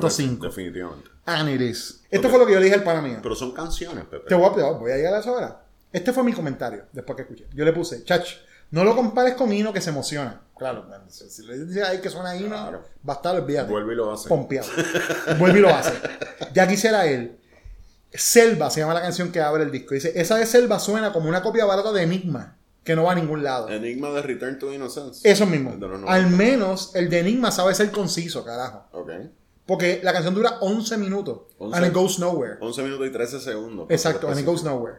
que sí, 17.5. definitivamente. And it is. Esto Ok. fue lo que yo le dije al pana mío. Pero son canciones, Pepe. Te voy a, voy a llegar a eso ahora. Este fue mi comentario después que escuché. Yo le puse, chach, no lo compares con Hino que se emociona. Claro, si, le dices ahí que suena Hino, Claro. va a estar, olvídate. Vuelve y lo hace. Pompeado. Vuelve y lo hace. Ya quisiera él. Selva se llama la canción que abre el disco. Dice, esa de Selva suena como una copia barata de Enigma, que no va a ningún lado. Enigma de Return to Innocence. Eso mismo. Al 90. menos el de Enigma sabe ser conciso, carajo. Ok. Porque la canción dura 11 minutos. 11. And it goes nowhere. 11 minutos y 13 segundos. Exacto, and it goes nowhere.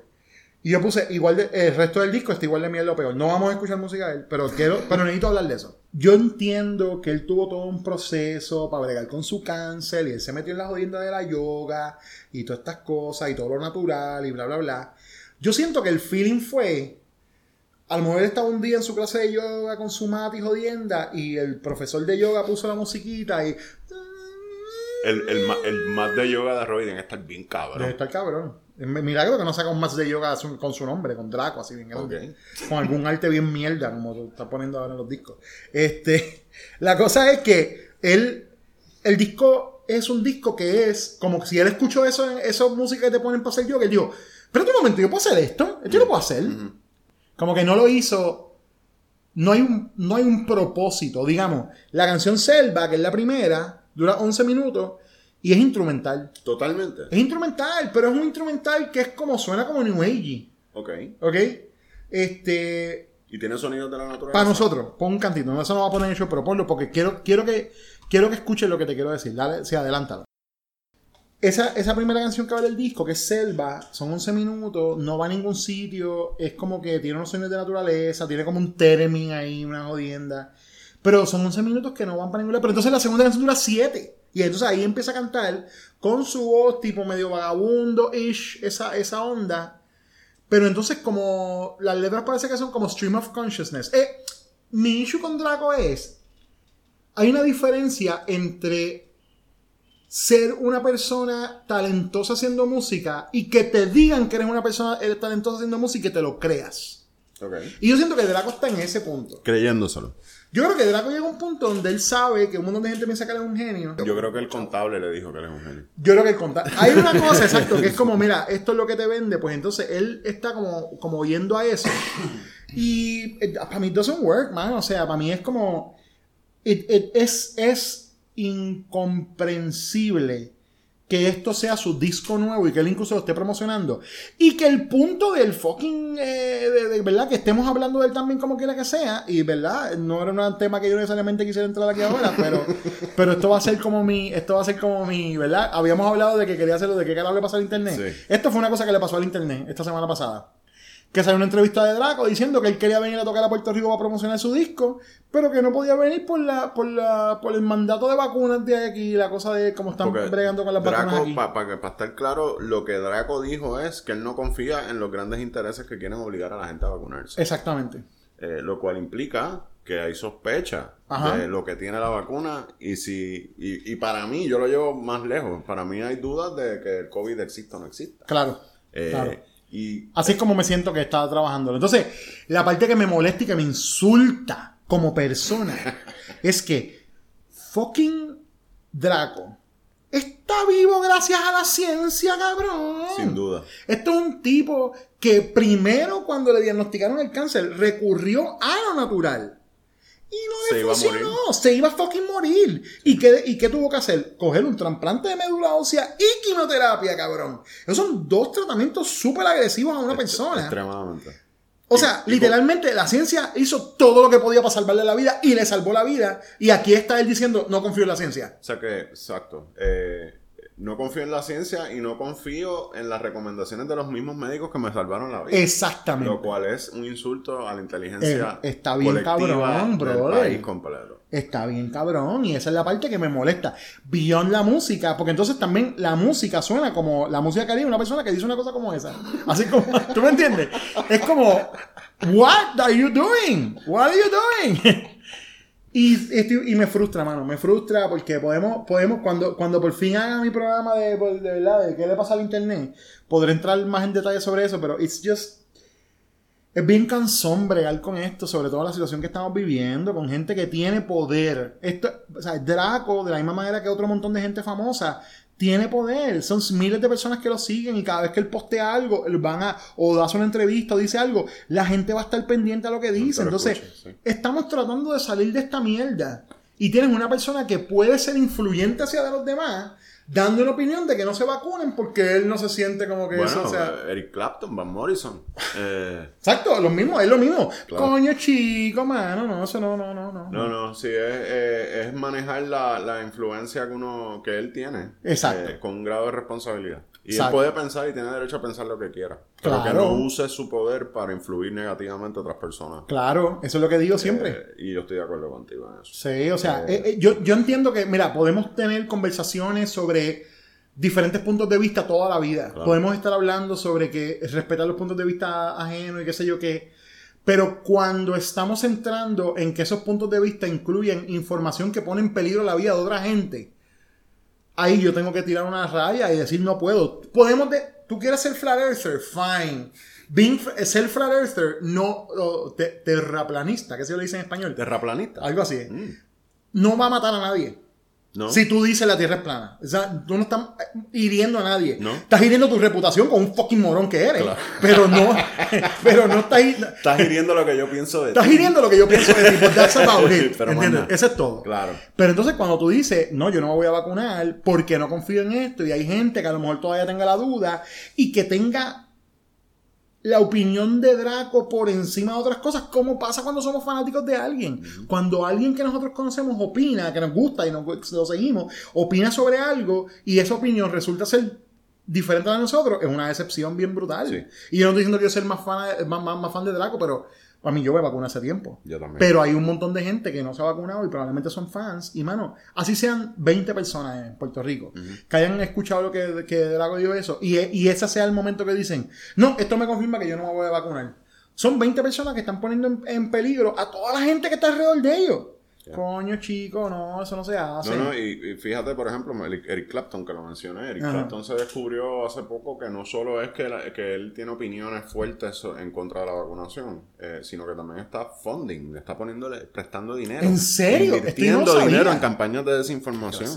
Y yo puse igual de, el resto del disco está igual de mierda o peor. No vamos a escuchar música de él, pero quiero, pero necesito hablar de eso. Yo entiendo que él tuvo todo un proceso para bregar con su cáncer y él se metió en la jodienda de la yoga y todas estas cosas y todo lo natural y bla bla bla. Yo siento que el feeling fue a lo mejor estaba un día en su clase de yoga con su mat y jodienda y el profesor de yoga puso la musiquita y El, el, el mat de yoga de Roy debe estar bien cabrón. Debe estar cabrón. Es milagro que no saca un match de yoga con su nombre, con Draco, así bien grande. Con algún arte bien mierda, como tú estás poniendo ahora en los discos. Este, la cosa es que él, el disco es un disco que es como si él escuchó eso, esa música que te ponen para hacer yoga, él dijo, pero un momento, yo puedo hacer esto, esto yo lo puedo hacer. Como que no lo hizo. No hay, un, no hay un propósito. Digamos, la canción Selva, que es la primera, dura 11 minutos y es instrumental. Totalmente. Es instrumental, pero es un instrumental que es como suena como New Age. Ok. ¿Ok? Este. Y tiene sonidos de la naturaleza. Para nosotros, pon un cantito. No, eso no va a poner en el show, pero ponlo porque quiero, quiero que quiero que escuchen lo que te quiero decir. Dale, sí, adelántalo. Esa, esa primera canción que abre el disco, que es Selva, son 11 minutos, no va a ningún sitio, es como que tiene unos sonidos de naturaleza, tiene como un término ahí, una jodienda. Pero son 11 minutos que no van para ningún lado. Pero entonces la segunda canción dura 7. Y entonces ahí empieza a cantar con su voz tipo medio vagabundo-ish, esa, esa onda. Pero entonces, como las letras parece que son como stream of consciousness. Eh, mi issue con Draco es. Hay una diferencia entre ser una persona talentosa haciendo música y que te digan que eres una persona eh, talentosa haciendo música y que te lo creas. Y yo siento que Draco está en ese punto. Creyéndoselo. Yo creo que Draco llega a un punto donde él sabe que un montón de gente piensa que él es un genio. Yo creo que el contable le dijo que él es un genio. Yo creo que el conta- Hay una cosa, exacto, que es como, mira, esto es lo que te vende, pues entonces él está como, como yendo a eso. Y eh, para mí it doesn't work, man. O sea, para mí es como. it- it- es, es incomprensible que esto sea su disco nuevo y que él incluso lo esté promocionando. Y que el punto del fucking. eh, de, de- ¿Verdad? Que estemos hablando de él también como quiera que sea. Y, ¿verdad? No era un tema que yo necesariamente quisiera entrar aquí ahora, pero, pero esto va a ser como mi. Esto va a ser como mi. ¿Verdad? Habíamos hablado de que quería hacerlo, de qué carajo le pasó al internet. Sí. Esto fue una cosa que le pasó al internet esta semana pasada. Que salió una entrevista de Draco diciendo que él quería venir a tocar a Puerto Rico para promocionar su disco, pero que no podía venir por la, por la, por el mandato de vacunas de aquí, la cosa de cómo están Porque bregando con las vacunas Draco, aquí. para estar claro, lo que Draco dijo es que él no confía en los grandes intereses que quieren obligar a la gente a vacunarse. Exactamente. Eh, lo cual implica que hay sospecha Ajá. de lo que tiene la vacuna y si y, y para mí yo lo llevo más lejos para mí hay dudas de que el COVID exista o no exista Claro. Eh, claro. Y Así es como me siento que estaba trabajando. Entonces, la parte que me molesta y que me insulta como persona es que fucking Draco está vivo gracias a la ciencia, cabrón. sin duda Esto es un tipo que primero cuando le diagnosticaron el cáncer recurrió a lo natural. Y no Se le iba a funcionó. Se iba a fucking morir. ¿Y qué, ¿Y qué tuvo que hacer? Coger un trasplante de médula ósea y quimioterapia, cabrón. Esos son dos tratamientos súper agresivos a una persona. extremadamente O sea, literalmente la ciencia hizo todo lo que podía para salvarle la vida y le salvó la vida. Y aquí está él diciendo, no confío en la ciencia. o sea que exacto eh, no confío en la ciencia y no confío en las recomendaciones de los mismos médicos que me salvaron la vida Exactamente. lo cual es un insulto a la inteligencia Eh, está bien cabrón, brother. Está bien cabrón y esa es la parte que me molesta. Beyond la música, porque entonces también la música suena como la música que haría una persona que dice una cosa como esa. Así como, ¿tú me entiendes? Es como, what are you doing? What are you doing? Y, estoy- y me frustra, mano, me frustra porque podemos, podemos cuando, cuando por fin haga mi programa de, de verdad, de qué le pasa al internet, podré entrar más en detalle sobre eso, pero it's just, es bien cansón bregar con esto, sobre todo la situación que estamos viviendo, con gente que tiene poder. Esto, o sea, Draco, de la misma manera que otro montón de gente famosa, tiene poder. Son miles de personas que lo siguen y cada vez que él postea algo, él van a, o hace una entrevista o dice algo, la gente va a estar pendiente a lo que dice. Pero Entonces, sí. estamos tratando de salir de esta mierda. Y tienes una persona que puede ser influyente hacia de los demás, dando una opinión de que no se vacunen porque él no se siente como que bueno eso, o sea... Eric Clapton Van Morrison eh, Exacto, lo mismo, es lo mismo. Claro. Coño, chico, mano, no, eso no, no, no, no. No, no, sí, es, eh, es manejar la, la influencia que uno que él tiene. Exacto. eh, con un grado de responsabilidad. Y Exacto. él puede pensar y tiene derecho a pensar lo que quiera. Pero que Claro. no use su poder para influir negativamente a otras personas. Claro, eso es lo que digo siempre. Eh, y yo estoy de acuerdo contigo en eso. Sí, o sea, eh, eh, yo, yo entiendo que, mira, podemos tener conversaciones sobre diferentes puntos de vista toda la vida. Claro. Podemos estar hablando sobre que respetar los puntos de vista ajenos y qué sé yo qué. Pero cuando estamos entrando en que esos puntos de vista incluyen información que pone en peligro la vida de otra gente, ahí yo tengo que tirar una raya y decir no puedo. Podemos de, tú quieres ser flat earther, fine. Being, f- ser flat earther, no te- terraplanista, que se lo dice en español. Terraplanista. Algo así. Mm. No va a matar a nadie. ¿No? Si tú dices la tierra es plana. O sea, tú no estás hiriendo a nadie. No. Estás hiriendo tu reputación con un fucking morón que eres. Claro. Pero no, pero no estás, hi- Estás hiriendo lo que yo pienso de estás ti. hiriendo lo que yo pienso de ti. but That's about it. Pero ¿Entiendes? Eso es todo. Claro. Pero entonces cuando tú dices, no, yo no me voy a vacunar porque no confío en esto y hay gente que a lo mejor todavía tenga la duda y que tenga la opinión de Draco por encima de otras cosas, como pasa cuando somos fanáticos de alguien. Cuando alguien que nosotros conocemos opina, que nos gusta y nos, lo seguimos, opina sobre algo y esa opinión resulta ser diferente a nosotros, es una decepción bien brutal. Sí. Y yo no estoy diciendo que yo soy más fan, más, más- más fan de Draco, pero A mí yo me vacuné hace tiempo. Yo también. Pero hay un montón de gente que no se ha vacunado y probablemente son fans. Y mano, así sean 20 personas en Puerto Rico que hayan escuchado lo que, que Drago dijo eso. Y, y ese sea el momento que dicen, no, esto me confirma que yo no me voy a vacunar. Son 20 personas que están poniendo en, en peligro a toda la gente que está alrededor de ellos. Coño, chico, no, eso no se hace. No, no, y, y fíjate, por ejemplo, Eric, Clapton, que lo mencioné. Eric Ajá. Clapton se descubrió hace poco que no solo es que, la- que él tiene opiniones fuertes en contra de la vacunación, eh, sino que también está funding, está poniéndole, prestando dinero. ¿En serio? No Invirtiendo sabía. dinero en campañas de desinformación.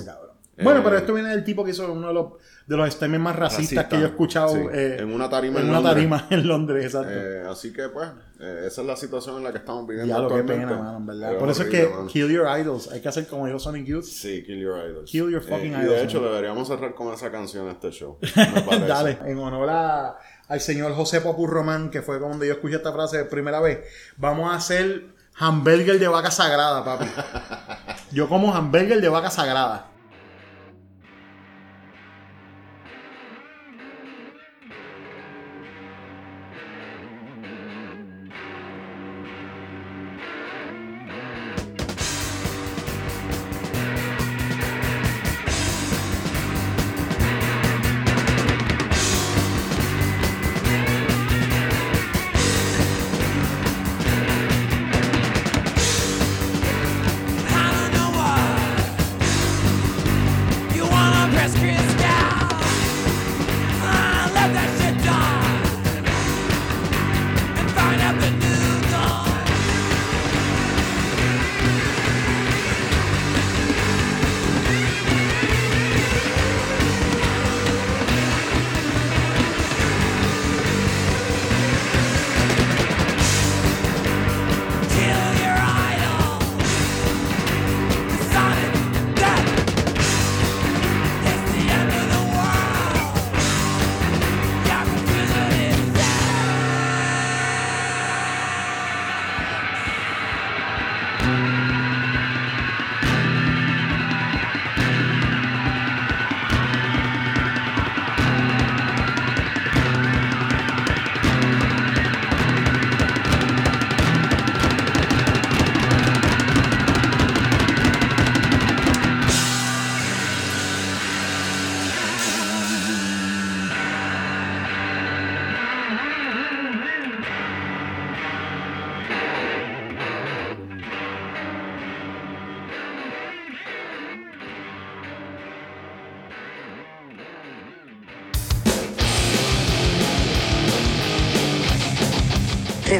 Bueno, Eh, pero esto viene del tipo que hizo uno de los, de los statements más racistas Racista, que yo he escuchado sí. eh, En una tarima en en una Londres. tarima en Londres, exacto. Eh, así que, pues, esa es la situación en la que estamos viviendo ya lo que pena, mano, en verdad. Por eso horrible, es que kill your idols. Hay que hacer como dijo Sonic Youth. Sí, Kill Your Idols. Kill your fucking Eh, y idols, de hecho, man. deberíamos cerrar con esa canción este show. Me. Dale, en honor a- al señor José Popur Román, que fue donde yo escuché esta frase de primera vez, vamos a hacer hamburger de vaca sagrada, papi. Yo como hamburger de vaca sagrada.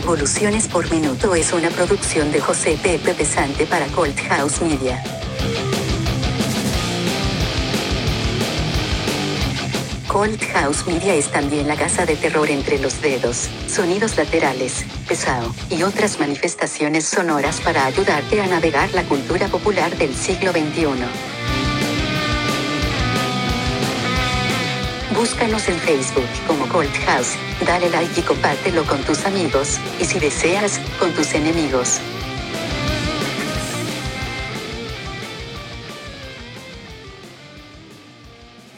Revoluciones por Minuto es una producción de José Pepe Pesante para Colt House Media. Colt House Media es también la casa de terror entre los dedos, sonidos laterales, pesado, y otras manifestaciones sonoras para ayudarte a navegar la cultura popular del siglo XXI. Búscanos en Facebook como Colt House, dale like y compártelo con tus amigos, y si deseas, con tus enemigos.